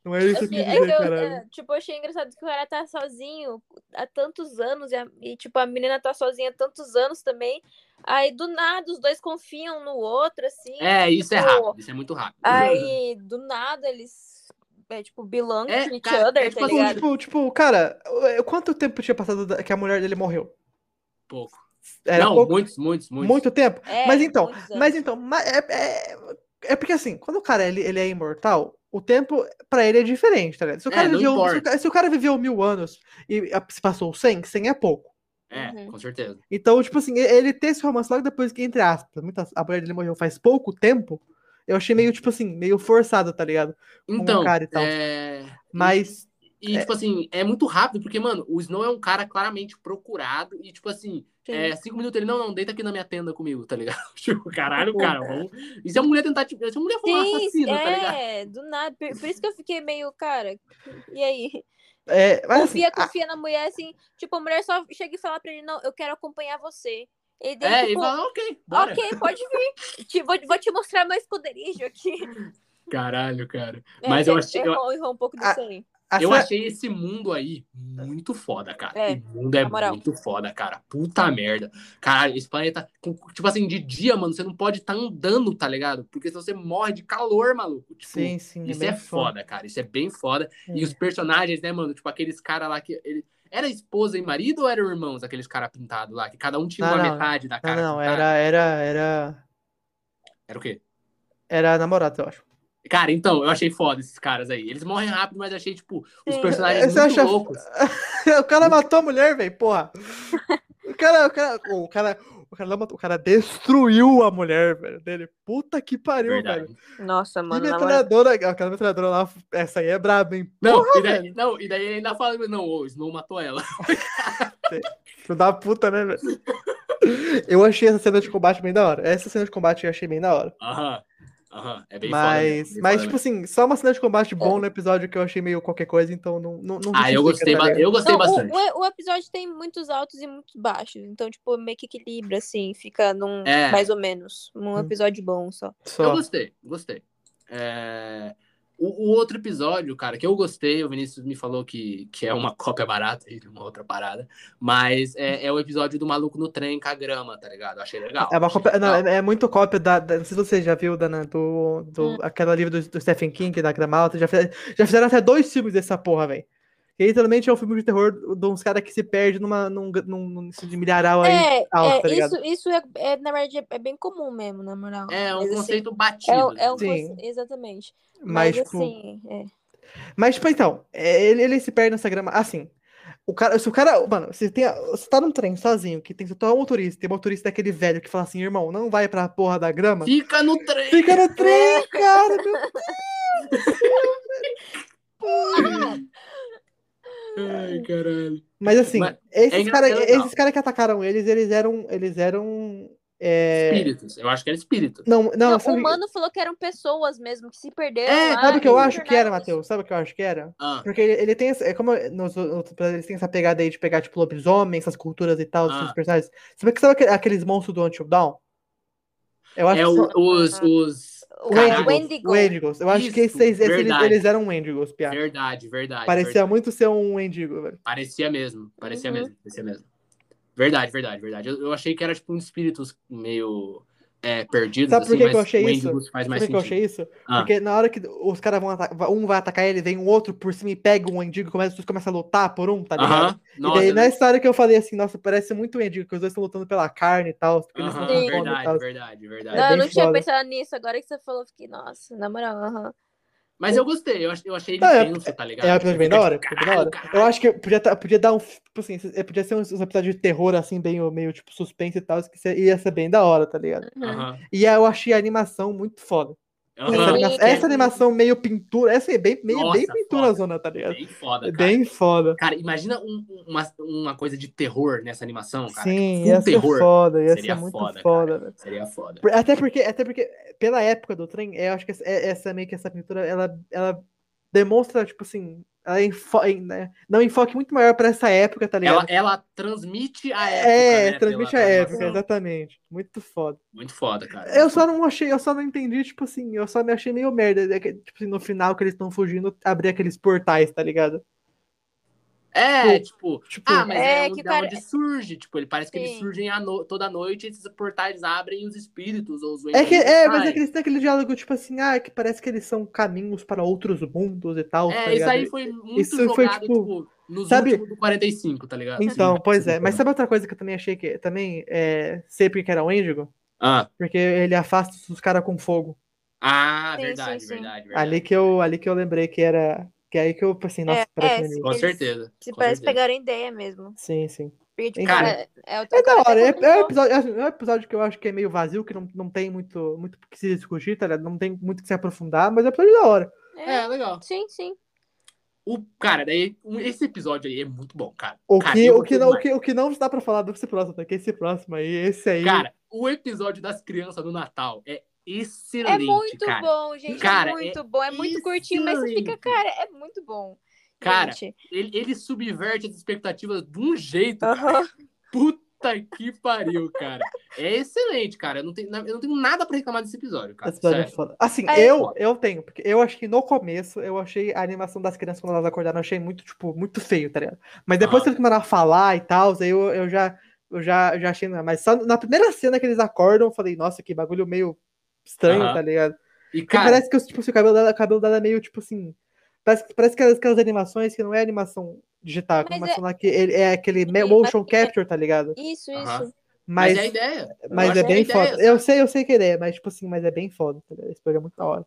Não é isso que eu Assim, é dizer, eu, caralho. é, tipo, eu achei engraçado que o cara tá sozinho há tantos anos e, a- e, tipo, a menina tá sozinha há tantos anos também. Aí, do nada, os dois confiam no outro, assim. É, isso é tipo, rápido. Isso é muito rápido. Aí, do nada, eles, é, tipo, belong É, to each cara, other, é tá tipo assim, Tipo, ligado? tipo, tipo, cara, eh, quanto tempo tinha passado que a mulher dele morreu? Pouco. Era não, pouco- muitos, muitos, muitos. muito tempo? É, mas então, mas então, é, é, é porque assim, quando o cara ele, ele é imortal, o tempo pra ele é diferente, tá ligado? Se o É, cara, não viveu, se, o importa. ca- se o cara viveu mil anos e se passou 100, 100 é pouco. É, Uhum. com certeza. Então, tipo assim, e- ele ter esse romance logo depois que, entre aspas, muitas, a mulher dele morreu faz pouco tempo, eu achei meio, tipo assim, meio forçado, tá ligado? Então, cara e tal. é... Mas, E, tipo assim, é muito rápido, porque, mano, o Snow é um cara claramente procurado e, tipo assim, Sim. é, cinco minutos ele, não, não, deita aqui na minha tenda comigo, tá ligado? Tipo, caralho, cara, vamos... E se a mulher tentar, tipo, se a mulher for uma Sim, assassina, tá ligado? é, do nada. Por, por isso que eu fiquei meio, cara, e aí? é, mas assim, confia, a- confia na mulher, assim, tipo, a mulher só chega e fala pra ele, não, eu quero acompanhar você. Ele daí, É, e tipo, fala, ok, bora. ok, pode vir. Te- vou, vou te mostrar meu esconderijo aqui. Caralho, cara. É, Mas eu é- achei, eu, errou, errou um pouco disso aí. A eu achei esse mundo aí muito foda, cara. É, o mundo é muito foda, cara. Puta merda. Caralho, esse planeta, tipo assim, de dia, mano, você não pode estar andando, tá ligado? Porque senão você morre de calor, maluco. Tipo, Sim, sim. Isso bem é foda, cara. Isso é bem foda. E É. os personagens, né, mano? Tipo, aqueles caras lá que. Ele... Era esposa e marido ou eram irmãos, aqueles caras pintados lá? Que cada um tinha Não, uma não. metade da Não, cara. não, pintada? era, era, era, Era o quê? era namorado, eu acho. Cara, então, eu achei foda esses caras aí. Eles morrem rápido, mas achei, tipo, os personagens Você muito acha- loucos. o cara matou a mulher, velho, porra. O cara, o cara, o cara, o cara, o cara destruiu a mulher, velho, dele. Puta que pariu, Verdade. velho. Nossa, E mano, moral. metralhadora, aquela metralhadora lá, essa aí é braba, hein? Não, Porra, e daí, velho. não, e daí ele ainda fala, não, o Snow matou ela. Filho da puta, né, velho? Eu achei essa cena de combate bem da hora. Essa cena de combate eu achei bem da hora. Aham. Aham. É bem foda. Mas, bem mas foda tipo assim, só uma cena de combate bom no ejustifica que eu achei meio qualquer coisa, então não, não, não Ah, eu gostei, ba- eu gostei Não, bastante. o, o, o episódio tem muitos altos e muitos baixos. Então, tipo, meio que equilibra, assim, fica num É. mais ou menos. Um Hum. episódio bom só. Eu Só. gostei, gostei. É, O, o outro episódio, cara, que eu gostei, o Vinícius me falou que, que é uma cópia barata de uma outra parada, mas é, é o episódio do maluco no trem com a grama, tá ligado? Achei legal. É, uma cópia, não, é, é muito cópia da, da- Não sei se você já viu, Dana, do, do, Hum. aquela livro do, do Stephen King, da Grama Alta. Já, fizeram- já fizeram até dois filmes dessa porra, velho. Que literalmente é um filme de terror de uns caras que se perdem numa, num, num, num, de milharal aí. É, alto, é, tá isso, isso é, é, na verdade, é, é bem comum mesmo, na moral. É um Mas, assim, conceito é, batido. um- é um Sim. conce- Exatamente. Mas, Mas, tipo, assim, é. mas, tipo, então, é, ele, ele se perde nessa grama. Assim, o cara, se o cara. Mano, você, tem, a- você tá num trem sozinho, que tem só um motorista, tem um motorista daquele velho que fala assim, irmão, não vai pra porra da grama. Fica no trem! Fica no trem, cara, meu Ai, caralho. Mas assim, Mas esses caras é legal. esses cara que atacaram eles, eles eram. Eles eram. é, Espíritos. Eu acho que era espírito. Não, não, Não, sabe, o mano falou que eram pessoas mesmo, que se perderam. É, lá sabe o que eu acho que era, Matheus? Sabe o que eu acho que era? Ah, Porque ele, ele tem essa. É como nos, outros eles têm essa pegada aí de pegar, tipo, lobisomem, essas culturas e tal, esses Ah. personagens. Sabe, sabe aquele- aqueles monstros do Until Dawn? Eu acho é que são- os, os. O Caralho. Wendigo. Wendigos. Eu acho que Isso, esses, esses- eles, eram Wendigos, piá. Verdade, verdade. Parecia verdade. muito ser um Wendigo, velho. Parecia mesmo, parecia Uhum. mesmo, parecia mesmo. Verdade, verdade, verdade. Eu, eu achei que era tipo um espíritos meio é, perdidos, Sabe por assim, que que eu achei isso? Faz Sabe por que eu achei isso? Ah. Porque na hora que os caras vão atacar, um vai atacar ele, vem um outro por cima e pega um Wendigo e começa, começa a lutar por um, tá ligado? Aham, E nossa, daí, na história que eu falei assim, nossa, parece muito Wendigo, que os dois estão lutando pela carne e tal. não têm fome e verdade, tal. verdade, verdade. Não, É eu bem não tinha foda. pensado nisso, agora que você falou, eu fiquei, nossa, na moral, aham. Mas eu gostei, eu eu achei ele é- tenso, tá ligado? É um episódio bem da hora, tipo, da hora. caralho, Eu acho que podia, tá- podia dar um. Tipo assim, é, podia ser uns, episódios de terror, assim, bem, meio tipo suspense e tal, que ia ser bem da hora, tá ligado? Uhum. E eu achei a animação muito foda. Essa, anima- Sim. essa animação meio pintura, essa é bem, meio, bem Nossa, pintura foda. zona, tá ligado? Bem foda, É cara. bem foda. Cara, imagina um- uma, uma coisa de terror nessa animação, cara. Sim, ia ser terror. foda, ia Seria ser muito foda, foda. Seria foda. Até porque, até porque, pela época do trem, eu acho que essa, é- essa meio que essa pintura, ela, ela demonstra, tipo assim, ela enfo, né, dá um enfoque muito maior pra essa época, tá Ela, ligado? ela transmite a época. é, né, transmite pela a época, exatamente. Muito foda. Muito foda, cara. Eu só não achei, eu só não entendi, tipo assim, eu só me achei meio merda. é Tipo assim, no final que eles estão fugindo, abrir aqueles portais, tá ligado? É, tipo. Tipo, Ah, mas é, É, um- que da cara- onde surge. Tipo, ele parece que eles surgem no- toda noite esses portais abrem e os espíritos ou os é que, é, mas é que eles têm aquele diálogo, tipo assim, ah, que parece que eles são caminhos para outros mundos e tal. tá É, isso ligado? aí foi muito Isso jogado, foi, tipo, tipo, nos sabe- últimos do 45, tá ligado? Então, Sim, pois é. Mas sabe outra coisa que eu também achei que também é, sei porque era o Índigo? Ah, Porque ele afasta os caras com fogo. ah Sim, verdade, sim, sim. verdade, verdade. Ali que eu, ali que eu lembrei que era. Que é aí que eu pensei, nossa, É, parece é. Com certeza. Se com parece certeza. pegaram ideia mesmo. Sim, sim. Porque, tipo, Cara, é, é, o É da até hora. É, é um episódio, é um episódio que eu acho que é meio vazio, que não, não tem muito, muito o que se discutir, tá ligado? Não tem muito o que se aprofundar, mas é um episódio da hora. É, É, legal. Sim, sim. O, cara, daí, esse episódio aí é muito bom, cara. O Cara, que, o, que não, o, que, o que não dá pra falar desse próximo, tá? Que esse próximo aí, esse aí. Cara, o episódio das crianças do Natal é excelente, É muito cara. bom, gente. Cara, é muito bom. É muito curtinho, mas você fica, excelente. cara, é muito bom. Cara, Gente. Ele, ele subverte as expectativas de um jeito. Aham. Puta que pariu, cara. É excelente, cara. Eu não tenho, eu não tenho nada pra reclamar desse episódio, cara. Esse episódio é Sério. foda. Assim, Aí- eu, eu tenho, porque eu acho que no começo eu achei a animação das crianças quando elas acordaram, eu achei muito, tipo, muito feio, tá ligado? Mas depois Ah. que eles começaram a falar e tal, aí eu, eu já, eu já, já achei. Mas só na primeira cena que eles acordam, eu falei, nossa, que bagulho meio estranho, Aham. tá ligado? E, cara, parece que tipo, assim, o cabelo dela, o cabelo dela é meio tipo assim. Parece, parece que aquelas, aquelas animações que não é animação digital, é Mas animação lá que ele, é aquele mas motion é- capture, tá ligado? Isso, isso. mas, Mas, é a ideia. Eu mas é bem ideia, foda. Eu sei, eu sei que é, mas tipo assim, mas é bem foda, tá ligado? Esse programa é muito da hora.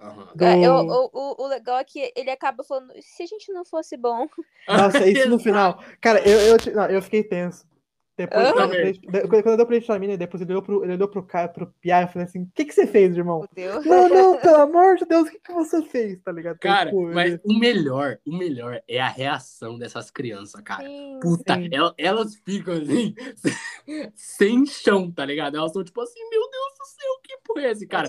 Aham. Do- É, eu- o, o, o legal é que ele acaba falando, se a gente não fosse bom. Nossa, isso no final. Cara, eu, eu, não, eu fiquei tenso. Depois, quando, eu dei- quando eu dei pra gente depois ele olhou pro, ele olhou pro cara, pro Pia e falou assim: O que, que você fez, irmão? Meu Deus. Não, não, pelo amor de Deus, o que, que você fez, tá ligado? Cara, Tipo, mas ele- o melhor, o melhor é a reação dessas crianças, cara. Sim. Puta, Sim. el- elas ficam assim, sem chão, tá ligado? Elas são tipo assim, meu Deus do céu, que porra é esse, cara?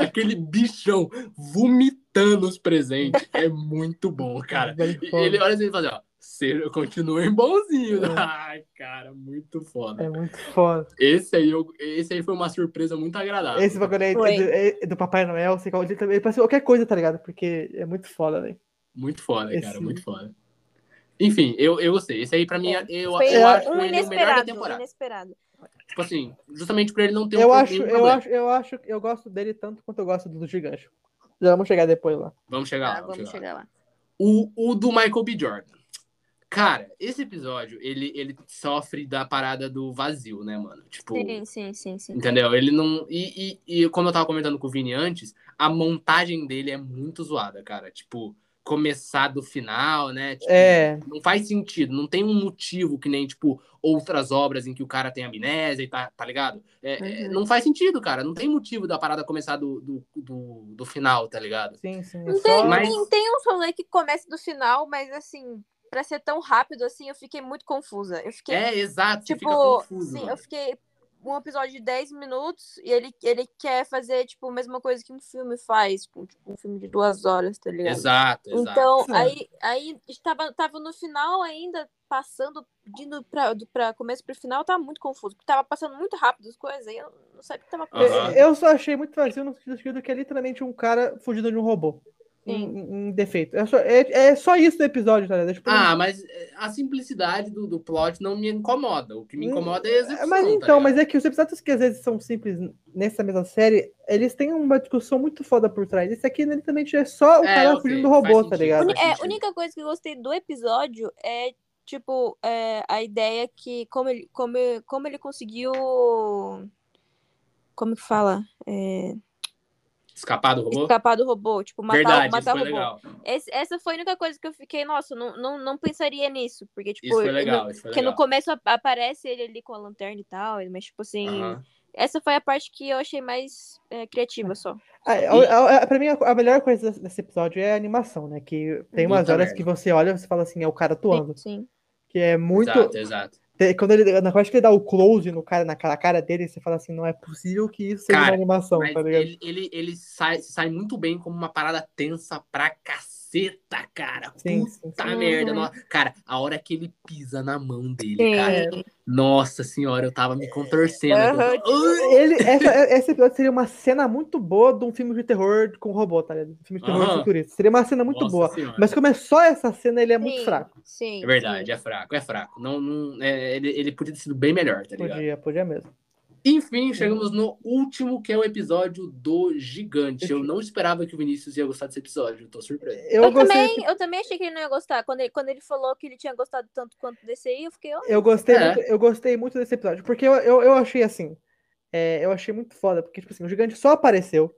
Aquele bichão vomitando os presentes é muito bom, cara. E foda. ele olha assim e fala assim, ó, "Seja- continuem bonzinhos. É. Ai, cara, muito foda. É muito foda. Esse aí, eu- esse aí foi uma surpresa muito agradável. Esse bagulho aí Foi. é do, é do Papai Noel, sei qual, ele também parece qualquer coisa, tá ligado? Porque é muito foda, velho. Muito foda, cara, Esse- muito foda. Enfim, eu, eu gostei. Esse aí, pra mim, É, eu, Foi eu acho um ele o melhor da inesperado, temporada. inesperado. Tipo assim, justamente por ele não ter um Eu pro- acho, nenhum eu problema. acho, eu acho, eu gosto dele tanto quanto eu gosto do gigante. Já vamos chegar depois lá. Vamos chegar Tá, lá. vamos chegar lá. O, o do Michael B. Jordan. Cara, esse episódio, ele, ele sofre da parada do vazio, né, mano? Tipo, Sim, sim, sim, sim. entendeu? Ele não. E, e, e como eu tava comentando com o Vini antes, a montagem dele é muito zoada, cara. Tipo, começar do final, né? Tipo, É, Não faz sentido, não tem um motivo que nem, tipo, outras obras em que o cara tem amnésia e tá, tá ligado? É, é, Uhum. não faz sentido, cara. Não tem motivo da parada começar do, do, do, do final, tá ligado? sim, sim. É Não tem. Mas- tem, uns rolê que começa do final, mas assim, pra ser tão rápido assim, eu fiquei muito confusa. Eu fiquei, É, exato, você tipo, fica confuso. sim, eu fiquei um episódio de 10 minutos e ele, ele quer fazer, tipo, a mesma coisa que um filme faz, tipo, tipo, um filme de duas horas, tá ligado? Exato, exato. Então, Sim. aí, aí estava, tava no final ainda, passando, indo pra, do, pra começo pro final, tava muito confuso, porque tava passando muito rápido as coisas, aí eu não sabia o que tava acontecendo. Eu só achei muito vazio no sentido que é literalmente um cara fugindo de um robô. Um, um defeito. É só, é, é só isso do episódio, tá ligado? É tipo, Ah, mas é, a simplicidade do, do plot não me incomoda. O que me incomoda é a execução. Mas tá então, ligado? mas é que os episódios que às vezes são simples nessa mesma série, eles têm uma discussão muito foda por trás. Esse aqui, literalmente, é só o É, cara ok, fugindo do faz robô, tá sentido. ligado? É, a única coisa que eu gostei do episódio é, tipo, é, a ideia que como ele, como, como ele conseguiu. Como que fala? É, Escapar do robô? Escapar do robô, tipo, matar, Verdade, matar isso o foi robô. legal. Esse- essa foi a única coisa que eu fiquei, nossa, não, não, não pensaria nisso. Porque, tipo, Isso foi no- legal, isso foi porque no legal. começo ap- aparece ele ali com a lanterna e tal, mas, tipo assim, Aham. essa foi a parte que eu achei mais é, criativa só. A, a, a- pra mim, a, melhor coisa desse- episódio é a animação, né? Que tem umas horas merda. que você olha e você fala assim, é o cara atuando. Sim, sim. Que é muito. Exato, exato. Te- Quando ele, na parte que ele dá o close no cara, naquela cara dele, você fala assim, não é possível que isso seja uma Cara, animação, Mas tá ligado? ele, ele, ele sai, sai muito bem como uma parada tensa pra caceta, cara. Sim, Puta sim, sim. merda. Uhum. no- Cara, a hora que ele pisa na mão dele, Sim. cara. Nossa senhora, eu tava me contorcendo. Ai, Ele, essa- esse episódio seria uma cena muito boa de um filme de terror com robô, tá ligado? Um filme de terror Aham. futurista. Seria uma cena muito Nossa boa. Senhora. Mas como é só essa cena, ele é muito fraco. Sim. É verdade, sim. é fraco, é fraco. Não, não, é, ele, ele podia ter sido bem melhor, tá ligado? Podia, podia mesmo. Enfim, chegamos no último, que é o episódio do gigante. Eu não esperava que o Vinícius ia gostar desse episódio, tô surpreso. Eu, Eu, gostei. também, eu também achei que ele não ia gostar. Quando ele, quando ele falou que ele tinha gostado tanto quanto desse aí, eu fiquei, ó. Eu gostei, É. muito, eu gostei muito desse episódio, porque eu, eu, eu achei assim. é, eu achei muito foda, porque, tipo assim, o gigante só apareceu.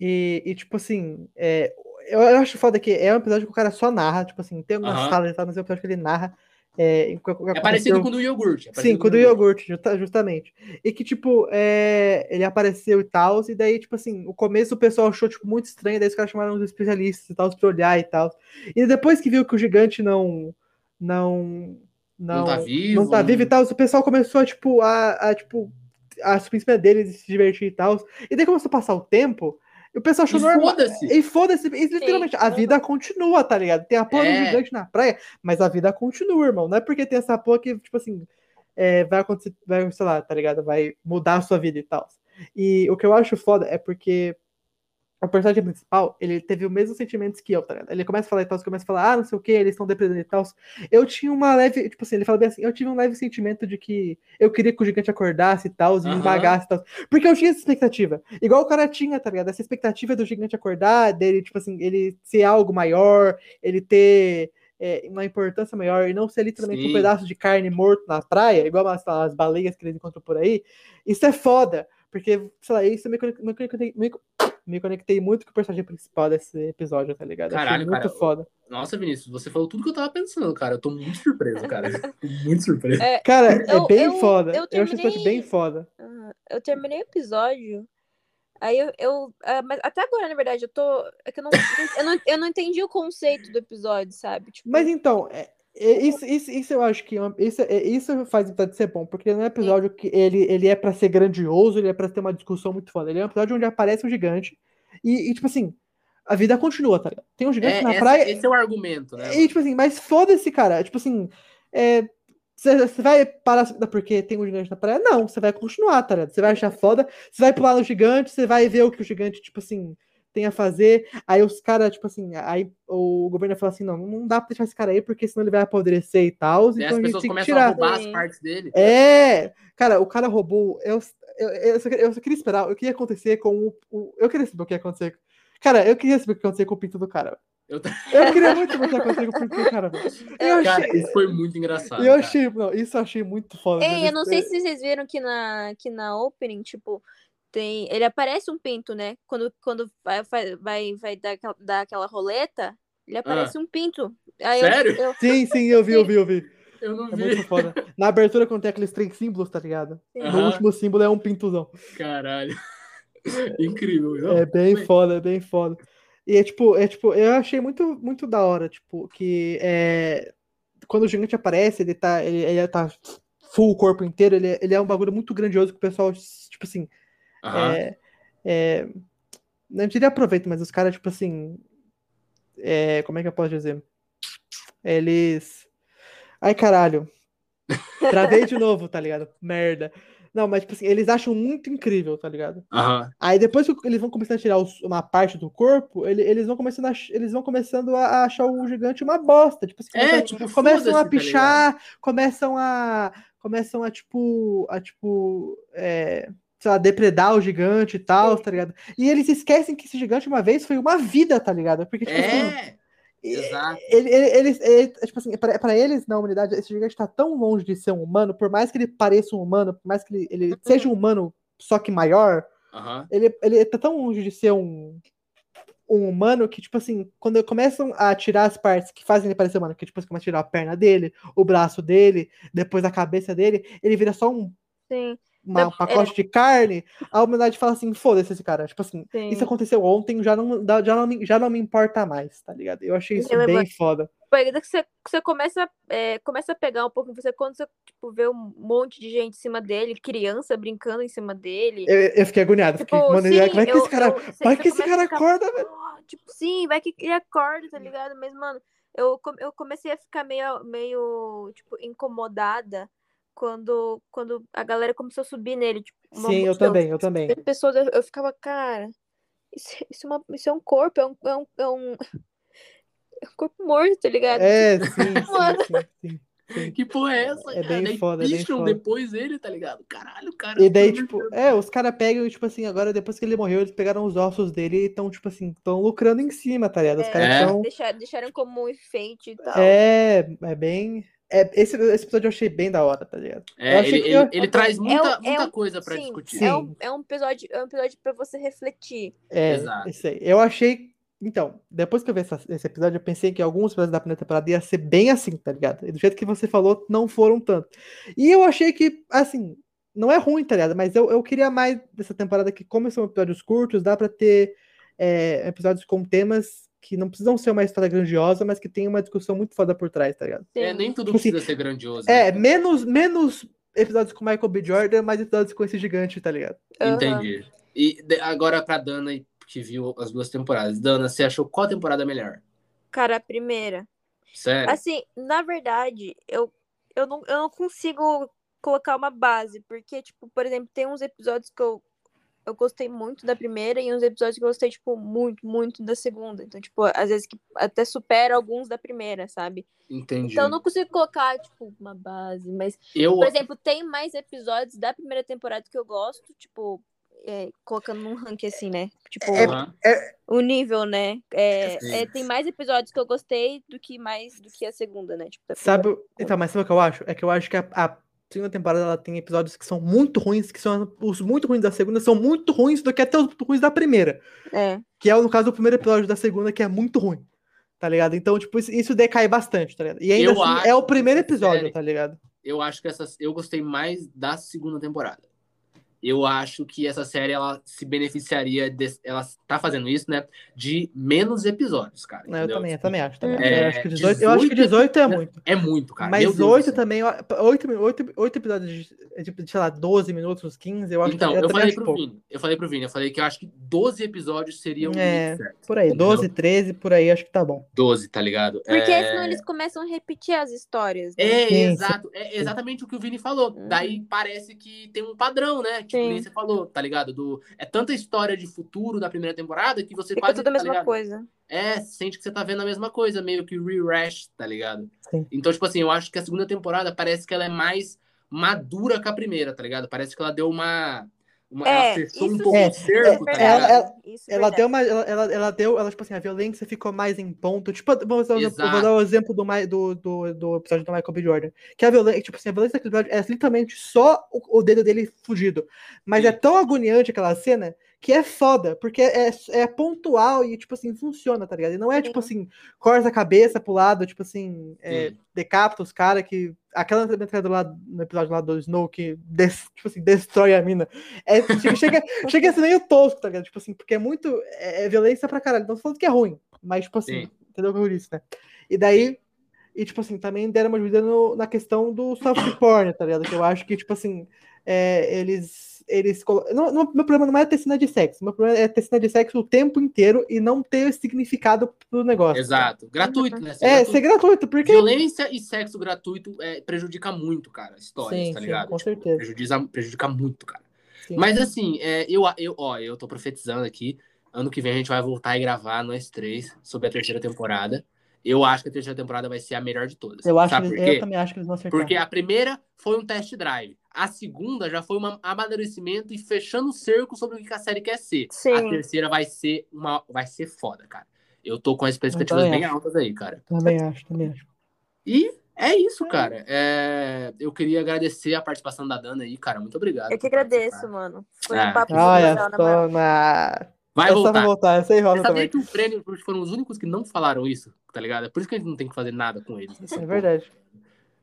E, e, tipo assim, é, eu, eu acho foda que é um episódio que o cara só narra, tipo assim, tem algumas Aham. falas e tal, mas é um episódio que ele narra. É, É parecido com o do iogurte. é Sim, com o do iogurte, justa- justamente. E que, tipo, é, ele apareceu e tal, e daí, tipo assim, o começo o pessoal achou, tipo, muito estranho, daí os caras chamaram os especialistas e tal, pra olhar e tal. E depois que viu que o gigante não. Não. Não tá vivo. não tá vivo e tal, o pessoal começou, tipo, a, a tipo, a subir em cima deles e se divertir e tal. E daí começou a passar o tempo, e o pessoal achou E normal. foda-se. E foda-se, e literalmente, a vida continua, tá ligado? Tem a porra do É. gigante na praia, mas a vida continua, irmão. Não é porque tem essa porra que, tipo assim, é, vai acontecer, vai, sei lá, tá ligado? Vai mudar a sua vida e tal. E o que eu acho foda é porque o personagem principal, ele teve os mesmos sentimentos que eu, tá ligado? Ele começa a falar e tal, começa a falar, ah, não sei o que, eles estão dependendo e tal. Eu tinha uma leve, tipo assim, ele fala bem assim, eu tive um leve sentimento de que eu queria que o gigante acordasse e tal, e me Aham. esmagasse e tal. Porque eu tinha essa expectativa. Igual o cara tinha, tá ligado? Essa expectativa do gigante acordar, dele, tipo assim, ele ser algo maior, ele ter é, uma importância maior e não ser literalmente um Sim. pedaço de carne morto na praia, igual as, as baleias que eles encontram por aí. Isso é foda. Porque, sei lá, isso eu me conectei, me conectei, me, me conectei muito com o personagem principal desse episódio, tá ligado? Achei Caralho, muito cara, foda. Nossa, Vinícius, você falou tudo que eu tava pensando, cara. Eu tô muito surpreso, cara. Muito surpreso. É, Cara, Eu- é bem eu- foda. eu Eu, achei terminei- bem foda. ah, eu terminei o episódio. Aí eu. eu mas até agora, na verdade, eu tô. É que eu não, eu, não, eu não entendi o conceito do episódio, sabe? Tipo, Mas então, é- é- isso, isso, isso eu acho que é isso, é- isso faz o episódio ser bom, porque não é um episódio que ele, ele é pra ser grandioso, ele é pra ter uma discussão muito foda. Ele é um episódio onde aparece um gigante e, e, tipo assim, a vida continua, tá ligado? Tem um gigante É, na essa- praia esse é o argumento, né? e, tipo assim, mas foda-se, cara. Tipo assim, é, você você vai parar porque tem um gigante na praia? Não, você vai continuar, tá ligado? Você vai achar foda, você vai pular no gigante, você vai ver o que o gigante, tipo assim, tem a fazer. Aí os caras, tipo assim, aí o governo fala assim: não, não dá pra deixar esse cara aí, porque senão ele vai apodrecer e tal. Então as a gente pessoas começam a tirar. roubar as Sim. partes dele. É, cara, o cara roubou. Eu, eu, eu, só, eu só queria esperar o que ia acontecer com o, o- Eu queria saber o que ia acontecer. Cara, eu queria saber o que ia acontecer com o pinto do cara. Eu t- Eu queria muito saber o que ia acontecer com o pinto do cara. velho. Eu Cara, achei. isso foi muito engraçado. Eu cara. achei, não, isso eu achei muito foda. Ei, velho. eu não sei se vocês viram que na, que na opening, tipo, tem. Ele aparece um pinto, né? Quando, quando vai, vai, vai, vai dar, aquela, dar aquela roleta, ele aparece um pinto. Aí eu- Ah. Sério? eu- Sim, sim, eu vi, eu vi, eu vi. Eu não É vi. muito foda. Na abertura, quando tem aqueles três símbolos, tá ligado? No Aham. último símbolo é um pintuzão. Caralho. Incrível. Não, É bem foi- foda, é bem foda. E é tipo, é tipo, eu achei muito, muito da hora, tipo, que é, quando o gigante aparece, ele tá, ele, ele tá full o corpo inteiro, ele, ele é um bagulho muito grandioso que o pessoal, tipo assim, Aham. é, é, não diria aproveita, mas os caras, tipo assim, é, como é que eu posso dizer? Eles. Ai, caralho. Travei de novo, tá ligado? Merda. Não, mas, tipo assim, eles acham muito incrível, tá ligado? Aham. Aí depois que eles vão começando a tirar os- uma parte do corpo, ele- eles vão começando a, eles vão começando a achar o gigante uma bosta. Tipo assim, É, começam, tipo, começam a tá pichar, começam a. Começam a, tipo. A, tipo. É, sei lá, depredar o gigante e tal, tá ligado? E eles esquecem que esse gigante uma vez foi uma vida, tá ligado? Porque, tipo assim. É, exato. Ele, ele- eles, ele- tipo assim, pra, pra eles na humanidade, esse gigante tá tão longe de ser um humano, por mais que ele pareça um humano, por mais que ele, ele seja um humano, só que maior, Aham. Ele, ele tá tão longe de ser um, um humano que, tipo assim, quando começam a tirar as partes que fazem ele parecer humano, que tipo, começa a tirar a perna dele, o braço dele, depois a cabeça dele, ele vira só um, Sim, uma- Não, um pacote de carne, a humanidade fala assim, foda-se esse cara. Tipo assim, sim. isso aconteceu ontem, já não, já, não, me- já não me importa mais, tá ligado? Eu achei isso bem Relevante. foda. Foi que você, você começa, é, começa a pegar um pouco você quando você tipo, vê um monte de gente em cima dele, criança brincando em cima dele. Eu, eu fiquei agoniado, fiquei, Tipo, mano, sim, vai que eu- esse cara, eu- vai que esse cara ficar, acorda, velho. Tipo, sim, vai que ele acorda, tá ligado? Mas, mano, eu, eu comecei a ficar meio, meio tipo, incomodada quando, quando a galera começou a subir nele. Tipo, uma Sim, eu também, eu também. Tem pessoas, eu, eu ficava, cara, isso, isso, é uma- isso é um corpo, é um, é um, é um, é um corpo morto, tá ligado? É, sim, Mano. sim, sim, sim, sim. Que porra é essa? É cara? bem Daí foda, é bem foda. depois ele, tá ligado? Caralho, cara. E daí, pelo tipo, de é, os caras pegam e, tipo assim, agora depois que ele morreu, eles pegaram os ossos dele e estão, tipo assim, estão lucrando em cima, tá ligado? Os É, caras É. estão. deixaram, deixaram como um enfeite e tal. É, é bem. É, esse, esse episódio eu achei bem da hora, tá ligado? É, Eu achei ele, que ele, eu- ele traz muita, É um- é muita um- coisa pra sim, discutir. Sim. É um, é um episódio, é um episódio para você refletir. É, Exato. isso aí. Eu achei. Então, depois que eu vi essa- esse episódio, eu pensei que alguns episódios da primeira temporada ia ser bem assim, tá ligado? E do jeito que você falou, não foram tanto. E eu achei que, assim, não é ruim, tá ligado? Mas eu, eu queria mais dessa temporada que, como são episódios curtos, dá pra ter é, episódios com temas que não precisam ser uma história grandiosa, mas que tem uma discussão muito foda por trás, tá ligado? É, nem tudo Tipo assim, precisa ser grandioso. É, né? menos, menos episódios com Michael B. Jordan, mais episódios com esse gigante, tá ligado? Aham. Entendi. E agora pra Dana, que viu as duas temporadas. Dana, você achou qual temporada melhor? Cara, a primeira. Sério? Assim, na verdade, eu, eu, não, eu não consigo colocar uma base, porque, tipo, por exemplo, tem uns episódios que eu, eu gostei muito da primeira e uns episódios que eu gostei, tipo, muito, muito da segunda. Então, tipo, às vezes que até supera alguns da primeira, sabe? Entendi. Então eu não consigo colocar, tipo, uma base, mas Eu, Por exemplo, tem mais episódios da primeira temporada que eu gosto, tipo, é, colocando num ranking assim, né? Tipo, Aham. o nível, né? É, é, tem mais episódios que eu gostei do que mais do que a segunda, né? Tipo, Sabe, então, mas sabe o que eu acho? É que eu acho que a, a segunda temporada ela tem episódios que são muito ruins, que são os muito ruins da segunda, são muito ruins do que até os ruins da primeira. É. Que é no caso do primeiro episódio da segunda, que é muito ruim. Tá ligado? Então, tipo, isso, decai bastante, tá ligado? E ainda assim, é o primeiro episódio, série- tá ligado? eu acho que essa, eu gostei mais da segunda temporada. Eu acho que essa série ela se beneficiaria, de- ela tá fazendo isso, né? De menos episódios, cara. Não, eu entendeu? também, eu também acho. Também. É, eu, acho que 18, eu acho que 18 é muito. É muito, cara. Mas Deus 8 do céu. também, 8, 8, 8 episódios de, de, sei lá, 12 minutos, 15, eu acho Então, que eu também falei pro pouco. Vini, eu falei pro Vini, eu falei que eu acho que 12 episódios seriam É, muito certo. Por aí, entendeu? 12, 13, por aí, acho que tá bom. 12, tá ligado? Porque é... senão eles começam a repetir as histórias. Né? É, Sim, exato. É exatamente o que o Vini falou. Uhum. Daí parece que tem um padrão, né? Tipo, Sim. nem você falou, tá ligado? Do, é tanta história de futuro da primeira temporada que você Fica quase. tudo a tá mesma ligado? coisa. É, sente que você tá vendo a mesma coisa, meio que rehash, tá ligado? Sim. Então, tipo assim, eu acho que a segunda temporada parece que ela é mais madura que a primeira, tá ligado? Parece que ela deu uma. Uma É, ela um isso pouco sim. o cerco, tá é, ligado? ela- ela- é Ela deu uma. Ela, ela, ela deu. Ela, tipo assim, a violência ficou mais em ponto. Tipo, vou, vou dar o exemplo do, do, do, do episódio do Michael B. Jordan. Que a violência, tipo assim, a violência daquele episódio é literalmente só o, o dedo dele fugido. Mas Sim. é tão agoniante aquela cena que é foda, porque é, é pontual e, tipo assim, funciona, tá ligado? E não é, Sim. tipo assim, corta a cabeça pro lado, tipo assim, é, decapita os caras que. Aquela metralhadora lá no episódio lá do Snow que, des- tipo assim, destrói a mina. É, chega, chega, chega a ser meio tosco, tá ligado? Tipo assim, porque é muito. É, é violência pra caralho. Não tô falando que é ruim, mas, tipo assim, Sim. entendeu o que eu disse, né? E daí. E, tipo assim, também deram uma ajuda no- na questão do soft porn, tá ligado? Que eu acho que, tipo assim, é, eles. Eles não, não- meu problema não é ter cena de sexo. Meu problema é ter cena de sexo o tempo inteiro e não ter significado pro negócio. Exato. Gratuito, né? Ser É, gratuito. ser gratuito, porque. Violência e sexo gratuito é, prejudica muito, cara, histórias, Sim, tá sim, ligado? com Tipo, certeza. Prejudica, prejudica muito, cara. Sim. Mas assim, é, eu, eu, ó, eu tô profetizando aqui. Ano que vem a gente vai voltar e gravar nós três sobre a terceira temporada. Eu acho que a terceira temporada vai ser a melhor de todas. eu, acho que, eles- eu também acho que eles vão acertar. Porque a primeira foi um test drive. A segunda já foi um amadurecimento e fechando o cerco sobre o que a série quer ser. Sim. A terceira vai ser uma, vai ser foda, cara. Eu tô com as expectativas bem acho. altas aí, cara. Também acho, também acho. E É isso, cara. É, Eu queria agradecer a participação da Dana aí, cara. Muito obrigado. Eu que agradeço, mano. Foi Ah, um papo que muito Olha legal, na moral. só na. Vai Essa vai voltar. voltar, essa aí Você sabia que o prêmio foram os únicos que não falaram isso, tá ligado? É por isso que a gente não tem que fazer nada com eles. nessa É porra.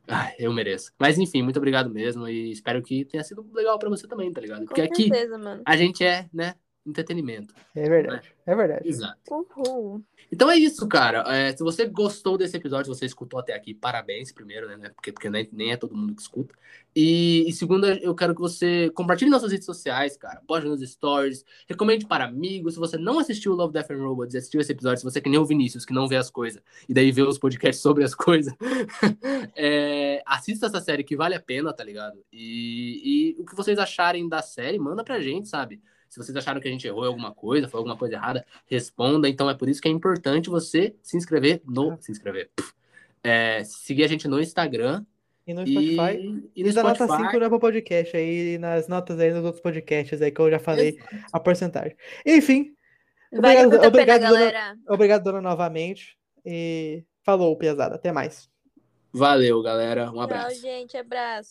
Ai, eu mereço. Mas enfim, muito obrigado mesmo e espero que tenha sido legal pra você também, tá ligado? Com Porque aqui certeza, mano. a gente é, né, entretenimento. É verdade. É verdade. Exato. Uhul. Então é isso, cara. É, se você gostou desse episódio, você escutou até aqui, parabéns, primeiro, né? Porque, porque nem, nem é todo mundo que escuta. E, e segundo, eu quero que você compartilhe nossas redes sociais, cara. Poste nos stories, recomende para amigos. Se você não assistiu Love, Death and Robots e assistiu esse episódio, se você é que nem o Vinícius, que não vê as coisas, e daí vê os podcasts sobre as coisas, é, assista essa série que vale a pena, tá ligado? E, e o que vocês acharem da série, manda pra gente, sabe? Se vocês acharam que a gente errou em alguma coisa, foi alguma coisa errada, responda. Então é por isso que é importante você se inscrever no. Se inscrever. é, seguir a gente no Instagram E no Spotify. e, e E no da nota Spotify. 5 no Apple Podcast aí, nas notas aí nos outros podcasts aí que eu já falei Exato. a porcentagem. Enfim, Vale Obrigado- a pena, obrigado, dona- galera. obrigado, dona, novamente. E falou, pesada. Até mais. Valeu, galera. Um Tchau, abraço. gente. Abraço.